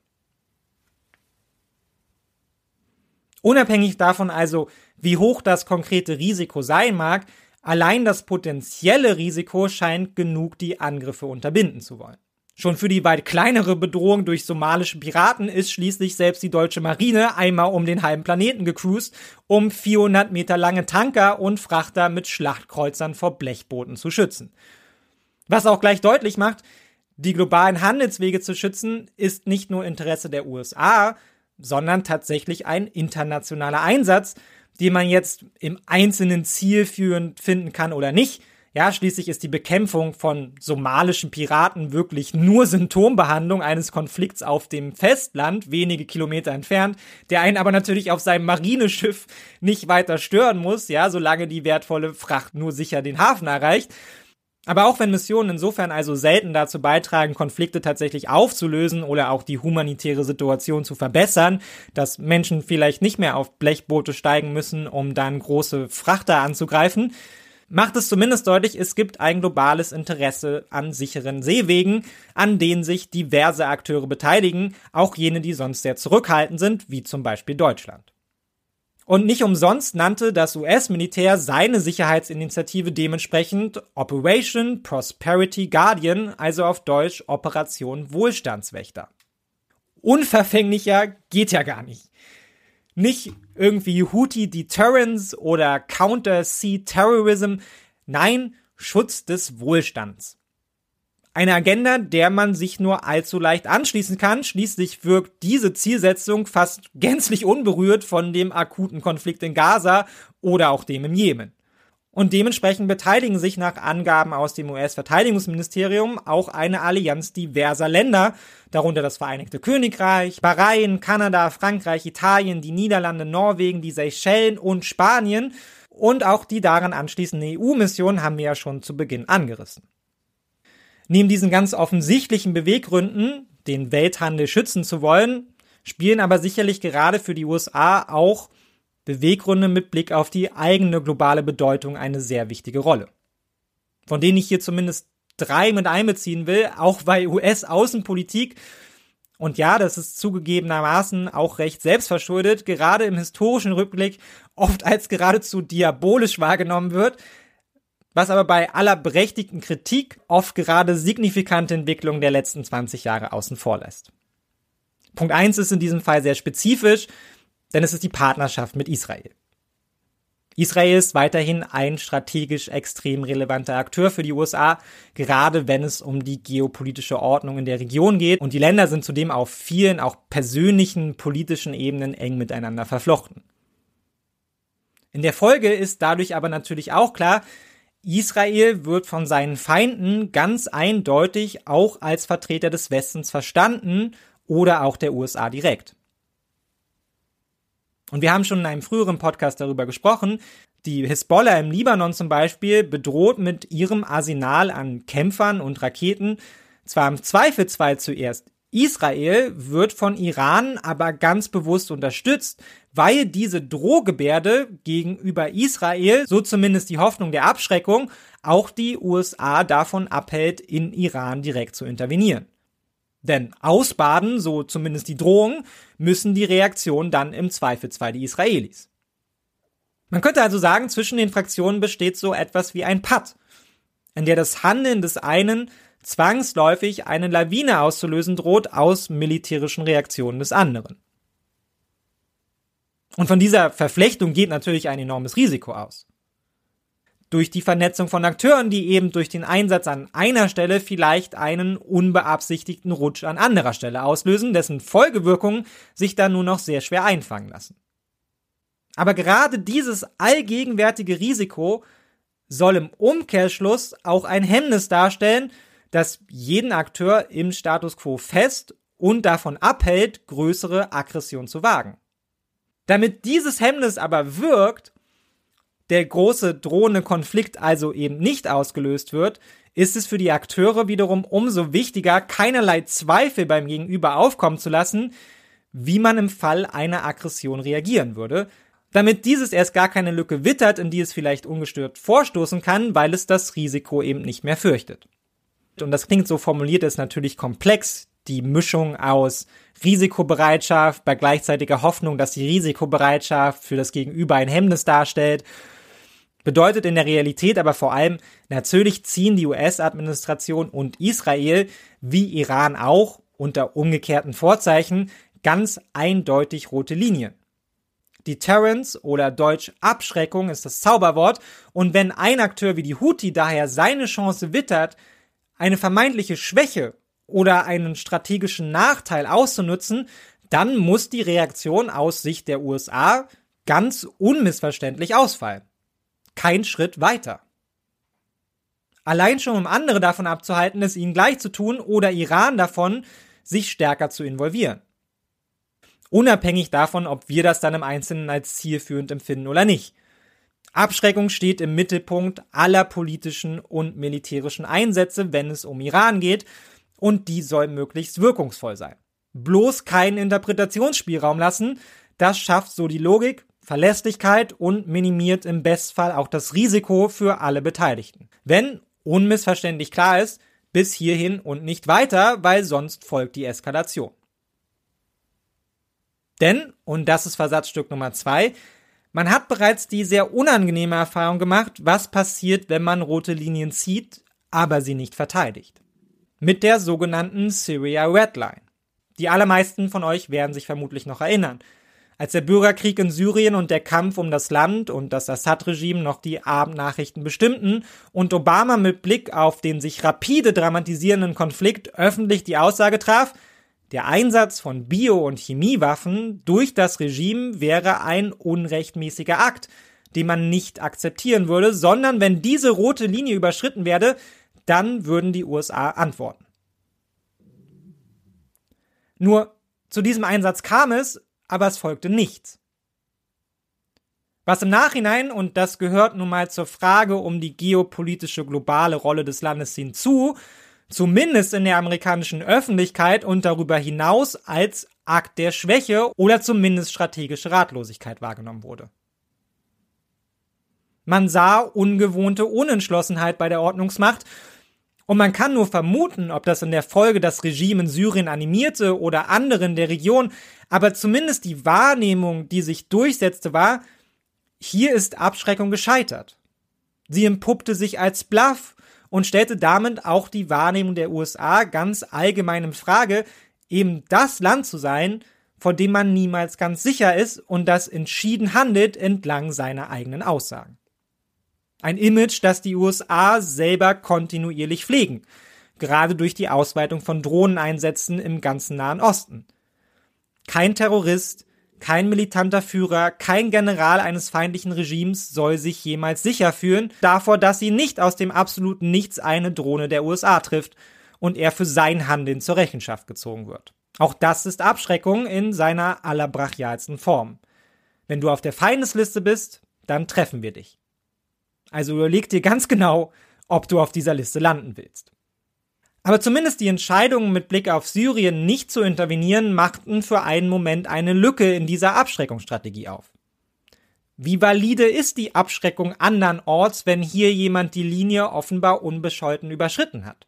Unabhängig davon also, wie hoch das konkrete Risiko sein mag, allein das potenzielle Risiko scheint genug die Angriffe unterbinden zu wollen. Schon für die weit kleinere Bedrohung durch somalische Piraten ist schließlich selbst die deutsche Marine einmal um den halben Planeten gecruised, um 400 Meter lange Tanker und Frachter mit Schlachtkreuzern vor Blechbooten zu schützen. Was auch gleich deutlich macht, die globalen Handelswege zu schützen, ist nicht nur Interesse der USA, sondern tatsächlich ein internationaler Einsatz, den man jetzt im einzelnen zielführend finden kann oder nicht – ja, schließlich ist die Bekämpfung von somalischen Piraten wirklich nur Symptombehandlung eines Konflikts auf dem Festland, wenige Kilometer entfernt, der einen aber natürlich auf seinem Marineschiff nicht weiter stören muss, ja, solange die wertvolle Fracht nur sicher den Hafen erreicht. Aber auch wenn Missionen insofern also selten dazu beitragen, Konflikte tatsächlich aufzulösen oder auch die humanitäre Situation zu verbessern, dass Menschen vielleicht nicht mehr auf Blechboote steigen müssen, um dann große Frachter anzugreifen, macht es zumindest deutlich, es gibt ein globales Interesse an sicheren Seewegen, an denen sich diverse Akteure beteiligen, auch jene, die sonst sehr zurückhaltend sind, wie zum Beispiel Deutschland. Und nicht umsonst nannte das US-Militär seine Sicherheitsinitiative dementsprechend Operation Prosperity Guardian, also auf Deutsch Operation Wohlstandswächter. Unverfänglicher geht ja gar nicht nicht irgendwie Houthi Deterrence oder Counter-Sea Terrorism, nein, Schutz des Wohlstands. Eine Agenda, der man sich nur allzu leicht anschließen kann. Schließlich wirkt diese Zielsetzung fast gänzlich unberührt von dem akuten Konflikt in Gaza oder auch dem im Jemen. Und dementsprechend beteiligen sich nach Angaben aus dem US-Verteidigungsministerium auch eine Allianz diverser Länder, darunter das Vereinigte Königreich, Bahrain, Kanada, Frankreich, Italien, die Niederlande, Norwegen, die Seychellen und Spanien. Und auch die daran anschließende EU-Mission haben wir ja schon zu Beginn angerissen. Neben diesen ganz offensichtlichen Beweggründen, den Welthandel schützen zu wollen, spielen aber sicherlich gerade für die USA auch Beweggründe mit Blick auf die eigene globale Bedeutung eine sehr wichtige Rolle. Von denen ich hier zumindest drei mit einbeziehen will, auch bei US-Außenpolitik. Und ja, das ist zugegebenermaßen auch recht selbstverschuldet, gerade im historischen Rückblick oft als geradezu diabolisch wahrgenommen wird, was aber bei aller berechtigten Kritik oft gerade signifikante Entwicklungen der letzten 20 Jahre außen vor lässt. Punkt eins ist in diesem Fall sehr spezifisch, denn es ist die Partnerschaft mit Israel. Israel ist weiterhin ein strategisch extrem relevanter Akteur für die USA, gerade wenn es um die geopolitische Ordnung in der Region geht. Und die Länder sind zudem auf vielen, auch persönlichen politischen Ebenen eng miteinander verflochten. In der Folge ist dadurch aber natürlich auch klar, Israel wird von seinen Feinden ganz eindeutig auch als Vertreter des Westens verstanden oder auch der USA direkt. Und wir haben schon in einem früheren Podcast darüber gesprochen. Die Hisbollah im Libanon zum Beispiel bedroht mit ihrem Arsenal an Kämpfern und Raketen zwar im Zweifelsfall zuerst Israel, wird von Iran aber ganz bewusst unterstützt, weil diese Drohgebärde gegenüber Israel, so zumindest die Hoffnung der Abschreckung, auch die USA davon abhält, in Iran direkt zu intervenieren. Denn ausbaden, so zumindest die Drohung, müssen die Reaktionen dann im Zweifelsfall die Israelis. Man könnte also sagen, zwischen den Fraktionen besteht so etwas wie ein Patt, in der das Handeln des einen zwangsläufig eine Lawine auszulösen droht aus militärischen Reaktionen des anderen. Und von dieser Verflechtung geht natürlich ein enormes Risiko aus durch die Vernetzung von Akteuren, die eben durch den Einsatz an einer Stelle vielleicht einen unbeabsichtigten Rutsch an anderer Stelle auslösen, dessen Folgewirkungen sich dann nur noch sehr schwer einfangen lassen. Aber gerade dieses allgegenwärtige Risiko soll im Umkehrschluss auch ein Hemmnis darstellen, das jeden Akteur im Status quo fest und davon abhält, größere Aggression zu wagen. Damit dieses Hemmnis aber wirkt, der große drohende Konflikt also eben nicht ausgelöst wird, ist es für die Akteure wiederum umso wichtiger, keinerlei Zweifel beim Gegenüber aufkommen zu lassen, wie man im Fall einer Aggression reagieren würde, damit dieses erst gar keine Lücke wittert, in die es vielleicht ungestört vorstoßen kann, weil es das Risiko eben nicht mehr fürchtet. Und das klingt so formuliert, ist natürlich komplex. Die Mischung aus Risikobereitschaft bei gleichzeitiger Hoffnung, dass die Risikobereitschaft für das Gegenüber ein Hemmnis darstellt, bedeutet in der Realität aber vor allem, natürlich ziehen die US-Administration und Israel, wie Iran auch, unter umgekehrten Vorzeichen, ganz eindeutig rote Linien. Deterrence oder Deutsch Abschreckung ist das Zauberwort und wenn ein Akteur wie die Houthi daher seine Chance wittert, eine vermeintliche Schwäche oder einen strategischen Nachteil auszunutzen, dann muss die Reaktion aus Sicht der USA ganz unmissverständlich ausfallen. Kein Schritt weiter. Allein schon um andere davon abzuhalten, es ihnen gleich zu tun oder Iran davon, sich stärker zu involvieren. Unabhängig davon, ob wir das dann im Einzelnen als zielführend empfinden oder nicht. Abschreckung steht im Mittelpunkt aller politischen und militärischen Einsätze, wenn es um Iran geht, und die soll möglichst wirkungsvoll sein. Bloß keinen Interpretationsspielraum lassen, das schafft so die Logik, Verlässlichkeit und minimiert im Bestfall auch das Risiko für alle Beteiligten. Wenn unmissverständlich klar ist, bis hierhin und nicht weiter, weil sonst folgt die Eskalation. Denn, und das ist Versatzstück Nummer zwei, man hat bereits die sehr unangenehme Erfahrung gemacht, was passiert, wenn man rote Linien zieht, aber sie nicht verteidigt. Mit der sogenannten Syria Red Line. Die allermeisten von euch werden sich vermutlich noch erinnern. Als der Bürgerkrieg in Syrien und der Kampf um das Land und das Assad-Regime noch die Abendnachrichten bestimmten und Obama mit Blick auf den sich rapide dramatisierenden Konflikt öffentlich die Aussage traf, der Einsatz von Bio- und Chemiewaffen durch das Regime wäre ein unrechtmäßiger Akt, den man nicht akzeptieren würde, sondern wenn diese rote Linie überschritten werde, dann würden die USA antworten. Nur zu diesem Einsatz kam es, aber es folgte nichts. Was im Nachhinein, und das gehört nun mal zur Frage um die geopolitische globale Rolle des Landes hinzu, zumindest in der amerikanischen Öffentlichkeit und darüber hinaus als Akt der Schwäche oder zumindest strategische Ratlosigkeit wahrgenommen wurde. Man sah ungewohnte Unentschlossenheit bei der Ordnungsmacht und man kann nur vermuten, ob das in der Folge das Regime in Syrien animierte oder anderen der Region, aber zumindest die Wahrnehmung, die sich durchsetzte, war, hier ist Abschreckung gescheitert. Sie empuppte sich als Bluff und stellte damit auch die Wahrnehmung der USA ganz allgemein in Frage, eben das Land zu sein, vor dem man niemals ganz sicher ist und das entschieden handelt entlang seiner eigenen Aussagen. Ein Image, das die USA selber kontinuierlich pflegen, gerade durch die Ausweitung von Drohneneinsätzen im ganzen Nahen Osten. Kein Terrorist, kein militanter Führer, kein General eines feindlichen Regimes soll sich jemals sicher fühlen davor, dass sie nicht aus dem absoluten Nichts eine Drohne der USA trifft und er für sein Handeln zur Rechenschaft gezogen wird. Auch das ist Abschreckung in seiner allerbrachialsten Form. Wenn du auf der Feindesliste bist, dann treffen wir dich. Also überleg dir ganz genau, ob du auf dieser Liste landen willst. Aber zumindest die Entscheidung mit Blick auf Syrien nicht zu intervenieren machten für einen Moment eine Lücke in dieser Abschreckungsstrategie auf. Wie valide ist die Abschreckung andernorts, wenn hier jemand die Linie offenbar unbescholten überschritten hat?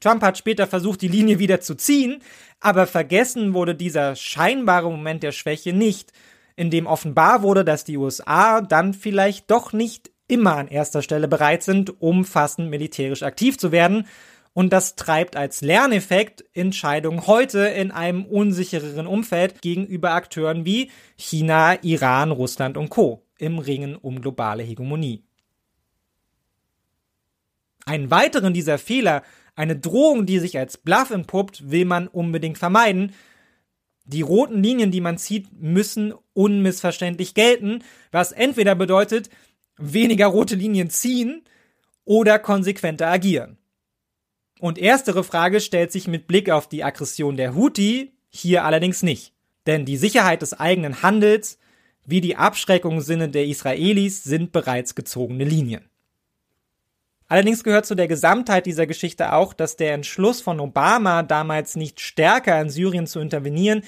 Trump hat später versucht, die Linie wieder zu ziehen, aber vergessen wurde dieser scheinbare Moment der Schwäche nicht, in dem offenbar wurde, dass die USA dann vielleicht doch nicht immer an erster Stelle bereit sind, umfassend militärisch aktiv zu werden und das treibt als Lerneffekt Entscheidungen heute in einem unsichereren Umfeld gegenüber Akteuren wie China, Iran, Russland und Co. im Ringen um globale Hegemonie. Einen weiteren dieser Fehler, eine Drohung, die sich als Bluff entpuppt, will man unbedingt vermeiden. Die roten Linien, die man zieht, müssen unmissverständlich gelten, was entweder bedeutet, weniger rote Linien ziehen oder konsequenter agieren. Und erstere Frage stellt sich mit Blick auf die Aggression der Houthi hier allerdings nicht. Denn die Sicherheit des eigenen Handels wie die Abschreckungssinne der Israelis sind bereits gezogene Linien. Allerdings gehört zu der Gesamtheit dieser Geschichte auch, dass der Entschluss von Obama, damals nicht stärker in Syrien zu intervenieren,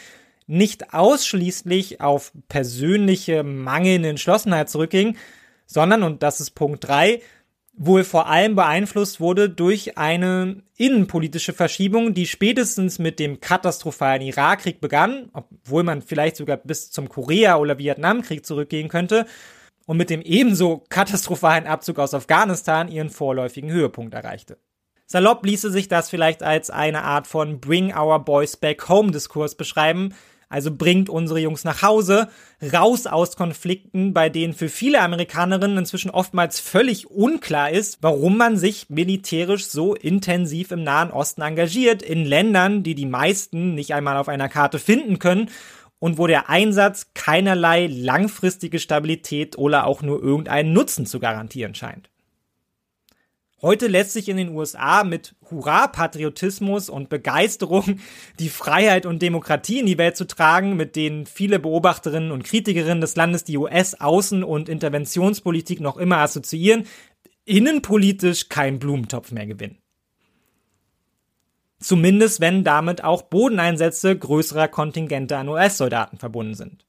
nicht ausschließlich auf persönliche mangelnde Entschlossenheit zurückging, sondern, und das ist Punkt drei wohl vor allem beeinflusst wurde durch eine innenpolitische Verschiebung, die spätestens mit dem katastrophalen Irakkrieg begann, obwohl man vielleicht sogar bis zum Korea- oder Vietnamkrieg zurückgehen könnte, und mit dem ebenso katastrophalen Abzug aus Afghanistan ihren vorläufigen Höhepunkt erreichte. Salopp ließe sich das vielleicht als eine Art von Bring Our Boys Back Home Diskurs beschreiben, also bringt unsere Jungs nach Hause, raus aus Konflikten, bei denen für viele Amerikanerinnen inzwischen oftmals völlig unklar ist, warum man sich militärisch so intensiv im Nahen Osten engagiert, in Ländern, die die meisten nicht einmal auf einer Karte finden können und wo der Einsatz keinerlei langfristige Stabilität oder auch nur irgendeinen Nutzen zu garantieren scheint. Heute lässt sich in den USA mit Hurra-Patriotismus und Begeisterung die Freiheit und Demokratie in die Welt zu tragen, mit denen viele Beobachterinnen und Kritikerinnen des Landes die US-Außen- und Interventionspolitik noch immer assoziieren, innenpolitisch kein Blumentopf mehr gewinnen. Zumindest wenn damit auch Bodeneinsätze größerer Kontingente an US-Soldaten verbunden sind.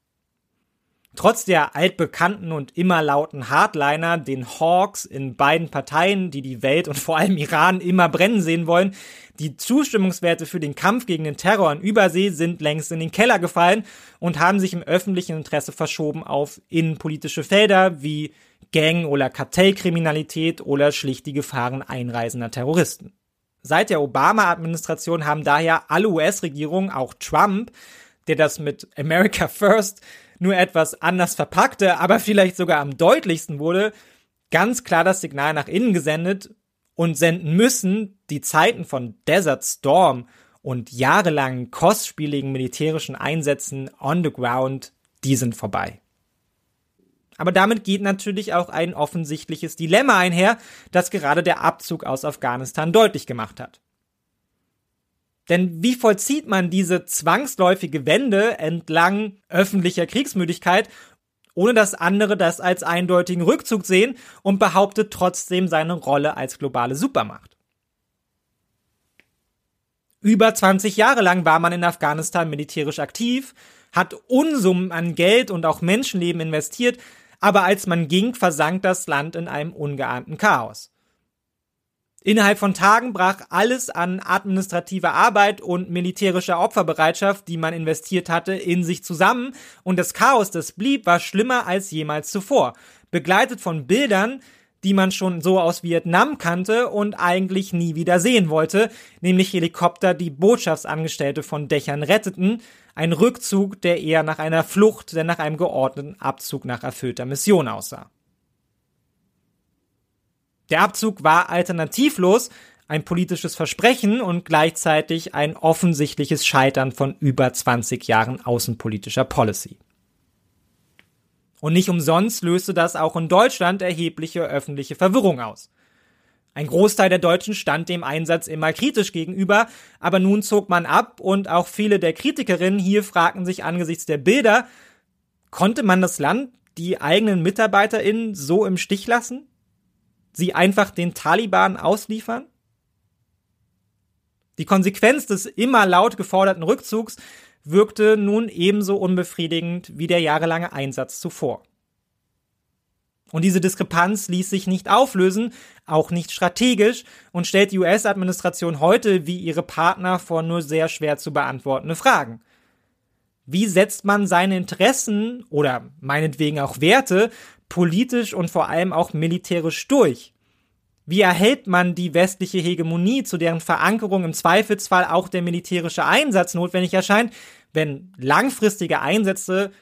Trotz der altbekannten und immer lauten Hardliner, den Hawks in beiden Parteien, die die Welt und vor allem Iran immer brennen sehen wollen, die Zustimmungswerte für den Kampf gegen den Terror in Übersee sind längst in den Keller gefallen und haben sich im öffentlichen Interesse verschoben auf innenpolitische Felder wie Gang- oder Kartellkriminalität oder schlicht die Gefahren einreisender Terroristen. Seit der Obama-Administration haben daher alle US-Regierungen, auch Trump, der das mit America First nur etwas anders verpackte, aber vielleicht sogar am deutlichsten wurde, ganz klar das Signal nach innen gesendet und senden müssen, die Zeiten von Desert Storm und jahrelangen kostspieligen militärischen Einsätzen on the ground, die sind vorbei. Aber damit geht natürlich auch ein offensichtliches Dilemma einher, das gerade der Abzug aus Afghanistan deutlich gemacht hat. Denn wie vollzieht man diese zwangsläufige Wende entlang öffentlicher Kriegsmüdigkeit, ohne dass andere das als eindeutigen Rückzug sehen und behauptet trotzdem seine Rolle als globale Supermacht? Über 20 Jahre lang war man in Afghanistan militärisch aktiv, hat Unsummen an Geld und auch Menschenleben investiert, aber als man ging, versank das Land in einem ungeahnten Chaos. Innerhalb von Tagen brach alles an administrativer Arbeit und militärischer Opferbereitschaft, die man investiert hatte, in sich zusammen und das Chaos, das blieb, war schlimmer als jemals zuvor. Begleitet von Bildern, die man schon so aus Vietnam kannte und eigentlich nie wieder sehen wollte, nämlich Helikopter, die Botschaftsangestellte von Dächern retteten, ein Rückzug, der eher nach einer Flucht, denn nach einem geordneten Abzug nach erfüllter Mission aussah. Der Abzug war alternativlos, ein politisches Versprechen und gleichzeitig ein offensichtliches Scheitern von über 20 Jahren außenpolitischer Policy. Und nicht umsonst löste das auch in Deutschland erhebliche öffentliche Verwirrung aus. Ein Großteil der Deutschen stand dem Einsatz immer kritisch gegenüber, aber nun zog man ab und auch viele der Kritikerinnen hier fragten sich angesichts der Bilder, konnte man das Land, die eigenen MitarbeiterInnen so im Stich lassen? Sie einfach den Taliban ausliefern? Die Konsequenz des immer laut geforderten Rückzugs wirkte nun ebenso unbefriedigend wie der jahrelange Einsatz zuvor. Und diese Diskrepanz ließ sich nicht auflösen, auch nicht strategisch, und stellt die US-Administration heute wie ihre Partner vor nur sehr schwer zu beantwortende Fragen. Wie setzt man seine Interessen oder meinetwegen auch Werte politisch und vor allem auch militärisch durch? Wie erhält man die westliche Hegemonie, zu deren Verankerung im Zweifelsfall auch der militärische Einsatz notwendig erscheint, wenn langfristige Einsätze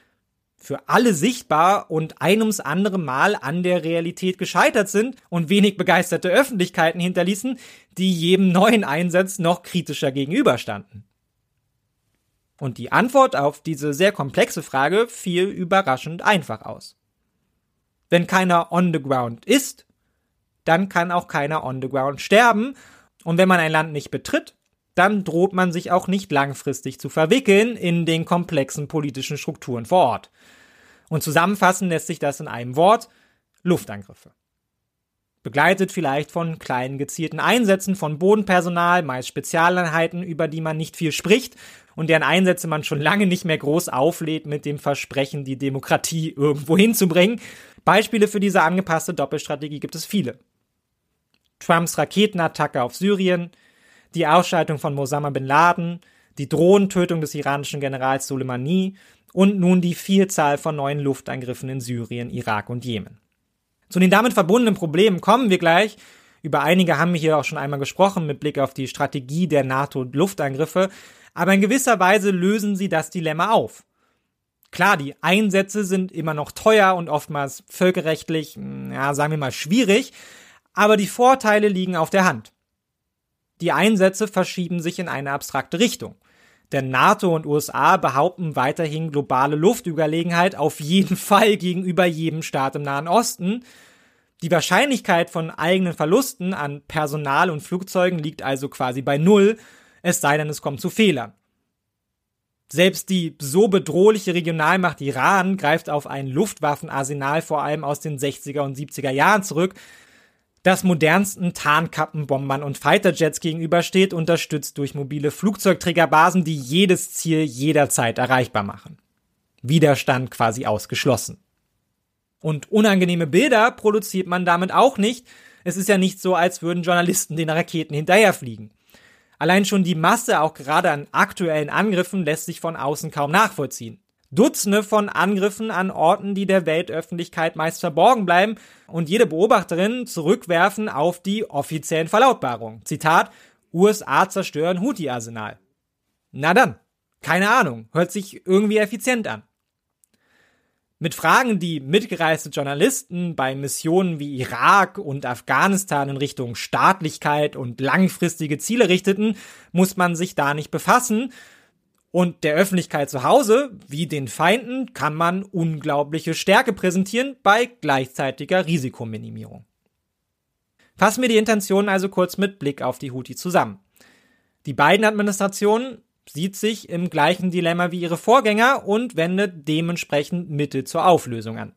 für alle sichtbar und ein ums andere Mal an der Realität gescheitert sind und wenig begeisterte Öffentlichkeiten hinterließen, die jedem neuen Einsatz noch kritischer gegenüberstanden? Und die Antwort auf diese sehr komplexe Frage fiel überraschend einfach aus. Wenn keiner on the ground ist, dann kann auch keiner on the ground sterben. Und wenn man ein Land nicht betritt, dann droht man sich auch nicht langfristig zu verwickeln in den komplexen politischen Strukturen vor Ort. Und zusammenfassen lässt sich das in einem Wort Luftangriffe. Begleitet vielleicht von kleinen gezielten Einsätzen von Bodenpersonal, meist Spezialeinheiten, über die man nicht viel spricht und deren Einsätze man schon lange nicht mehr groß auflädt mit dem Versprechen, die Demokratie irgendwo hinzubringen. Beispiele für diese angepasste Doppelstrategie gibt es viele. Trumps Raketenattacke auf Syrien, die Ausschaltung von Osama bin Laden, die Drohnentötung des iranischen Generals Soleimani und nun die Vielzahl von neuen Luftangriffen in Syrien, Irak und Jemen. Zu den damit verbundenen Problemen kommen wir gleich. Über einige haben wir hier auch schon einmal gesprochen mit Blick auf die Strategie der NATO-Luftangriffe, aber in gewisser Weise lösen sie das Dilemma auf. Klar, die Einsätze sind immer noch teuer und oftmals völkerrechtlich, ja, sagen wir mal schwierig, aber die Vorteile liegen auf der Hand. Die Einsätze verschieben sich in eine abstrakte Richtung. Denn NATO und USA behaupten weiterhin globale Luftüberlegenheit auf jeden Fall gegenüber jedem Staat im Nahen Osten. Die Wahrscheinlichkeit von eigenen Verlusten an Personal und Flugzeugen liegt also quasi bei Null, es sei denn, es kommt zu Fehlern. Selbst die so bedrohliche Regionalmacht Iran greift auf ein Luftwaffenarsenal vor allem aus den 60er und 70er Jahren zurück, das modernsten Tarnkappenbombern und Fighterjets gegenübersteht, unterstützt durch mobile Flugzeugträgerbasen, die jedes Ziel jederzeit erreichbar machen. Widerstand quasi ausgeschlossen. Und unangenehme Bilder produziert man damit auch nicht. Es ist ja nicht so, als würden Journalisten den Raketen hinterherfliegen. Allein schon die Masse auch gerade an aktuellen Angriffen lässt sich von außen kaum nachvollziehen. Dutzende von Angriffen an Orten, die der Weltöffentlichkeit meist verborgen bleiben und jede Beobachterin zurückwerfen auf die offiziellen Verlautbarungen. Zitat, USA zerstören Houthi-Arsenal. Na dann, keine Ahnung, hört sich irgendwie effizient an. Mit Fragen, die mitgereiste Journalisten bei Missionen wie Irak und Afghanistan in Richtung Staatlichkeit und langfristige Ziele richteten, muss man sich da nicht befassen, und der Öffentlichkeit zu Hause, wie den Feinden, kann man unglaubliche Stärke präsentieren bei gleichzeitiger Risikominimierung. Fassen wir die Intentionen also kurz mit Blick auf die Houthi zusammen. Die beiden Administrationen sieht sich im gleichen Dilemma wie ihre Vorgänger und wendet dementsprechend Mittel zur Auflösung an.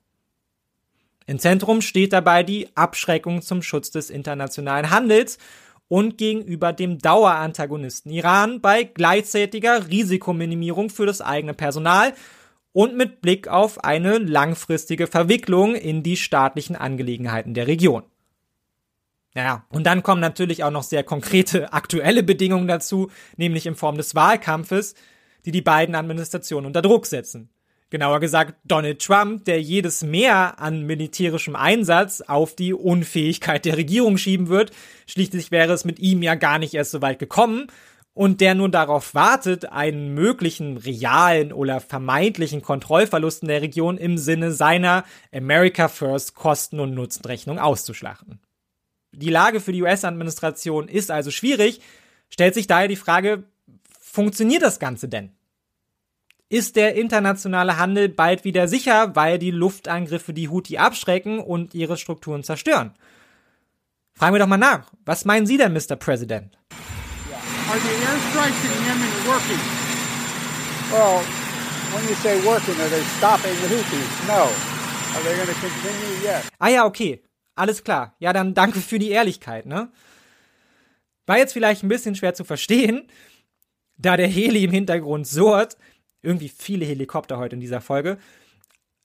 Im Zentrum steht dabei die Abschreckung zum Schutz des internationalen Handels und gegenüber dem Dauerantagonisten Iran bei gleichzeitiger Risikominimierung für das eigene Personal und mit Blick auf eine langfristige Verwicklung in die staatlichen Angelegenheiten der Region. Naja, und dann kommen natürlich auch noch sehr konkrete aktuelle Bedingungen dazu, nämlich in Form des Wahlkampfes, die die beiden Administrationen unter Druck setzen genauer gesagt Donald Trump, der jedes Mehr an militärischem Einsatz auf die Unfähigkeit der Regierung schieben wird. Schließlich wäre es mit ihm ja gar nicht erst so weit gekommen und der nun darauf wartet, einen möglichen realen oder vermeintlichen Kontrollverlusten der Region im Sinne seiner America First Kosten- und Nutzenrechnung auszuschlachten. Die Lage für die US-Administration ist also schwierig, stellt sich daher die Frage, funktioniert das Ganze denn? Ist der internationale Handel bald wieder sicher, weil die Luftangriffe die Houthi abschrecken und ihre Strukturen zerstören. Fragen wir doch mal nach. Was meinen Sie denn, Mr. President? Are the airstrikes in Yemen working? Well, when you say working, are they stopping the Houthis? No. Are they going to continue? Yes. Ah ja, okay. Alles klar. Ja, dann danke für die Ehrlichkeit, ne? War jetzt vielleicht ein bisschen schwer zu verstehen, da der Heli im Hintergrund surrt, irgendwie viele Helikopter heute in dieser Folge.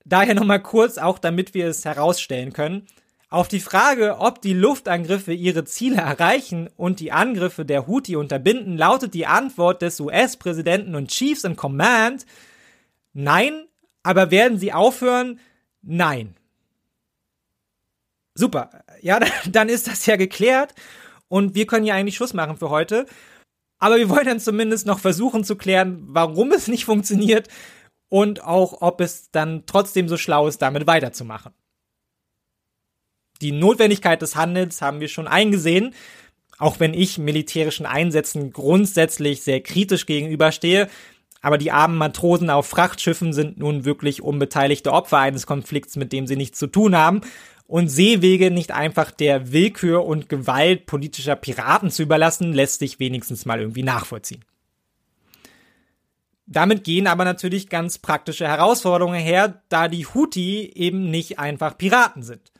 Daher nochmal kurz, auch damit wir es herausstellen können. Auf die Frage, ob die Luftangriffe ihre Ziele erreichen und die Angriffe der Houthi unterbinden, lautet die Antwort des US-Präsidenten und Chiefs in Command, nein, aber werden sie aufhören? Nein. Super. Ja, dann ist das ja geklärt und wir können ja eigentlich Schluss machen für heute. Aber wir wollen dann zumindest noch versuchen zu klären, warum es nicht funktioniert und auch, ob es dann trotzdem so schlau ist, damit weiterzumachen. Die Notwendigkeit des Handels haben wir schon eingesehen, auch wenn ich militärischen Einsätzen grundsätzlich sehr kritisch gegenüberstehe. Aber die armen Matrosen auf Frachtschiffen sind nun wirklich unbeteiligte Opfer eines Konflikts, mit dem sie nichts zu tun haben. Und Seewege nicht einfach der Willkür und Gewalt politischer Piraten zu überlassen, lässt sich wenigstens mal irgendwie nachvollziehen. Damit gehen aber natürlich ganz praktische Herausforderungen her, da die Houthi eben nicht einfach Piraten sind.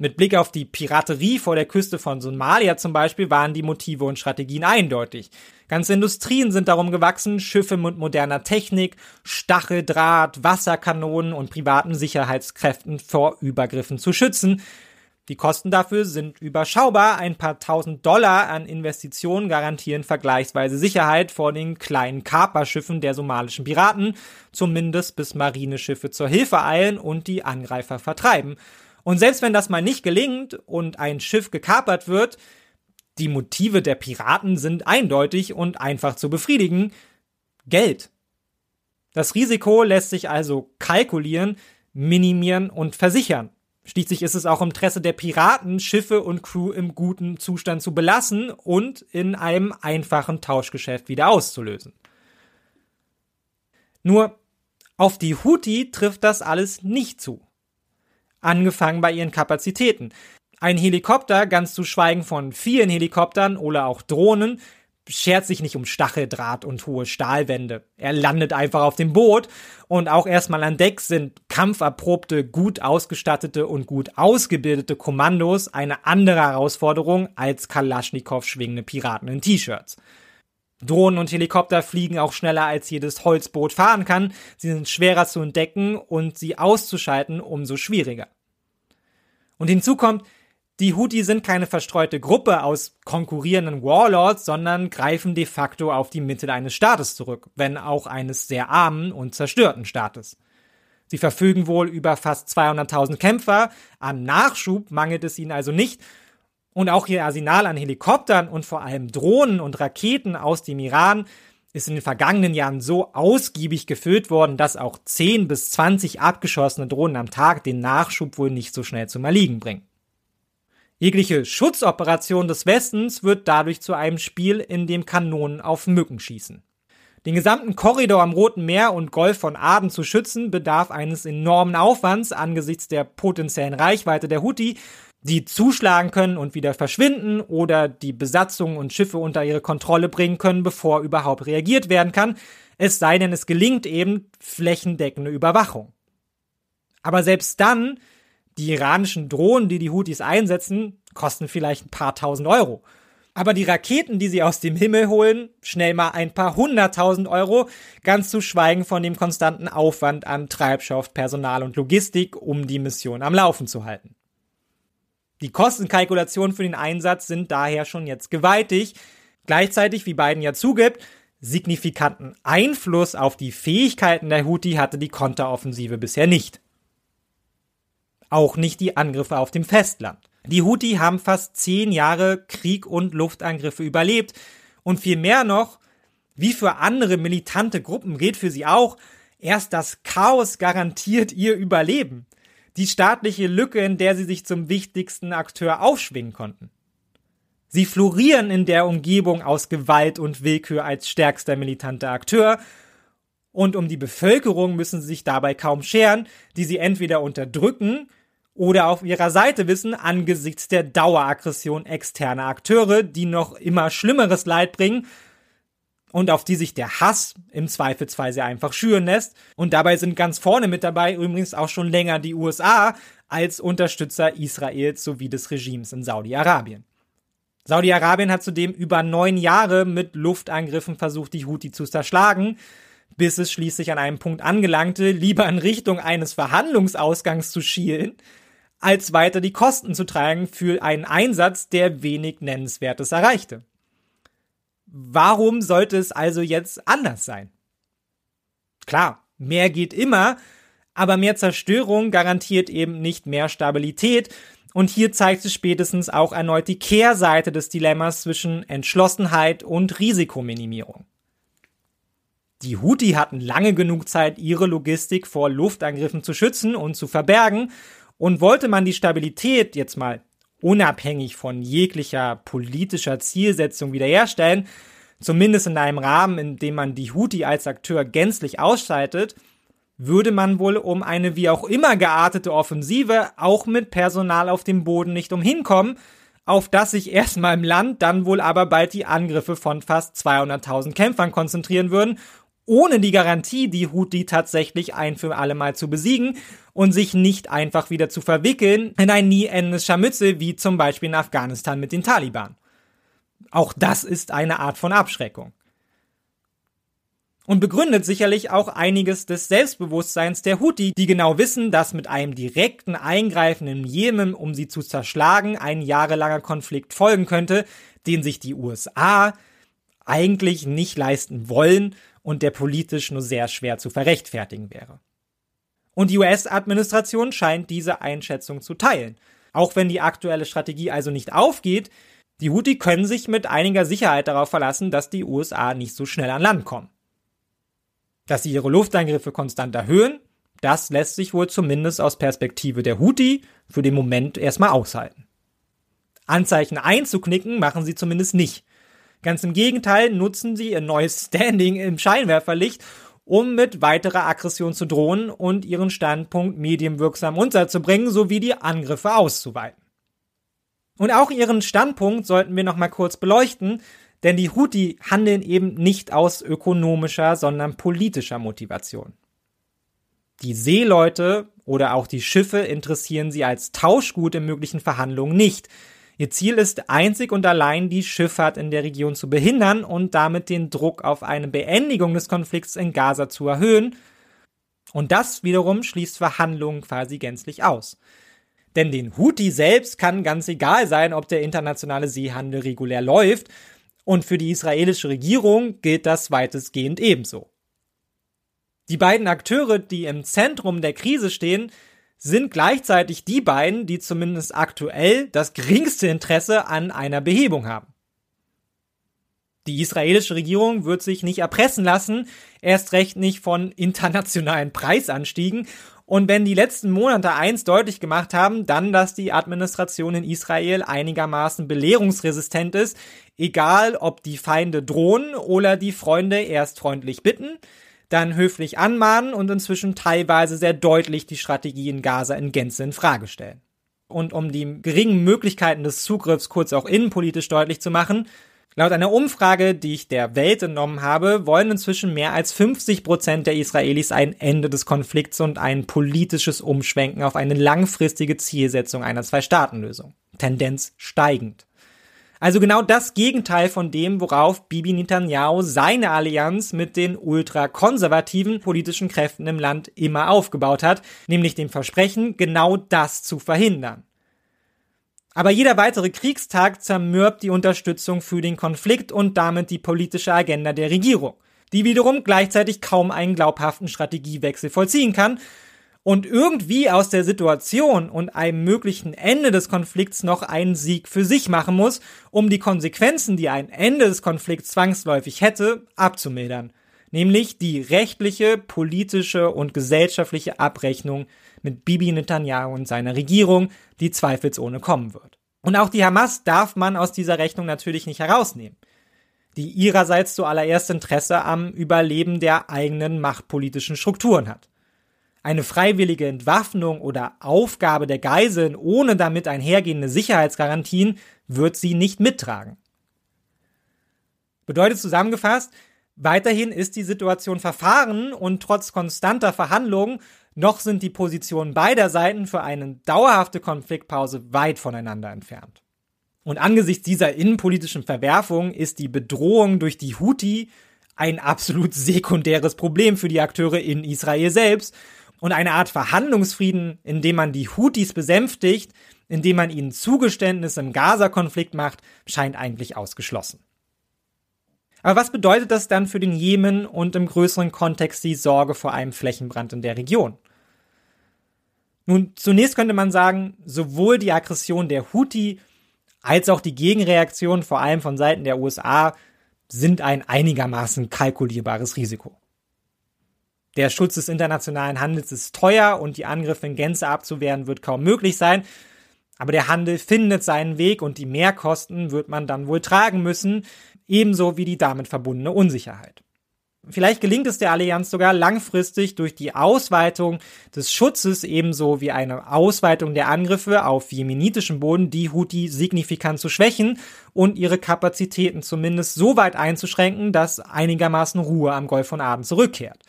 Mit Blick auf die Piraterie vor der Küste von Somalia zum Beispiel waren die Motive und Strategien eindeutig. Ganze Industrien sind darum gewachsen, Schiffe mit moderner Technik, Stacheldraht, Wasserkanonen und privaten Sicherheitskräften vor Übergriffen zu schützen. Die Kosten dafür sind überschaubar. Ein paar tausend Dollar an Investitionen garantieren vergleichsweise Sicherheit vor den kleinen Kaperschiffen der somalischen Piraten, zumindest bis Marineschiffe zur Hilfe eilen und die Angreifer vertreiben. Und selbst wenn das mal nicht gelingt und ein Schiff gekapert wird, die Motive der Piraten sind eindeutig und einfach zu befriedigen. Geld. Das Risiko lässt sich also kalkulieren, minimieren und versichern. Schließlich ist es auch im Interesse der Piraten, Schiffe und Crew im guten Zustand zu belassen und in einem einfachen Tauschgeschäft wieder auszulösen. Nur auf die Houthi trifft das alles nicht zu angefangen bei ihren Kapazitäten. Ein Helikopter, ganz zu schweigen von vielen Helikoptern oder auch Drohnen, schert sich nicht um Stacheldraht und hohe Stahlwände. Er landet einfach auf dem Boot und auch erstmal an Deck sind kampferprobte, gut ausgestattete und gut ausgebildete Kommandos eine andere Herausforderung als Kalaschnikow schwingende Piraten in T-Shirts. Drohnen und Helikopter fliegen auch schneller als jedes Holzboot fahren kann. Sie sind schwerer zu entdecken und sie auszuschalten umso schwieriger. Und hinzu kommt, die Houthi sind keine verstreute Gruppe aus konkurrierenden Warlords, sondern greifen de facto auf die Mitte eines Staates zurück, wenn auch eines sehr armen und zerstörten Staates. Sie verfügen wohl über fast 200.000 Kämpfer, an Nachschub mangelt es ihnen also nicht und auch ihr Arsenal an Helikoptern und vor allem Drohnen und Raketen aus dem Iran ist in den vergangenen Jahren so ausgiebig gefüllt worden, dass auch 10 bis 20 abgeschossene Drohnen am Tag den Nachschub wohl nicht so schnell zum Erliegen bringen. Jegliche Schutzoperation des Westens wird dadurch zu einem Spiel, in dem Kanonen auf Mücken schießen. Den gesamten Korridor am Roten Meer und Golf von Aden zu schützen, bedarf eines enormen Aufwands angesichts der potenziellen Reichweite der Houthi die zuschlagen können und wieder verschwinden oder die Besatzung und Schiffe unter ihre Kontrolle bringen können, bevor überhaupt reagiert werden kann, es sei denn, es gelingt eben flächendeckende Überwachung. Aber selbst dann, die iranischen Drohnen, die die Houthis einsetzen, kosten vielleicht ein paar tausend Euro. Aber die Raketen, die sie aus dem Himmel holen, schnell mal ein paar hunderttausend Euro, ganz zu schweigen von dem konstanten Aufwand an Treibstoff, Personal und Logistik, um die Mission am Laufen zu halten. Die Kostenkalkulationen für den Einsatz sind daher schon jetzt gewaltig. Gleichzeitig, wie Biden ja zugibt, signifikanten Einfluss auf die Fähigkeiten der Houthi hatte die Konteroffensive bisher nicht. Auch nicht die Angriffe auf dem Festland. Die Houthi haben fast zehn Jahre Krieg und Luftangriffe überlebt und viel mehr noch, wie für andere militante Gruppen gilt für sie auch, erst das Chaos garantiert ihr Überleben die staatliche Lücke, in der sie sich zum wichtigsten Akteur aufschwingen konnten. Sie florieren in der Umgebung aus Gewalt und Willkür als stärkster militanter Akteur, und um die Bevölkerung müssen sie sich dabei kaum scheren, die sie entweder unterdrücken oder auf ihrer Seite wissen angesichts der Daueraggression externer Akteure, die noch immer schlimmeres Leid bringen und auf die sich der Hass im Zweifelsfall einfach schüren lässt. Und dabei sind ganz vorne mit dabei übrigens auch schon länger die USA als Unterstützer Israels sowie des Regimes in Saudi-Arabien. Saudi-Arabien hat zudem über neun Jahre mit Luftangriffen versucht, die Houthi zu zerschlagen, bis es schließlich an einem Punkt angelangte, lieber in Richtung eines Verhandlungsausgangs zu schielen, als weiter die Kosten zu tragen für einen Einsatz, der wenig Nennenswertes erreichte. Warum sollte es also jetzt anders sein? Klar, mehr geht immer, aber mehr Zerstörung garantiert eben nicht mehr Stabilität. Und hier zeigt sich spätestens auch erneut die Kehrseite des Dilemmas zwischen Entschlossenheit und Risikominimierung. Die Houthi hatten lange genug Zeit, ihre Logistik vor Luftangriffen zu schützen und zu verbergen. Und wollte man die Stabilität jetzt mal unabhängig von jeglicher politischer Zielsetzung wiederherstellen, zumindest in einem Rahmen, in dem man die Houthi als Akteur gänzlich ausschaltet, würde man wohl um eine wie auch immer geartete Offensive auch mit Personal auf dem Boden nicht umhinkommen, auf das sich erstmal im Land dann wohl aber bald die Angriffe von fast 200.000 Kämpfern konzentrieren würden, ohne die Garantie, die Houthi tatsächlich ein für alle Mal zu besiegen und sich nicht einfach wieder zu verwickeln in ein nie endendes Scharmützel wie zum Beispiel in Afghanistan mit den Taliban. Auch das ist eine Art von Abschreckung und begründet sicherlich auch einiges des Selbstbewusstseins der Houthi, die genau wissen, dass mit einem direkten Eingreifen im Jemen, um sie zu zerschlagen, ein jahrelanger Konflikt folgen könnte, den sich die USA eigentlich nicht leisten wollen und der politisch nur sehr schwer zu verrechtfertigen wäre. Und die US-Administration scheint diese Einschätzung zu teilen. Auch wenn die aktuelle Strategie also nicht aufgeht, die Houthi können sich mit einiger Sicherheit darauf verlassen, dass die USA nicht so schnell an Land kommen. Dass sie ihre Luftangriffe konstant erhöhen, das lässt sich wohl zumindest aus Perspektive der Houthi für den Moment erstmal aushalten. Anzeichen einzuknicken machen sie zumindest nicht. Ganz im Gegenteil nutzen sie ihr neues Standing im Scheinwerferlicht, um mit weiterer Aggression zu drohen und ihren Standpunkt medienwirksam unterzubringen sowie die Angriffe auszuweiten. Und auch ihren Standpunkt sollten wir nochmal kurz beleuchten, denn die Houthi handeln eben nicht aus ökonomischer, sondern politischer Motivation. Die Seeleute oder auch die Schiffe interessieren sie als Tauschgut in möglichen Verhandlungen nicht. Ihr Ziel ist einzig und allein, die Schifffahrt in der Region zu behindern und damit den Druck auf eine Beendigung des Konflikts in Gaza zu erhöhen. Und das wiederum schließt Verhandlungen quasi gänzlich aus. Denn den Houthi selbst kann ganz egal sein, ob der internationale Seehandel regulär läuft, und für die israelische Regierung gilt das weitestgehend ebenso. Die beiden Akteure, die im Zentrum der Krise stehen, sind gleichzeitig die beiden, die zumindest aktuell das geringste Interesse an einer Behebung haben. Die israelische Regierung wird sich nicht erpressen lassen, erst recht nicht von internationalen Preisanstiegen und wenn die letzten Monate eins deutlich gemacht haben, dann, dass die Administration in Israel einigermaßen belehrungsresistent ist, egal ob die Feinde drohen oder die Freunde erst freundlich bitten, dann höflich anmahnen und inzwischen teilweise sehr deutlich die Strategie in Gaza in Gänze in Frage stellen. Und um die geringen Möglichkeiten des Zugriffs kurz auch innenpolitisch deutlich zu machen, Laut einer Umfrage, die ich der Welt entnommen habe, wollen inzwischen mehr als 50 Prozent der Israelis ein Ende des Konflikts und ein politisches Umschwenken auf eine langfristige Zielsetzung einer Zwei-Staaten-Lösung. Tendenz steigend. Also genau das Gegenteil von dem, worauf Bibi Netanyahu seine Allianz mit den ultrakonservativen politischen Kräften im Land immer aufgebaut hat, nämlich dem Versprechen, genau das zu verhindern. Aber jeder weitere Kriegstag zermürbt die Unterstützung für den Konflikt und damit die politische Agenda der Regierung, die wiederum gleichzeitig kaum einen glaubhaften Strategiewechsel vollziehen kann und irgendwie aus der Situation und einem möglichen Ende des Konflikts noch einen Sieg für sich machen muss, um die Konsequenzen, die ein Ende des Konflikts zwangsläufig hätte, abzumildern. Nämlich die rechtliche, politische und gesellschaftliche Abrechnung mit Bibi Netanyahu und seiner Regierung, die zweifelsohne kommen wird. Und auch die Hamas darf man aus dieser Rechnung natürlich nicht herausnehmen, die ihrerseits zuallererst Interesse am Überleben der eigenen machtpolitischen Strukturen hat. Eine freiwillige Entwaffnung oder Aufgabe der Geiseln ohne damit einhergehende Sicherheitsgarantien wird sie nicht mittragen. Bedeutet zusammengefasst, weiterhin ist die Situation verfahren und trotz konstanter Verhandlungen noch sind die Positionen beider Seiten für eine dauerhafte Konfliktpause weit voneinander entfernt. Und angesichts dieser innenpolitischen Verwerfung ist die Bedrohung durch die Houthi ein absolut sekundäres Problem für die Akteure in Israel selbst und eine Art Verhandlungsfrieden, in dem man die Houthis besänftigt, indem man ihnen Zugeständnisse im Gaza-Konflikt macht, scheint eigentlich ausgeschlossen. Aber was bedeutet das dann für den Jemen und im größeren Kontext die Sorge vor einem Flächenbrand in der Region? Nun, zunächst könnte man sagen, sowohl die Aggression der Houthi als auch die Gegenreaktion, vor allem von Seiten der USA, sind ein einigermaßen kalkulierbares Risiko. Der Schutz des internationalen Handels ist teuer und die Angriffe in Gänze abzuwehren wird kaum möglich sein. Aber der Handel findet seinen Weg und die Mehrkosten wird man dann wohl tragen müssen, ebenso wie die damit verbundene Unsicherheit. Vielleicht gelingt es der Allianz sogar langfristig durch die Ausweitung des Schutzes ebenso wie eine Ausweitung der Angriffe auf jemenitischem Boden die Houthi signifikant zu schwächen und ihre Kapazitäten zumindest so weit einzuschränken, dass einigermaßen Ruhe am Golf von Aden zurückkehrt.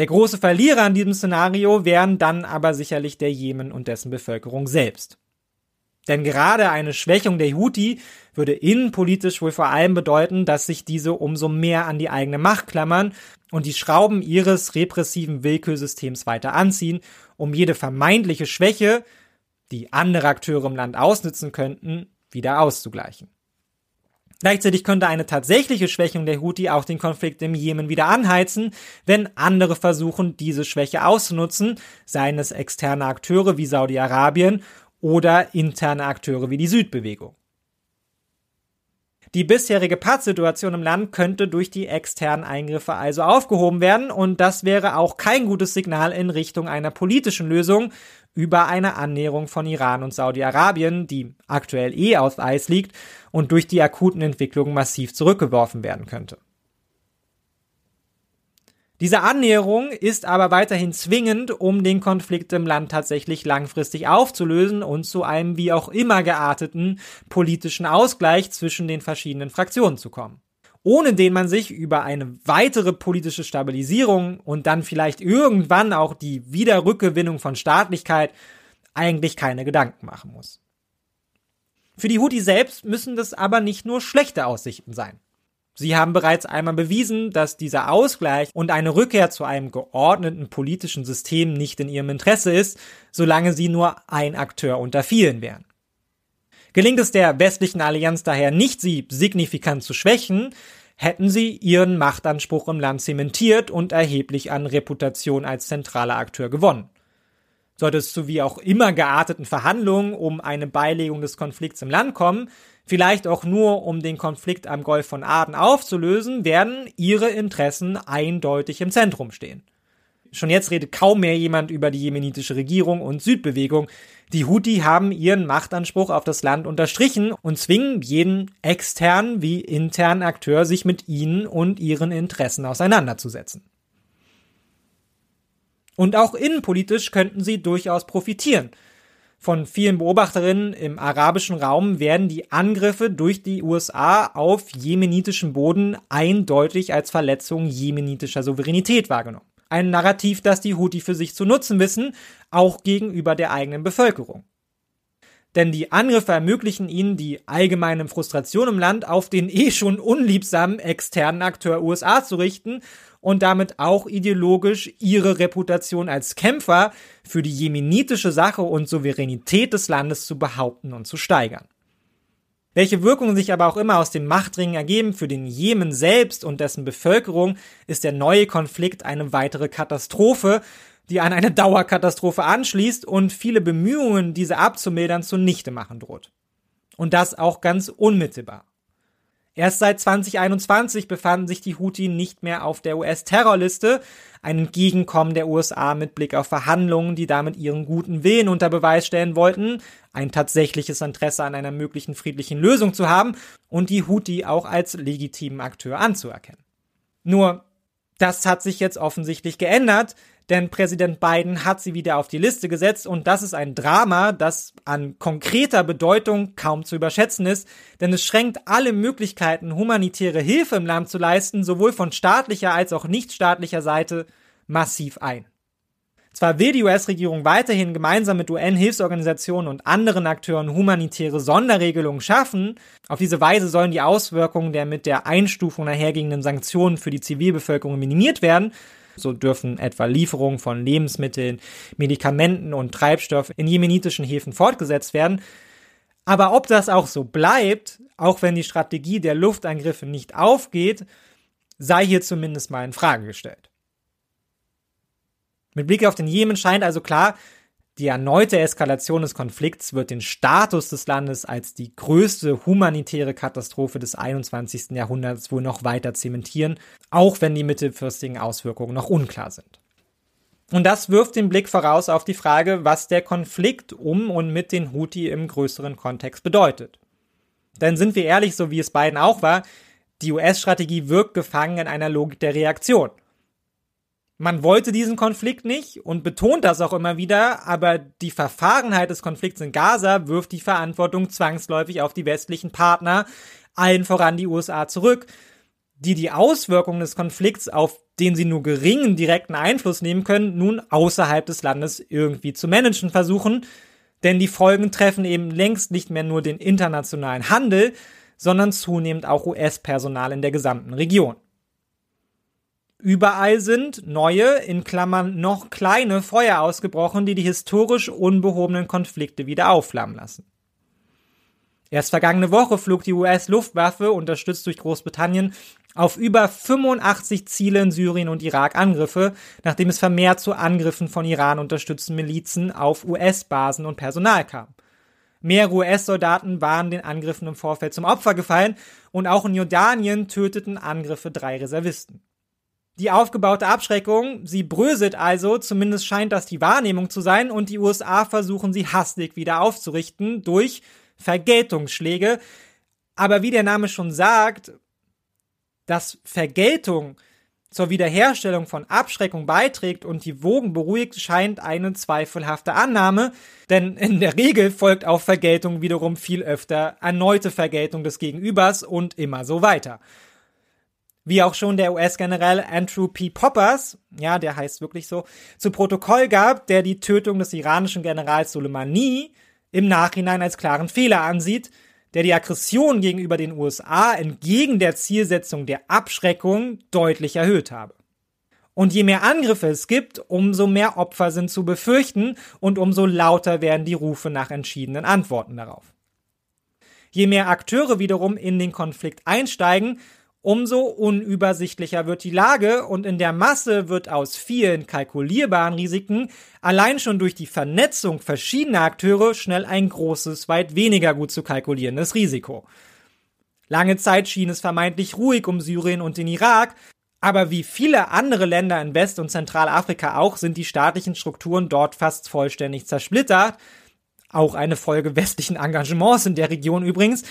Der große Verlierer an diesem Szenario wären dann aber sicherlich der Jemen und dessen Bevölkerung selbst. Denn gerade eine Schwächung der Houthi würde innenpolitisch wohl vor allem bedeuten, dass sich diese umso mehr an die eigene Macht klammern und die Schrauben ihres repressiven Willkürsystems weiter anziehen, um jede vermeintliche Schwäche, die andere Akteure im Land ausnützen könnten, wieder auszugleichen. Gleichzeitig könnte eine tatsächliche Schwächung der Houthi auch den Konflikt im Jemen wieder anheizen, wenn andere versuchen, diese Schwäche auszunutzen, seien es externe Akteure wie Saudi-Arabien oder interne Akteure wie die Südbewegung. Die bisherige Pattsituation im Land könnte durch die externen Eingriffe also aufgehoben werden und das wäre auch kein gutes Signal in Richtung einer politischen Lösung über eine Annäherung von Iran und Saudi-Arabien, die aktuell eh auf Eis liegt und durch die akuten Entwicklungen massiv zurückgeworfen werden könnte. Diese Annäherung ist aber weiterhin zwingend, um den Konflikt im Land tatsächlich langfristig aufzulösen und zu einem wie auch immer gearteten politischen Ausgleich zwischen den verschiedenen Fraktionen zu kommen. Ohne den man sich über eine weitere politische Stabilisierung und dann vielleicht irgendwann auch die Wiederrückgewinnung von Staatlichkeit eigentlich keine Gedanken machen muss. Für die Houthi selbst müssen das aber nicht nur schlechte Aussichten sein. Sie haben bereits einmal bewiesen, dass dieser Ausgleich und eine Rückkehr zu einem geordneten politischen System nicht in ihrem Interesse ist, solange sie nur ein Akteur unter vielen wären. Gelingt es der westlichen Allianz daher nicht, sie signifikant zu schwächen, hätten sie ihren Machtanspruch im Land zementiert und erheblich an Reputation als zentraler Akteur gewonnen. Sollte es zu wie auch immer gearteten Verhandlungen um eine Beilegung des Konflikts im Land kommen, vielleicht auch nur um den Konflikt am Golf von Aden aufzulösen, werden ihre Interessen eindeutig im Zentrum stehen. Schon jetzt redet kaum mehr jemand über die jemenitische Regierung und Südbewegung. Die Houthi haben ihren Machtanspruch auf das Land unterstrichen und zwingen jeden externen wie internen Akteur, sich mit ihnen und ihren Interessen auseinanderzusetzen. Und auch innenpolitisch könnten sie durchaus profitieren. Von vielen Beobachterinnen im arabischen Raum werden die Angriffe durch die USA auf jemenitischen Boden eindeutig als Verletzung jemenitischer Souveränität wahrgenommen. Ein Narrativ, das die Houthi für sich zu nutzen wissen, auch gegenüber der eigenen Bevölkerung. Denn die Angriffe ermöglichen ihnen die allgemeine Frustration im Land auf den eh schon unliebsamen externen Akteur USA zu richten und damit auch ideologisch ihre Reputation als Kämpfer für die jemenitische Sache und Souveränität des Landes zu behaupten und zu steigern. Welche Wirkungen sich aber auch immer aus dem Machtringen ergeben für den Jemen selbst und dessen Bevölkerung, ist der neue Konflikt eine weitere Katastrophe, die an eine Dauerkatastrophe anschließt und viele Bemühungen, diese abzumildern, zunichte machen droht. Und das auch ganz unmittelbar. Erst seit 2021 befanden sich die Houthi nicht mehr auf der US-Terrorliste, ein Entgegenkommen der USA mit Blick auf Verhandlungen, die damit ihren guten Willen unter Beweis stellen wollten, ein tatsächliches Interesse an einer möglichen friedlichen Lösung zu haben und die Houthi auch als legitimen Akteur anzuerkennen. Nur, das hat sich jetzt offensichtlich geändert, denn Präsident Biden hat sie wieder auf die Liste gesetzt und das ist ein Drama, das an konkreter Bedeutung kaum zu überschätzen ist, denn es schränkt alle Möglichkeiten, humanitäre Hilfe im Land zu leisten, sowohl von staatlicher als auch nichtstaatlicher Seite, massiv ein. Zwar will die US-Regierung weiterhin gemeinsam mit UN-Hilfsorganisationen und anderen Akteuren humanitäre Sonderregelungen schaffen, auf diese Weise sollen die Auswirkungen der mit der Einstufung einhergehenden Sanktionen für die Zivilbevölkerung minimiert werden, so dürfen etwa Lieferungen von Lebensmitteln, Medikamenten und Treibstoff in jemenitischen Häfen fortgesetzt werden. Aber ob das auch so bleibt, auch wenn die Strategie der Luftangriffe nicht aufgeht, sei hier zumindest mal in Frage gestellt. Mit Blick auf den Jemen scheint also klar, die erneute Eskalation des Konflikts wird den Status des Landes als die größte humanitäre Katastrophe des 21. Jahrhunderts wohl noch weiter zementieren, auch wenn die mittelfristigen Auswirkungen noch unklar sind. Und das wirft den Blick voraus auf die Frage, was der Konflikt um und mit den Houthi im größeren Kontext bedeutet. Denn sind wir ehrlich, so wie es beiden auch war, die US-Strategie wirkt gefangen in einer Logik der Reaktion. Man wollte diesen Konflikt nicht und betont das auch immer wieder, aber die Verfahrenheit des Konflikts in Gaza wirft die Verantwortung zwangsläufig auf die westlichen Partner, allen voran die USA zurück, die die Auswirkungen des Konflikts, auf den sie nur geringen direkten Einfluss nehmen können, nun außerhalb des Landes irgendwie zu managen versuchen, denn die Folgen treffen eben längst nicht mehr nur den internationalen Handel, sondern zunehmend auch US-Personal in der gesamten Region. Überall sind neue, in Klammern noch kleine Feuer ausgebrochen, die die historisch unbehobenen Konflikte wieder aufflammen lassen. Erst vergangene Woche flog die US-Luftwaffe, unterstützt durch Großbritannien, auf über 85 Ziele in Syrien und Irak Angriffe, nachdem es vermehrt zu Angriffen von Iran unterstützten Milizen auf US-Basen und Personal kam. Mehrere US-Soldaten waren den Angriffen im Vorfeld zum Opfer gefallen und auch in Jordanien töteten Angriffe drei Reservisten. Die aufgebaute Abschreckung, sie bröselt also, zumindest scheint das die Wahrnehmung zu sein, und die USA versuchen sie hastig wieder aufzurichten durch Vergeltungsschläge. Aber wie der Name schon sagt, dass Vergeltung zur Wiederherstellung von Abschreckung beiträgt und die Wogen beruhigt, scheint eine zweifelhafte Annahme, denn in der Regel folgt auf Vergeltung wiederum viel öfter erneute Vergeltung des Gegenübers und immer so weiter. Wie auch schon der US-General Andrew P. Poppers, ja, der heißt wirklich so, zu Protokoll gab, der die Tötung des iranischen Generals Soleimani im Nachhinein als klaren Fehler ansieht, der die Aggression gegenüber den USA entgegen der Zielsetzung der Abschreckung deutlich erhöht habe. Und je mehr Angriffe es gibt, umso mehr Opfer sind zu befürchten und umso lauter werden die Rufe nach entschiedenen Antworten darauf. Je mehr Akteure wiederum in den Konflikt einsteigen, umso unübersichtlicher wird die Lage und in der Masse wird aus vielen kalkulierbaren Risiken allein schon durch die Vernetzung verschiedener Akteure schnell ein großes, weit weniger gut zu kalkulierendes Risiko. Lange Zeit schien es vermeintlich ruhig um Syrien und den Irak, aber wie viele andere Länder in West- und Zentralafrika auch sind die staatlichen Strukturen dort fast vollständig zersplittert, auch eine Folge westlichen Engagements in der Region übrigens,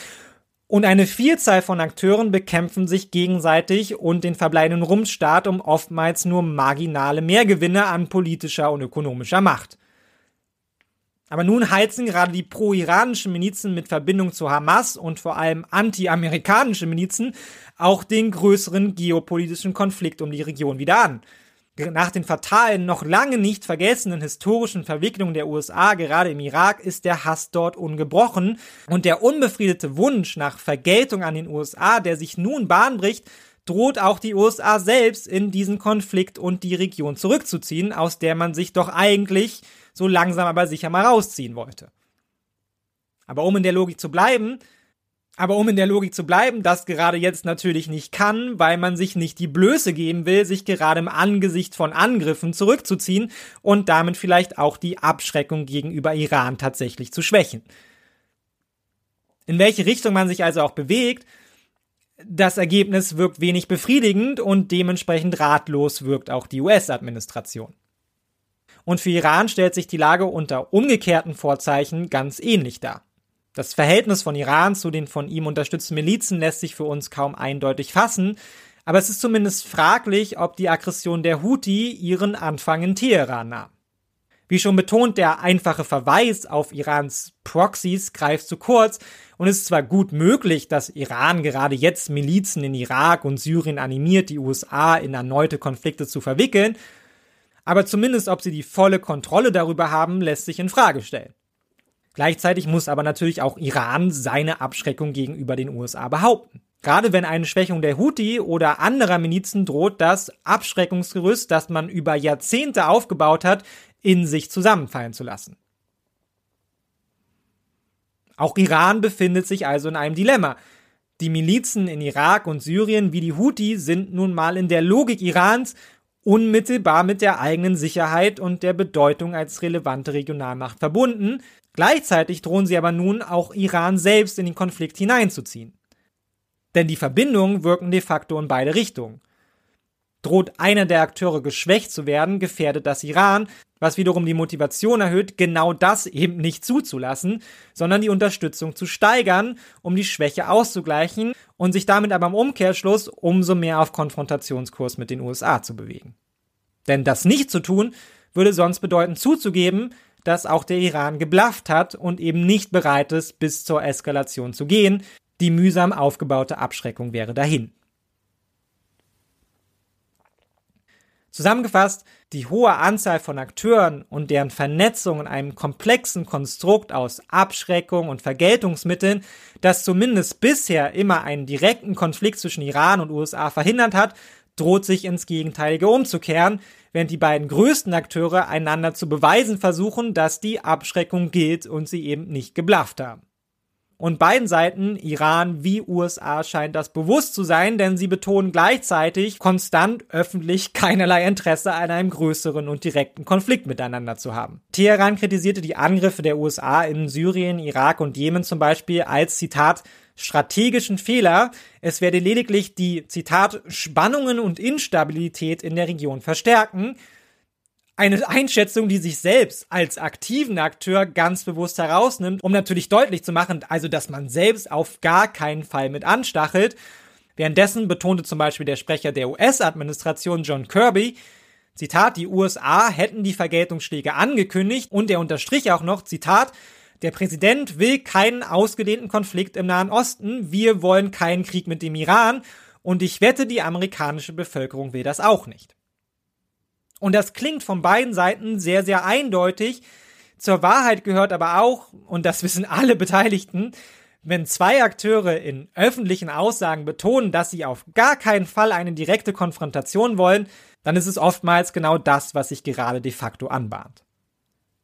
und eine Vielzahl von Akteuren bekämpfen sich gegenseitig und den verbleibenden Rumpfstaat um oftmals nur marginale Mehrgewinne an politischer und ökonomischer Macht. Aber nun heizen gerade die pro-iranischen Milizen mit Verbindung zu Hamas und vor allem anti-amerikanische Milizen auch den größeren geopolitischen Konflikt um die Region wieder an nach den fatalen, noch lange nicht vergessenen historischen Verwicklungen der USA, gerade im Irak, ist der Hass dort ungebrochen und der unbefriedete Wunsch nach Vergeltung an den USA, der sich nun Bahn bricht, droht auch die USA selbst in diesen Konflikt und die Region zurückzuziehen, aus der man sich doch eigentlich so langsam aber sicher mal rausziehen wollte. Aber um in der Logik zu bleiben, aber um in der Logik zu bleiben, das gerade jetzt natürlich nicht kann, weil man sich nicht die Blöße geben will, sich gerade im Angesicht von Angriffen zurückzuziehen und damit vielleicht auch die Abschreckung gegenüber Iran tatsächlich zu schwächen. In welche Richtung man sich also auch bewegt, das Ergebnis wirkt wenig befriedigend und dementsprechend ratlos wirkt auch die US-Administration. Und für Iran stellt sich die Lage unter umgekehrten Vorzeichen ganz ähnlich dar. Das Verhältnis von Iran zu den von ihm unterstützten Milizen lässt sich für uns kaum eindeutig fassen, aber es ist zumindest fraglich, ob die Aggression der Houthi ihren Anfang in Teheran nahm. Wie schon betont, der einfache Verweis auf Irans Proxys greift zu kurz und es ist zwar gut möglich, dass Iran gerade jetzt Milizen in Irak und Syrien animiert, die USA in erneute Konflikte zu verwickeln, aber zumindest ob sie die volle Kontrolle darüber haben, lässt sich in Frage stellen. Gleichzeitig muss aber natürlich auch Iran seine Abschreckung gegenüber den USA behaupten. Gerade wenn eine Schwächung der Houthi oder anderer Milizen droht, das Abschreckungsgerüst, das man über Jahrzehnte aufgebaut hat, in sich zusammenfallen zu lassen. Auch Iran befindet sich also in einem Dilemma. Die Milizen in Irak und Syrien wie die Houthi sind nun mal in der Logik Irans unmittelbar mit der eigenen Sicherheit und der Bedeutung als relevante Regionalmacht verbunden, Gleichzeitig drohen sie aber nun auch Iran selbst in den Konflikt hineinzuziehen. Denn die Verbindungen wirken de facto in beide Richtungen. Droht einer der Akteure geschwächt zu werden, gefährdet das Iran, was wiederum die Motivation erhöht, genau das eben nicht zuzulassen, sondern die Unterstützung zu steigern, um die Schwäche auszugleichen und sich damit aber im Umkehrschluss umso mehr auf Konfrontationskurs mit den USA zu bewegen. Denn das nicht zu tun, würde sonst bedeuten zuzugeben, dass auch der Iran geblafft hat und eben nicht bereit ist, bis zur Eskalation zu gehen. Die mühsam aufgebaute Abschreckung wäre dahin. Zusammengefasst, die hohe Anzahl von Akteuren und deren Vernetzung in einem komplexen Konstrukt aus Abschreckung und Vergeltungsmitteln, das zumindest bisher immer einen direkten Konflikt zwischen Iran und USA verhindert hat, droht sich ins Gegenteilige umzukehren, während die beiden größten Akteure einander zu beweisen versuchen, dass die Abschreckung gilt und sie eben nicht geblufft haben. Und beiden Seiten, Iran wie USA, scheint das bewusst zu sein, denn sie betonen gleichzeitig konstant öffentlich keinerlei Interesse an einem größeren und direkten Konflikt miteinander zu haben. Teheran kritisierte die Angriffe der USA in Syrien, Irak und Jemen zum Beispiel als Zitat strategischen Fehler. Es werde lediglich die, Zitat, Spannungen und Instabilität in der Region verstärken eine Einschätzung, die sich selbst als aktiven Akteur ganz bewusst herausnimmt, um natürlich deutlich zu machen, also dass man selbst auf gar keinen Fall mit anstachelt. Währenddessen betonte zum Beispiel der Sprecher der US-Administration John Kirby, Zitat, die USA hätten die Vergeltungsschläge angekündigt und er unterstrich auch noch, Zitat, der Präsident will keinen ausgedehnten Konflikt im Nahen Osten, wir wollen keinen Krieg mit dem Iran und ich wette, die amerikanische Bevölkerung will das auch nicht. Und das klingt von beiden Seiten sehr, sehr eindeutig. Zur Wahrheit gehört aber auch, und das wissen alle Beteiligten, wenn zwei Akteure in öffentlichen Aussagen betonen, dass sie auf gar keinen Fall eine direkte Konfrontation wollen, dann ist es oftmals genau das, was sich gerade de facto anbahnt.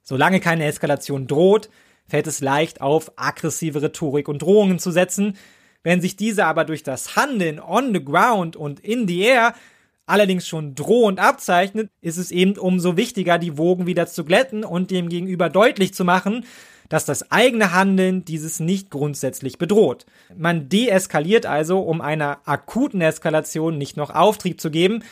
Solange keine Eskalation droht, fällt es leicht auf, aggressive Rhetorik und Drohungen zu setzen. Wenn sich diese aber durch das Handeln on the ground und in the air allerdings schon drohend abzeichnet, ist es eben umso wichtiger, die Wogen wieder zu glätten und dem Gegenüber deutlich zu machen, dass das eigene Handeln dieses nicht grundsätzlich bedroht. Man deeskaliert also, um einer akuten Eskalation nicht noch Auftrieb zu geben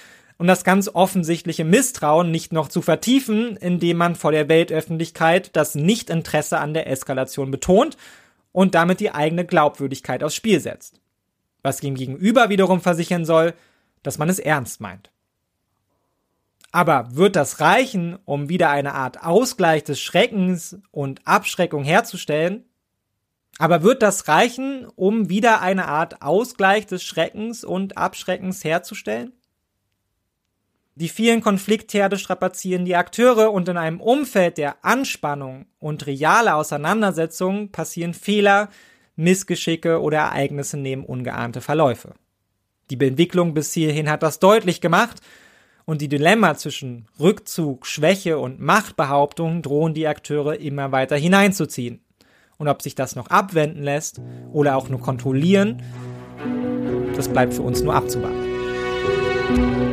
und das ganz offensichtliche Misstrauen nicht noch zu vertiefen, indem man vor der Weltöffentlichkeit das Nichtinteresse an der Eskalation betont und damit die eigene Glaubwürdigkeit aufs Spiel setzt. Was dem Gegenüber wiederum versichern soll, dass man es ernst meint. Aber wird das reichen, um wieder eine Art Ausgleich des Schreckens und Abschreckung herzustellen? Aber wird das reichen, um wieder eine Art Ausgleich des Schreckens und Abschreckens herzustellen? Die vielen Konfliktherde strapazieren die Akteure und in einem Umfeld der Anspannung und reale Auseinandersetzungen passieren Fehler, Missgeschicke oder Ereignisse nehmen ungeahnte Verläufe. Die Entwicklung bis hierhin hat das deutlich gemacht und die Dilemma zwischen Rückzug, Schwäche und Machtbehauptung drohen die Akteure immer weiter hineinzuziehen. Und ob sich das noch abwenden lässt oder auch nur kontrollieren, das bleibt für uns nur abzuwarten.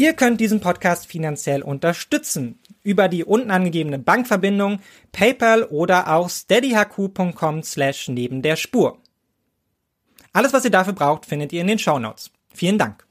Ihr könnt diesen Podcast finanziell unterstützen über die unten angegebene Bankverbindung, PayPal oder auch steadyhq.com slash neben der Spur. Alles, was ihr dafür braucht, findet ihr in den Shownotes. Vielen Dank.